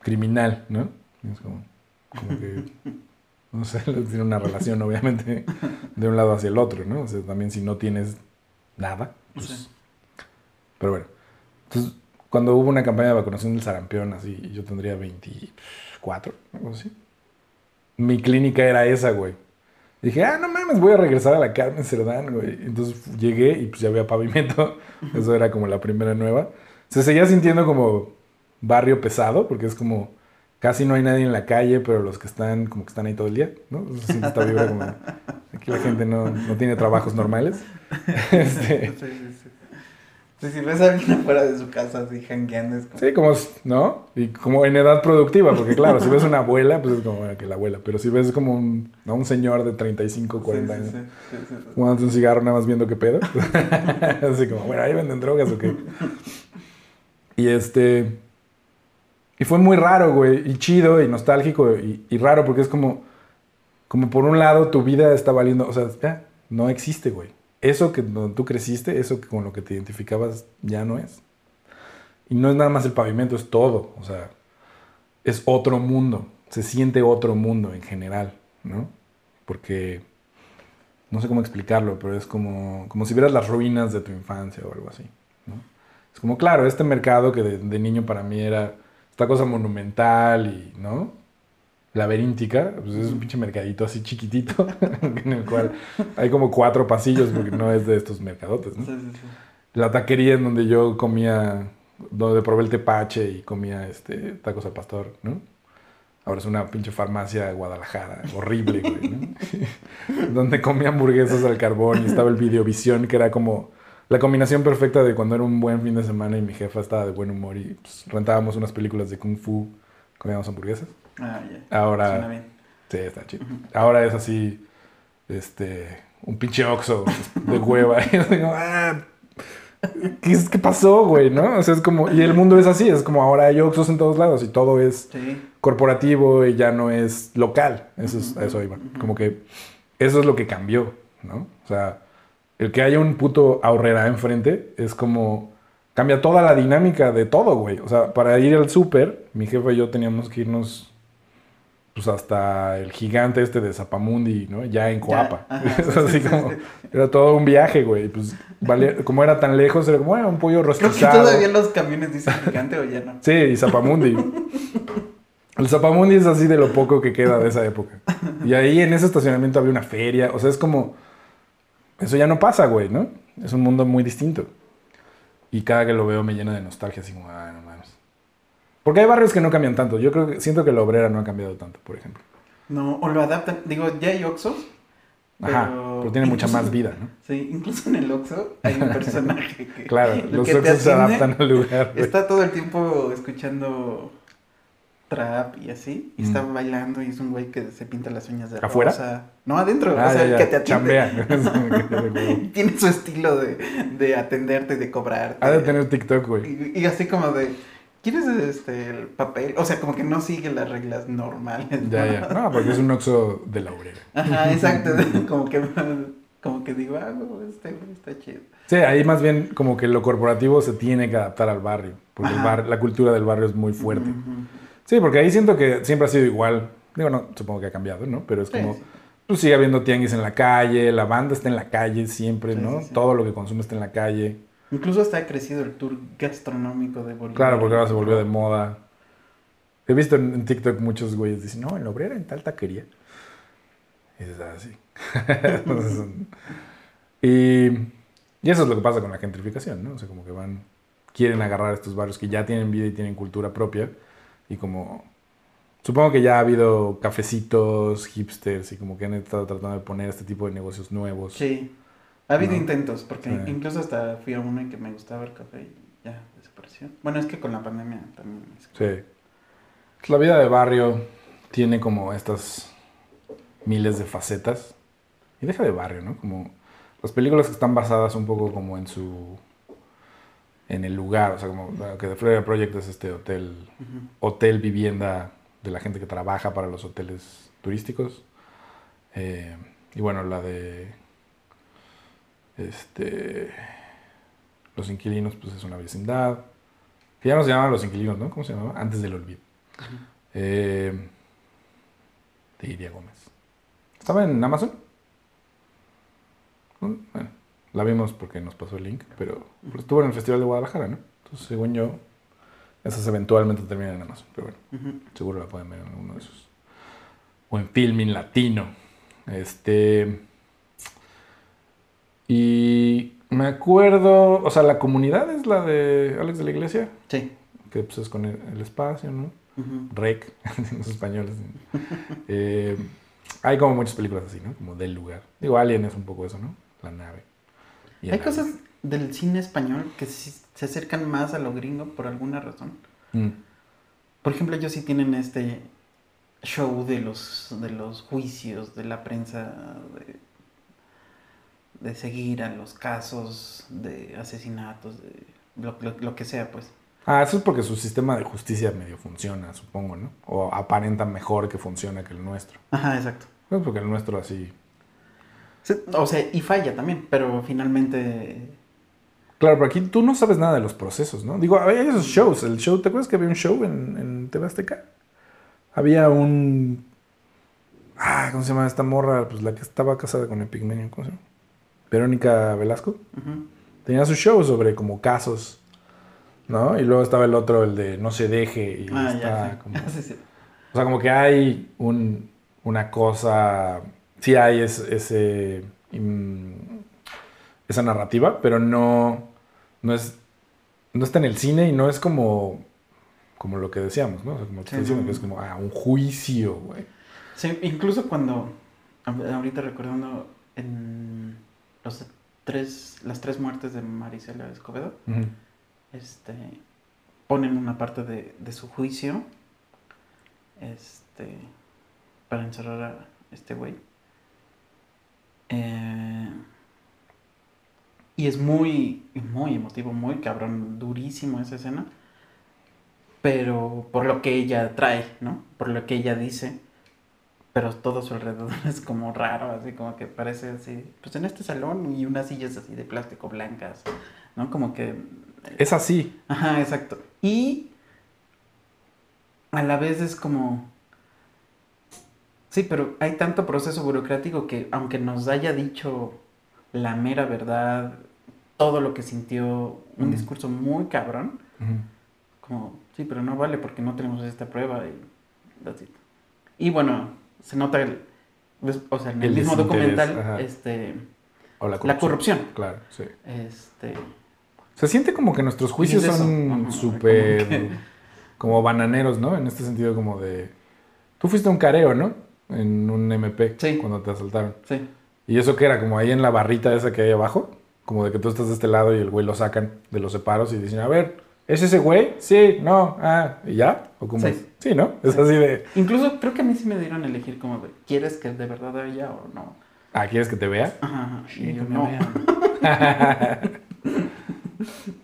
criminal, ¿no? Es como, como que, no sé, tiene una relación obviamente de un lado hacia el otro, ¿no? O sea, también si no tienes nada, pues... Sí. Pero bueno, entonces cuando hubo una campaña de vacunación del sarampión, así, yo tendría 24, algo así. Mi clínica era esa, güey. Dije, ah, no mames, voy a regresar a la Carmen Cerdán, güey. Entonces llegué y pues ya había pavimento. Eso era como la primera nueva. Se seguía sintiendo como barrio pesado, porque es como casi no hay nadie en la calle, pero los que están, como que están ahí todo el día, ¿no? Se siente esta vibra como, aquí la gente no, no tiene trabajos normales. Este, Sí, sí, sí. Sí, si ves a alguien afuera de su casa así jangueando, es como... Sí, como, ¿no? Y como en edad productiva, porque claro, si ves una abuela, pues es como bueno, que la abuela, pero si ves como un, ¿no? un señor de 35, 40 Sí, sí, años, sí, fumando un cigarro nada más viendo qué pedo, así como, bueno, ahí venden drogas o qué. Y este, y fue muy raro, güey, y chido, y nostálgico, y, raro, porque es como, como por un lado tu vida está valiendo, o sea, ya, no existe, güey. Eso que tú creciste, eso que con lo que te identificabas ya no es. Y no es nada más el pavimento, es todo. O sea, es otro mundo. Se siente otro mundo en general, ¿no? Porque no sé cómo explicarlo, pero es como, como si vieras las ruinas de tu infancia o algo así. Es como, claro, este mercado que de, de niño para mí era esta cosa monumental y, ¿no? Laberíntica, pues es un pinche mercadito así chiquitito en el cual hay como cuatro pasillos porque no es de estos mercadotes, ¿no? Sí, sí, sí. La taquería en donde yo comía, donde probé el tepache y comía este, tacos al pastor, ¿no? Ahora es una pinche farmacia de Guadalajara, horrible, güey, ¿no? donde comía hamburguesas al carbón y estaba el Videovisión, que era como la combinación perfecta de cuando era un buen fin de semana y mi jefa estaba de buen humor y pues, rentábamos unas películas de Kung Fu, comíamos hamburguesas. Ah, ya. Ahora... Suena bien. Sí, está chido. Ahora es así, este, un pinche oxo de hueva. Y yo digo, ah, ¿qué, es- ¿qué pasó, güey? ¿No? O sea, es como, y el mundo es así, es como ahora hay oxos en todos lados y todo es Sí. corporativo y ya no es local. Eso es, eso iba. Como que eso es lo que cambió, ¿no? O sea, el que haya un puto ahorrera enfrente es como cambia toda la dinámica de todo, güey. O sea, para ir al súper, mi jefe y yo teníamos que irnos pues hasta el gigante este de Zapamundi, ¿no? Ya en Coapa. así sí, como, era todo un viaje, güey. Pues valía- como era tan lejos, era como, bueno, un pollo Creo que rostizado. todavía los camiones dicen gigante o ya no. Sí, y Zapamundi. El Zapamundi es así de lo poco que queda de esa época. Y ahí en ese estacionamiento había una feria. O sea, es como. Eso ya no pasa, güey, ¿no? Es un mundo muy distinto. Y cada que lo veo me llena de nostalgia, así como, ah, no mames. Porque hay barrios que no cambian tanto. Yo creo que siento que la obrera no ha cambiado tanto, por ejemplo. No, o lo adaptan. Digo, ya hay Oxxos. Ajá, pero tiene mucha más vida, ¿no? Sí, incluso en el Oxxo hay un personaje que. Claro, lo los oxos se adaptan al lugar. güey. Está todo el tiempo escuchando trap y así. Y está Mm. bailando y es un güey que se pinta las uñas de ¿Afuera? rosa. No, adentro. Ah, o sea, ya, el ya, que te atiende. Tiene su estilo de, de atenderte, de cobrarte. ha de tener TikTok, güey. Y, y así como de, ¿quieres este, el papel? O sea, como que no sigue las reglas normales. Ya, ya. No, porque es un oxo de la obrera. Ajá, exacto. como que, como que digo, ah, no, este güey está chido. Sí, ahí más bien como que lo corporativo se tiene que adaptar al barrio, porque el bar- la cultura del barrio es muy fuerte. Sí, porque ahí siento que siempre ha sido igual. Digo, no, supongo que ha cambiado, ¿no? Pero es como, sí. pues sigue habiendo tianguis en la calle, la banda está en la calle siempre, Sí, ¿no? sí, sí. Todo lo que consume está en la calle. Incluso hasta ha crecido el tour gastronómico de Bolivia. Claro, porque ahora se volvió de moda. He visto en, en TikTok muchos güeyes dicen, no, en la obrera en tal taquería. Y dices, ah, sí. Entonces, son- y, y eso es lo que pasa con la gentrificación, ¿no? O sea, como que van, quieren agarrar estos barrios que ya tienen vida y tienen cultura propia. Y como, supongo que ya ha habido cafecitos, hipsters y como que han estado tratando de poner este tipo de negocios nuevos. Sí. Ha habido No. intentos, porque Sí. incluso hasta fui a uno y que me gustaba el café y ya desapareció. Bueno, es que con la pandemia también. es- Sí. La vida de barrio tiene como estas miles de facetas. Y deja de barrio, ¿no? Como las películas que están basadas un poco como en su... En el lugar, o sea, como que The Florida Project es este hotel, hotel vivienda de la gente que trabaja para los hoteles turísticos. Eh, y bueno, la de... Este... Los inquilinos, pues es una vecindad. Que ya no se llamaban los inquilinos, ¿no? ¿Cómo se llamaba? Antes del olvido. Eh, de Iria Gómez. ¿Estaba en Amazon? Bueno, la vimos porque nos pasó el link, pero estuvo en el Festival de Guadalajara, ¿no? Entonces, según yo, esas eventualmente terminan en Amazon. Pero bueno, seguro la pueden ver en alguno de esos. O en Filmin Latino. Este. Y me acuerdo, o sea, la comunidad es la de Alex de la Iglesia, Sí. que pues es con el, el espacio, ¿no? Rec, los españoles. Eh, hay como muchas películas así, ¿no? Como del lugar. Digo, Alien es un poco eso, ¿no? La nave. Hay cosas del cine español que se acercan más a lo gringo por alguna razón. Mm, Por ejemplo, ellos sí tienen este show de los, de los juicios, de la prensa, de, de seguir a los casos de asesinatos, de lo, lo- lo que sea, pues. Ah, eso es porque su sistema de justicia medio funciona, supongo, ¿no? O aparenta mejor que funciona que el nuestro. Ajá, exacto. Pues porque el nuestro así... O sea, y falla también, pero finalmente... Claro, pero aquí tú no sabes nada de los procesos, ¿no? Digo, hay esos shows. El show, ¿te acuerdas que había un show en, en TV Azteca? Había un... Ah, ¿cómo se llama esta morra? Pues la que estaba casada con Epigmenio, ¿cómo se llama? Verónica Velasco. Tenía su show sobre como casos, ¿no? Y luego estaba el otro, el de No se deje. Y Ah, está ya, sí. como... Sí, sí. O sea, como que hay un, una cosa, sí hay es- ese, mm, esa narrativa, pero no, no es, no está en el cine y no es como, como lo que decíamos, ¿no? O sea, como te Sí, no. que es como, ah, un juicio, güey. Sí, incluso cuando, ahor- ahorita recordando en los tres, las tres muertes de Marisela Escobedo, este, ponen una parte de, de su juicio este, para encerrar a este güey. Eh, y es muy, muy emotivo, muy cabrón, durísimo esa escena. Pero por lo que ella trae, ¿no? Por lo que ella dice. Pero todo a su alrededor es como raro, así como que parece así. Pues en este salón y unas sillas así de plástico blancas, ¿no? Como que Es así. Ajá, exacto. Y a la vez es como... Sí, pero hay tanto proceso burocrático que aunque nos haya dicho la mera verdad, todo lo que sintió, un Mm. discurso muy cabrón, como, sí, pero no vale porque no tenemos esta prueba y that's it. Y bueno, se nota el... pues, O sea, en el, El mismo documental, ajá. este, O la la corrupción. Claro, sí. Este, Se siente como que nuestros juicios es son súper como que- como bananeros, ¿no? En este sentido como de... Tú fuiste un careo, ¿no? En un MP Sí. cuando te asaltaron. sí, ¿Y eso qué era? Como ahí en la barrita esa que hay abajo. Como de que tú estás de este lado y el güey lo sacan de los separos y dicen, a ver, ¿es ese güey? Sí, no, ah, ¿y ya? ¿O cómo Sí. es? Sí, ¿no? Es Sí. así de, Incluso creo que a mí sí me dieron a elegir como de, ¿quieres que de verdad haya o no? ah, ¿quieres que te vea? Ajá, y yo me no.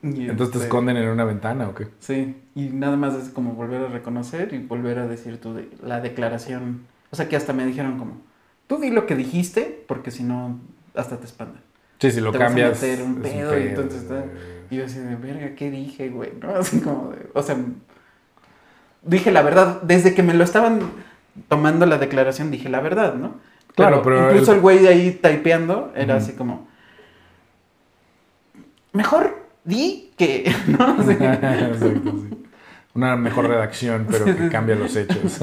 Y Entonces te este, esconden en una ventana o qué? Sí, y nada más es como volver a reconocer y volver a decir tu de- la declaración. O sea que hasta me dijeron como, tú di lo que dijiste, porque si no, hasta te espantan. Sí, si lo Te vas a cambias. meter un pedo y entonces está- Y yo así de, verga, ¿qué dije, güey? ¿No? Así como de, o sea, dije la verdad, desde que me lo estaban tomando la declaración dije la verdad, ¿no? Claro, pero Incluso el- el güey de ahí typeando era así como. Mejor di que. ¿no? Sí. Exacto, sí. Una mejor redacción, pero que cambia los hechos.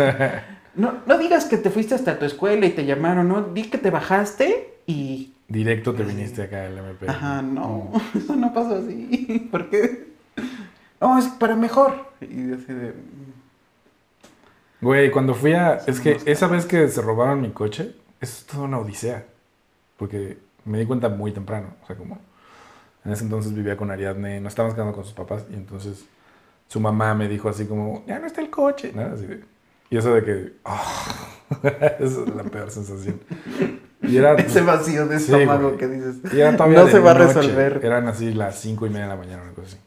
No, no digas que te fuiste hasta tu escuela y te llamaron, ¿no? Di que te bajaste y. Directo te viniste acá al MP. Ajá, no, eso no pasó así. ¿Por qué? No, es para mejor. Y así de. Güey, cuando fui a... Es que no esa vez que se robaron mi coche, eso es toda una odisea. Porque me di cuenta muy temprano. O sea, como... En ese entonces vivía con Ariadne, no estábamos quedando con sus papás. Y entonces su mamá me dijo así como, ya no está el coche. ¿no? Así de- y eso de que... esa es la peor sensación. Y era... Ese vacío de estómago que dices. Y era No se va a resolver. Eran así las cinco y media de la mañana, una cosa así.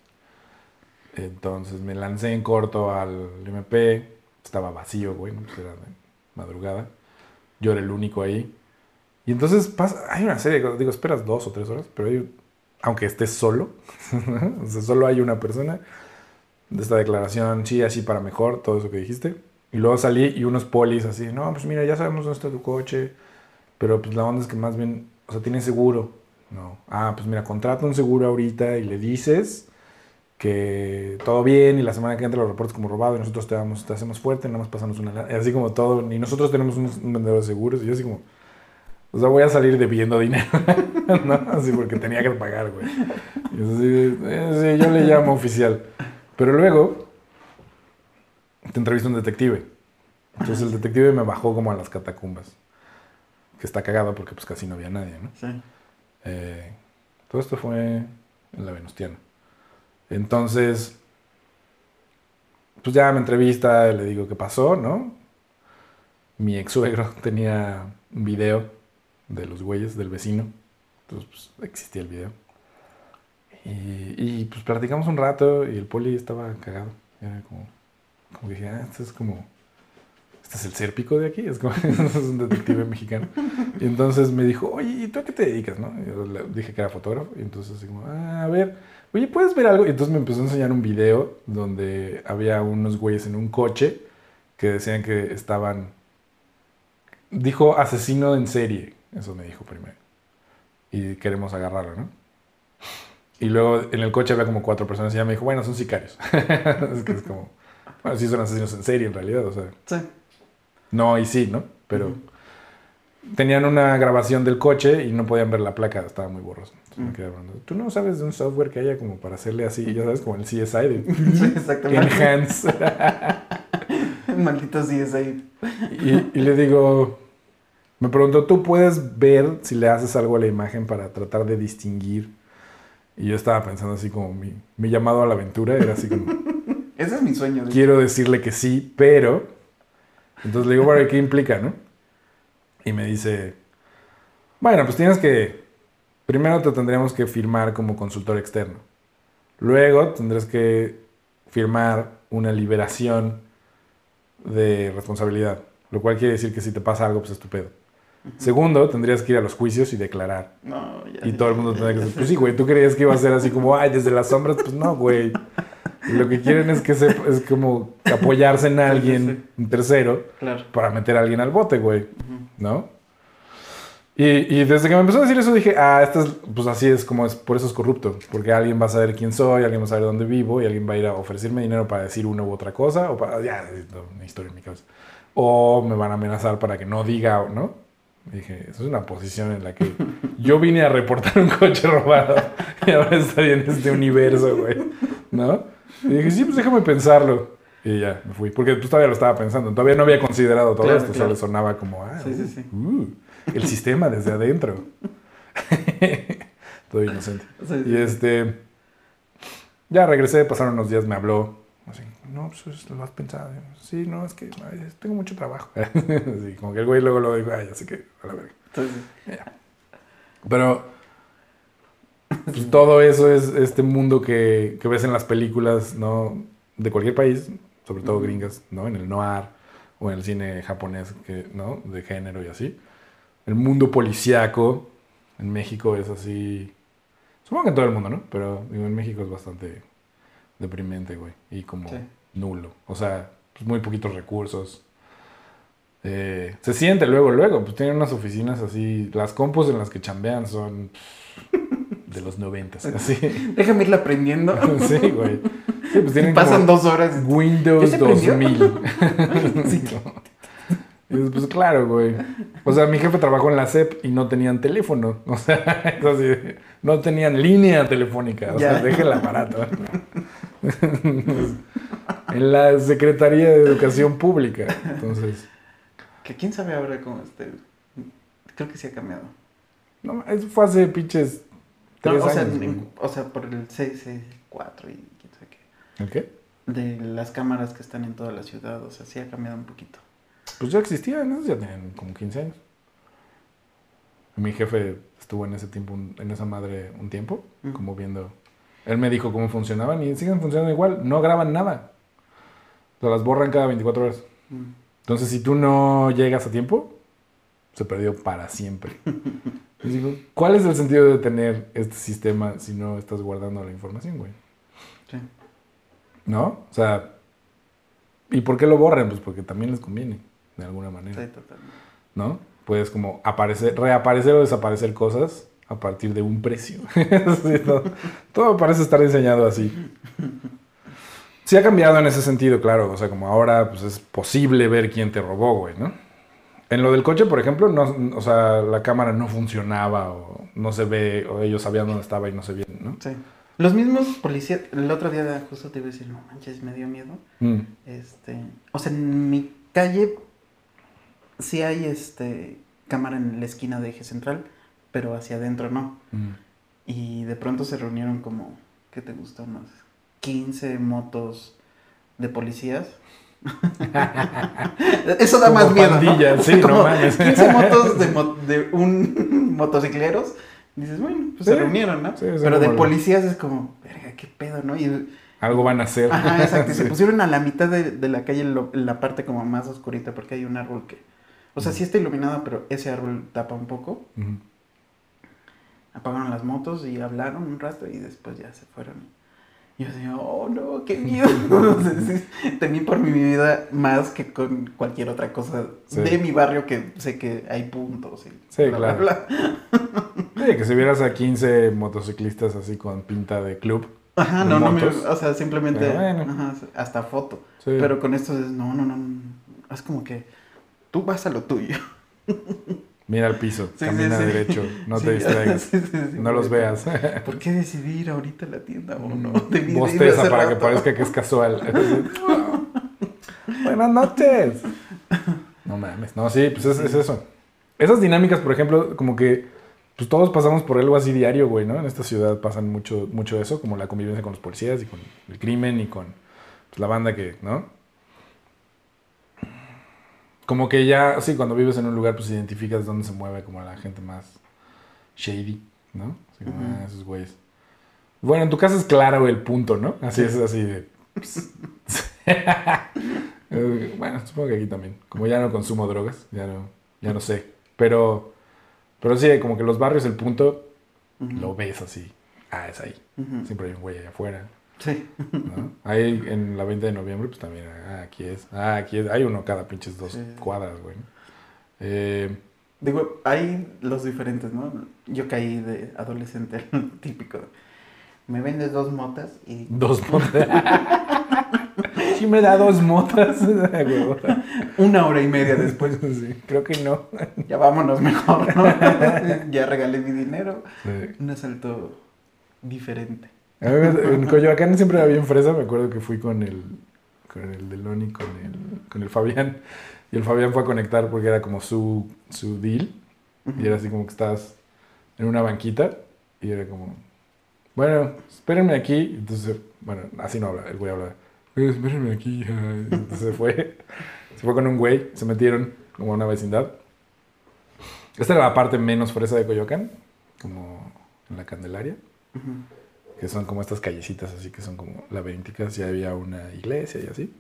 Entonces me lancé en corto al MP. Estaba vacío, güey. Pues era de madrugada. Yo era el único ahí. Y entonces pasa, hay una serie de cosas. Digo, esperas dos o tres horas, pero hay- aunque estés solo, o sea, solo hay una persona de esta declaración, sí, así para mejor, todo eso que dijiste. Y luego salí y unos polis así, no, pues mira, ya sabemos dónde está tu coche, pero pues la onda es que más bien, o sea, tienes seguro. No. Ah, pues mira, contrata un seguro ahorita y le dices que todo bien y la semana que entra lo reportes como robado y nosotros te, damos, te hacemos fuerte, nada más pasamos una... Así como todo, y nosotros tenemos un, un vendedor de seguros y yo así como... O sea, voy a salir debiendo dinero, ¿no? Así porque tenía que pagar, güey. Y así, eh, yo le llamo oficial. Pero luego te entrevista un detective. Entonces el detective me bajó como a las catacumbas. Que está cagado porque pues casi no había nadie, ¿no? Sí. Eh, todo esto fue en la Venustiana. Entonces, pues ya me entrevista, le digo qué pasó, ¿no? Mi ex suegro tenía un video de los güeyes del vecino. Entonces, pues existía el video. Y, y, pues platicamos un rato y el poli estaba cagado. Era como, como dije, ah, esto es como, este es el sérpico de aquí, es como, es un detective mexicano. Y entonces me dijo, oye, ¿y tú a qué te dedicas, no? Yo dije que era fotógrafo. Y entonces así como, ah, a ver, oye, ¿puedes ver algo? Y entonces me empezó a enseñar un video donde había unos güeyes en un coche que decían que estaban... Dijo asesino en serie, eso me dijo primero. Y queremos agarrarlo, ¿no? Y luego en el coche había como cuatro personas y ya me dijo, bueno, son sicarios. es que es como, bueno, sí son asesinos en serie en realidad, o sea, Sí. no y sí, ¿no? Pero tenían una grabación del coche y no podían ver la placa, estaba muy borroso. ¿tú no sabes de un software que haya como para hacerle así, ya sabes, como el CSI de Sí, exactamente. Enhance? Ahí. y, y le digo, me preguntó, ¿tú puedes ver si le haces algo a la imagen para tratar de distinguir? Y yo estaba pensando así como mi, mi llamado a la aventura era así como, Ese es mi sueño. de- quiero decirle que sí, pero... Entonces le digo, bueno, ¿qué implica, no? Y me dice, bueno, pues tienes que... Primero te tendríamos que firmar como consultor externo. Luego tendrás que firmar una liberación de responsabilidad. Lo cual quiere decir que si te pasa algo, pues es tu pedo. Segundo, tendrías que ir a los juicios y declarar. No, ya. Y todo el mundo tendría que decir, pues sí, güey, tú creías que iba a ser así como, ay, desde las sombras, pues no, güey. Lo que quieren es que se, es como apoyarse en alguien, un tercero, Claro. para meter a alguien al bote, güey, Ujú. ¿no? Y, y desde que me empezó a decir eso dije, ah, esto es, pues así es como es, por eso es corrupto, porque alguien va a saber quién soy, alguien va a saber dónde vivo y alguien va a ir a ofrecerme dinero para decir una u otra cosa, o para, ya, una historia en mi cabeza. O me van a amenazar para que no diga, ¿no? Y dije, eso es una posición en la que yo vine a reportar un coche robado y ahora estoy en este universo, güey, ¿no? Y dije, sí, pues déjame pensarlo. Y ya, me fui, porque pues, todavía lo estaba pensando, todavía no había considerado todo Claro, esto, claro. solo sonaba como, ah, Sí, sí, sí. uh, el sistema desde adentro. Todo inocente. Sí, sí. Y este. Ya regresé, pasaron unos días, me habló. Así, no, pues lo has pensado. Sí, no, es que ay, tengo mucho trabajo. Así, como que el güey luego lo dijo, ay, ya sé que, a la verga. Sí, sí. Pero pues, todo eso es este mundo que, que ves en las películas, ¿no? De cualquier país, sobre todo gringas, ¿no? En el noir o en el cine japonés, que, ¿no? De género y así. El mundo policíaco en México es así. Supongo que en todo el mundo, ¿no? Pero digo, en México es bastante deprimente, güey. Y como Sí. nulo. O sea, pues, muy poquitos recursos. Eh, se siente luego, luego. Pues tienen unas oficinas así. Las compus en las que chambean son de los noventas. Así. Déjame irla aprendiendo. Sí, güey. Sí, pues tienen Pasan dos horas. Windows ¿Ya se prendió? 2000. Sí. Y pues claro, güey. O sea, mi jefe trabajó en la CEP y no tenían teléfono. O sea, es así, de- no tenían línea telefónica. O sea, deje el aparato. en la Secretaría de Educación Pública. Entonces, Que quién sabe ahora cómo esté. Creo que sí ha cambiado. no, eso fue hace pinches No, o, sea, años. en- güey. o sea, por el 664 y quién sabe qué. ¿El qué? De las cámaras que están en toda la ciudad. O sea, sí ha cambiado un poquito. Pues ya existían, esos ya tenían como 15 años. Mi jefe estuvo en ese tiempo, un- en esa madre un tiempo, como viendo. Él me dijo cómo funcionaban y siguen funcionando igual, no graban nada. O sea, las borran cada 24 horas. Entonces, si tú no llegas a tiempo, se perdió para siempre. Digo, ¿cuál es el sentido de tener este sistema si no estás guardando la información, güey? Sí. ¿No? O sea, ¿y por qué lo borran? Pues porque también les conviene, de alguna manera. Sí, totalmente. ¿no? Puedes como aparecer, reaparecer o desaparecer cosas a partir de un precio. Sí, no, Todo parece estar diseñado así. Sí ha cambiado en ese sentido, claro. O sea, como ahora pues, es posible ver quién te robó, güey, ¿no? En lo del coche, por ejemplo, no, o sea, la cámara no funcionaba o no se ve, o ellos sabían dónde estaba y no se ve, ¿no? Sí. Los mismos policías, el otro día justo te iba a decir, no manches, me dio miedo. Mm, Este, o sea, en mi calle sí hay este cámara en la esquina de eje central, pero hacia adentro no. mm. Y de pronto se reunieron como, ¿qué te gustó? Unos 15 motos de policías. Eso da Como más miedo. ¿no? sí, no Como mames. 15 motos de, mo- de un motocicleros. Dices, bueno, pues se reunieron, ¿no? sí, Pero de policías es como, verga, qué pedo, ¿no? Y, Algo van a hacer. ajá, exacto. y se pusieron a la mitad de, de la calle, en lo- la parte como más oscurita, porque hay un árbol que. O sea, sí está iluminado, pero ese árbol tapa un poco. Apagaron las motos y hablaron un rato y después ya se fueron. Y yo decía, oh no, qué miedo. Temí por mi vida más que con cualquier otra cosa Sí. de mi barrio que sé que hay puntos. Y Sí, bla, claro. bla. Sí, que si vieras a 15 motociclistas así con pinta de club. Ajá, no, no me. O sea, simplemente. Bueno. ajá, hasta foto. Sí. Pero con esto es, no, no, no. no, Es como que tú vas a lo tuyo. Mira al piso, Sí, camina sí, sí. derecho, no te distraigas, no los veas. ¿Por qué decidí ir ahorita a la tienda o no? Ir Bosteza para que parezca que es casual. Buenas noches. No mames, no, sí, pues es, es eso. Esas dinámicas, por ejemplo, como que pues todos pasamos por algo así diario, güey, ¿no? En esta ciudad pasan mucho, mucho eso, como la convivencia con los policías y con el crimen y con pues, la banda que, ¿no? Como que ya, sí, cuando vives en un lugar, pues identificas dónde se mueve como la gente más shady, ¿no? Así como, ah, esos güeyes. Bueno, en tu caso es claro el punto, ¿no? Así es, así de... Eh, bueno, supongo que aquí también. Como ya no consumo drogas, ya no, ya no sé. Pero, pero sí, como que los barrios, el punto, lo ves así. Ah, es ahí. Siempre hay un güey allá afuera. Sí. ¿no? Ahí en la 20 de noviembre, pues también, ah, aquí es. Ah, aquí es. Hay uno cada pinches dos Sí. cuadras, güey. Eh, Digo, hay los diferentes, ¿no? Yo caí de adolescente, típico. Me vendes dos motas y dos motas. sí me da dos motas. Una hora y media después, Sí, creo que no. ya vámonos mejor, ¿no? ya regalé mi dinero. Sí. Un asalto diferente. En Coyoacán siempre era bien fresa. Me acuerdo que fui con el, con el Deloni, con el, con el Fabián. Y el Fabián fue a conectar porque era como su, su deal. Y era así como que estabas en una banquita. Y era como, bueno, espérenme aquí. Entonces, bueno, así no habla, el güey habla. "Eh, Espérenme aquí. ay". Entonces se fue. Se fue con un güey. Se metieron como a una vecindad. Esta era la parte menos fresa de Coyoacán. Como en la Candelaria Ujú. Que son como estas callecitas así que son como laberinticas y había una iglesia y así.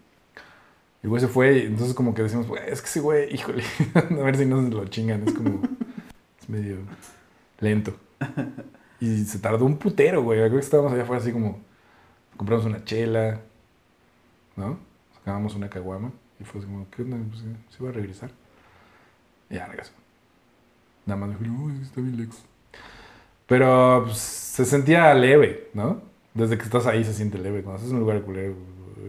Y güey se fue y entonces como que decimos, "Güey, es que ese güey, híjole, a ver si no se lo chingan, es como, es medio lento. Y se tardó un putero, güey, creo que estábamos allá afuera así como, compramos una chela, ¿no? Sacábamos una caguama y fue así como, ¿qué onda? Pues, sí, se va a regresar. Y ya regresó. Nada más me dijo, no, está bien lejos. Pero pues, se sentía leve, ¿no? Desde que estás ahí se siente leve. Cuando estás en un lugar culero,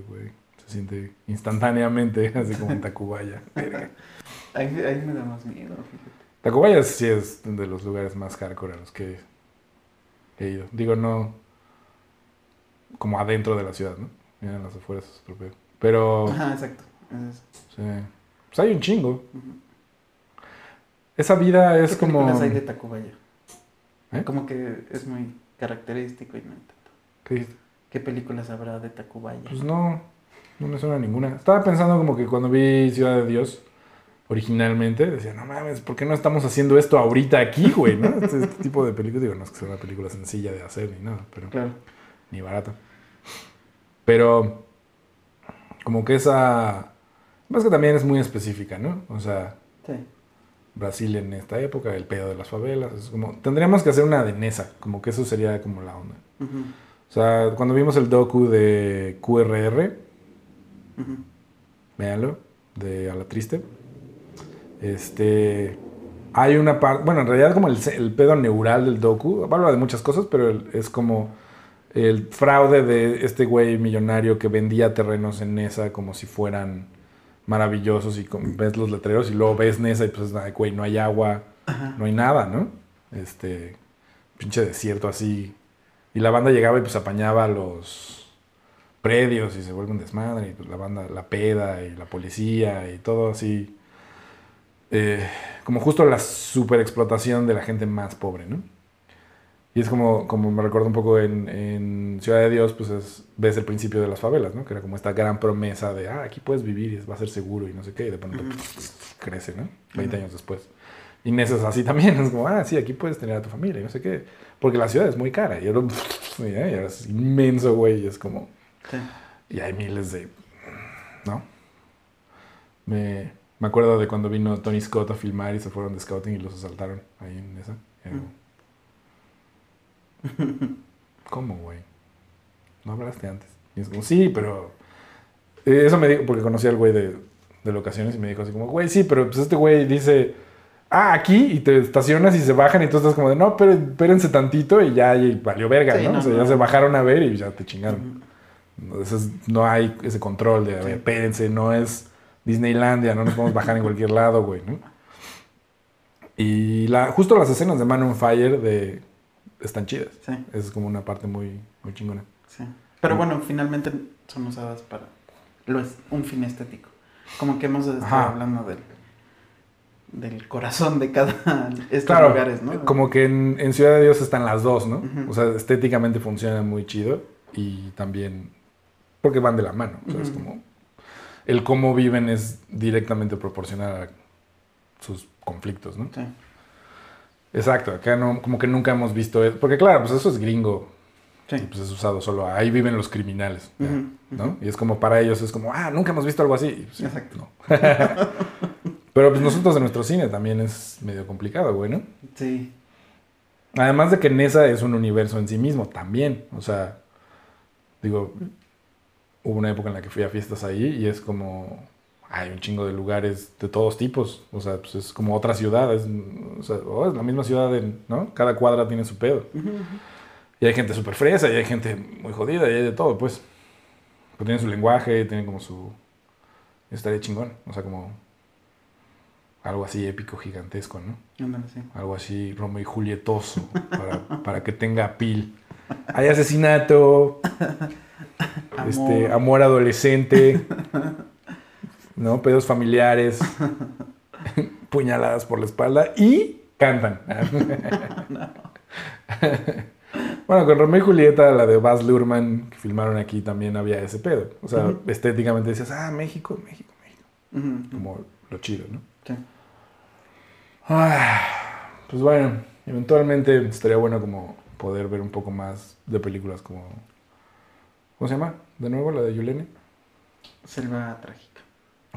güey, se siente instantáneamente, así como en Tacubaya. Ahí, ahí me da más miedo, fíjate. Tacubaya sí es de los lugares más hardcore a los que he ido. Digo, no como adentro de la ciudad, ¿no? Mira, en las afueras es otro pedo. Pero, Ajá, exacto. es eso. sí. Pues hay un chingo. Esa vida es ¿Qué como... hay de Tacubaya? ¿Eh? Como que es muy característico y no tanto. ¿Qué películas habrá de Tacubaya? Pues no, no me suena ninguna. Estaba pensando como que cuando vi Ciudad de Dios originalmente, decía, no mames, ¿por qué no estamos haciendo esto ahorita aquí, güey? ¿no? Este, este tipo de películas, digo, no es que sea una película sencilla de hacer ni nada, pero Claro. ni barata. Pero como que esa... Más que también es muy específica, ¿no? O sea, Sí. Brasil en esta época, el pedo de las favelas, es como... Tendríamos que hacer una de Nesa, como que eso sería como la onda. Ujú, O sea, cuando vimos el docu de QRR, véanlo, de A la Triste. Este. Hay una parte. Bueno, en realidad, como el, pedo neural del docu. Habla de muchas cosas, pero el- es como el fraude de este güey millonario que vendía terrenos en Nesa como si fueran maravillosos y con- ves los letreros y luego ves Nesa y pues, ay, güey, no hay agua, no hay nada, ¿no? Este. Pinche desierto así. Y la banda llegaba y pues apañaba los predios y se vuelve un desmadre y pues la banda, la peda y la policía y todo así. eh, como justo la super explotación de la gente más pobre, ¿no? Y es como, como me recuerdo un poco en, en Ciudad de Dios, pues es- ves el principio de las favelas, ¿no? Que era como esta gran promesa de, ah, aquí puedes vivir y va a ser seguro y no sé qué, y de pronto crece, ¿no? 20 Ujú. años después. Y Nesa es así también, es como, ah, sí, aquí puedes tener a tu familia y no sé qué. Porque la ciudad es muy cara y ahora, y ahora es inmenso, güey, y es como... Sí. Y hay miles de... ¿No? Me, me acuerdo de cuando vino Tony Scott a filmar y se fueron de scouting y los asaltaron ahí en esa. Era como, ¿Cómo, güey? No hablaste antes. Y es como, sí, pero... Eso me dijo, porque conocí al güey de, de locaciones y me dijo así como, güey, sí, pero pues este güey dice, ah, aquí, y te estacionas y se bajan y tú estás como de, no, pero espérense tantito y ya y valió verga, Sí, ¿no? no, o sea, ya no. se bajaron a ver y ya te chingaron. No, eso es- no hay ese control de, a ver, espérense, no es Disneylandia, no nos podemos bajar en cualquier lado, güey, ¿no? Y la, justo las escenas de Man on Fire de, están chidas. Sí, Es como una parte muy, muy chingona. sí. Pero bueno, finalmente son usadas para lo es un fin estético. Como que hemos estado Ajá. hablando del, del corazón de cada estos Claro, lugares, ¿no? como que en, en Ciudad de Dios están las dos, ¿no? O sea, estéticamente funcionan muy chido y también porque van de la mano. O sea, es como el cómo viven es directamente proporcional a sus conflictos, ¿no? Sí. Exacto, acá no, como que nunca hemos visto eso. Porque claro, pues eso es gringo. Sí. Y pues es usado solo. Ahí viven los criminales. ¿no? Y es como para ellos, es como, ah, nunca hemos visto algo así. Pues, Exacto. no. Pero pues nosotros en nuestro cine también es medio complicado, güey, ¿no? Sí. Además de que Nesa es un universo en sí mismo también. O sea, digo, hubo una época en la que fui a fiestas ahí y es como, hay un chingo de lugares de todos tipos. O sea, pues es como otra ciudad. Es, o sea, oh, es la misma ciudad, en- ¿no? Cada cuadra tiene su pedo. Y hay gente súper fresa y hay gente muy jodida y hay de todo, pues. Pero tienen su lenguaje, tienen como su... Estaría chingón. O sea, como algo así épico, gigantesco, ¿no? Ándale, sí. algo así Romeo y Julietoso para, para que tenga pil. Hay asesinato, Amor. este, amor adolescente, ¿no? Pedos familiares, puñaladas por la espalda y cantan. Bueno, con Romeo y Julieta, la de Baz Luhrmann, que filmaron aquí, también había ese pedo. O sea, estéticamente decías, ah, México, México, México. Como lo chido, ¿no? Sí. Ah, pues bueno, eventualmente estaría bueno como poder ver un poco más de películas como... ¿Cómo se llama? De nuevo, la de Yulene. Selva trágica.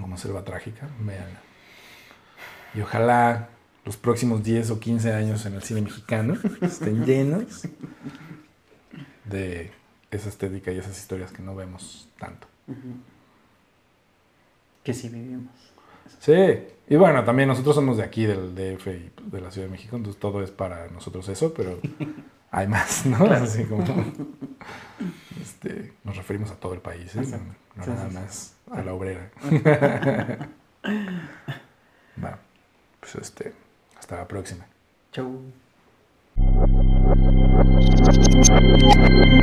Como Selva Trágica, véanla. Y ojalá los próximos 10 o 15 años en el cine mexicano estén llenos de esa estética y esas historias que no vemos tanto. Que sí vivimos. Sí, y bueno, también nosotros somos de aquí, del DF y de la Ciudad de México, entonces todo es para nosotros eso, pero hay más, ¿no? Así como, este, nos referimos a todo el país, ¿eh? No nada más a la obrera. Va, pues este, hasta la próxima. Chau.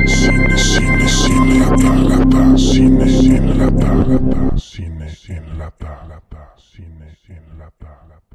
Cine, cine, sin lata, lata, cine, sin lata, lata, cine, sin lata, lata, cine, sin lata, lata, cine,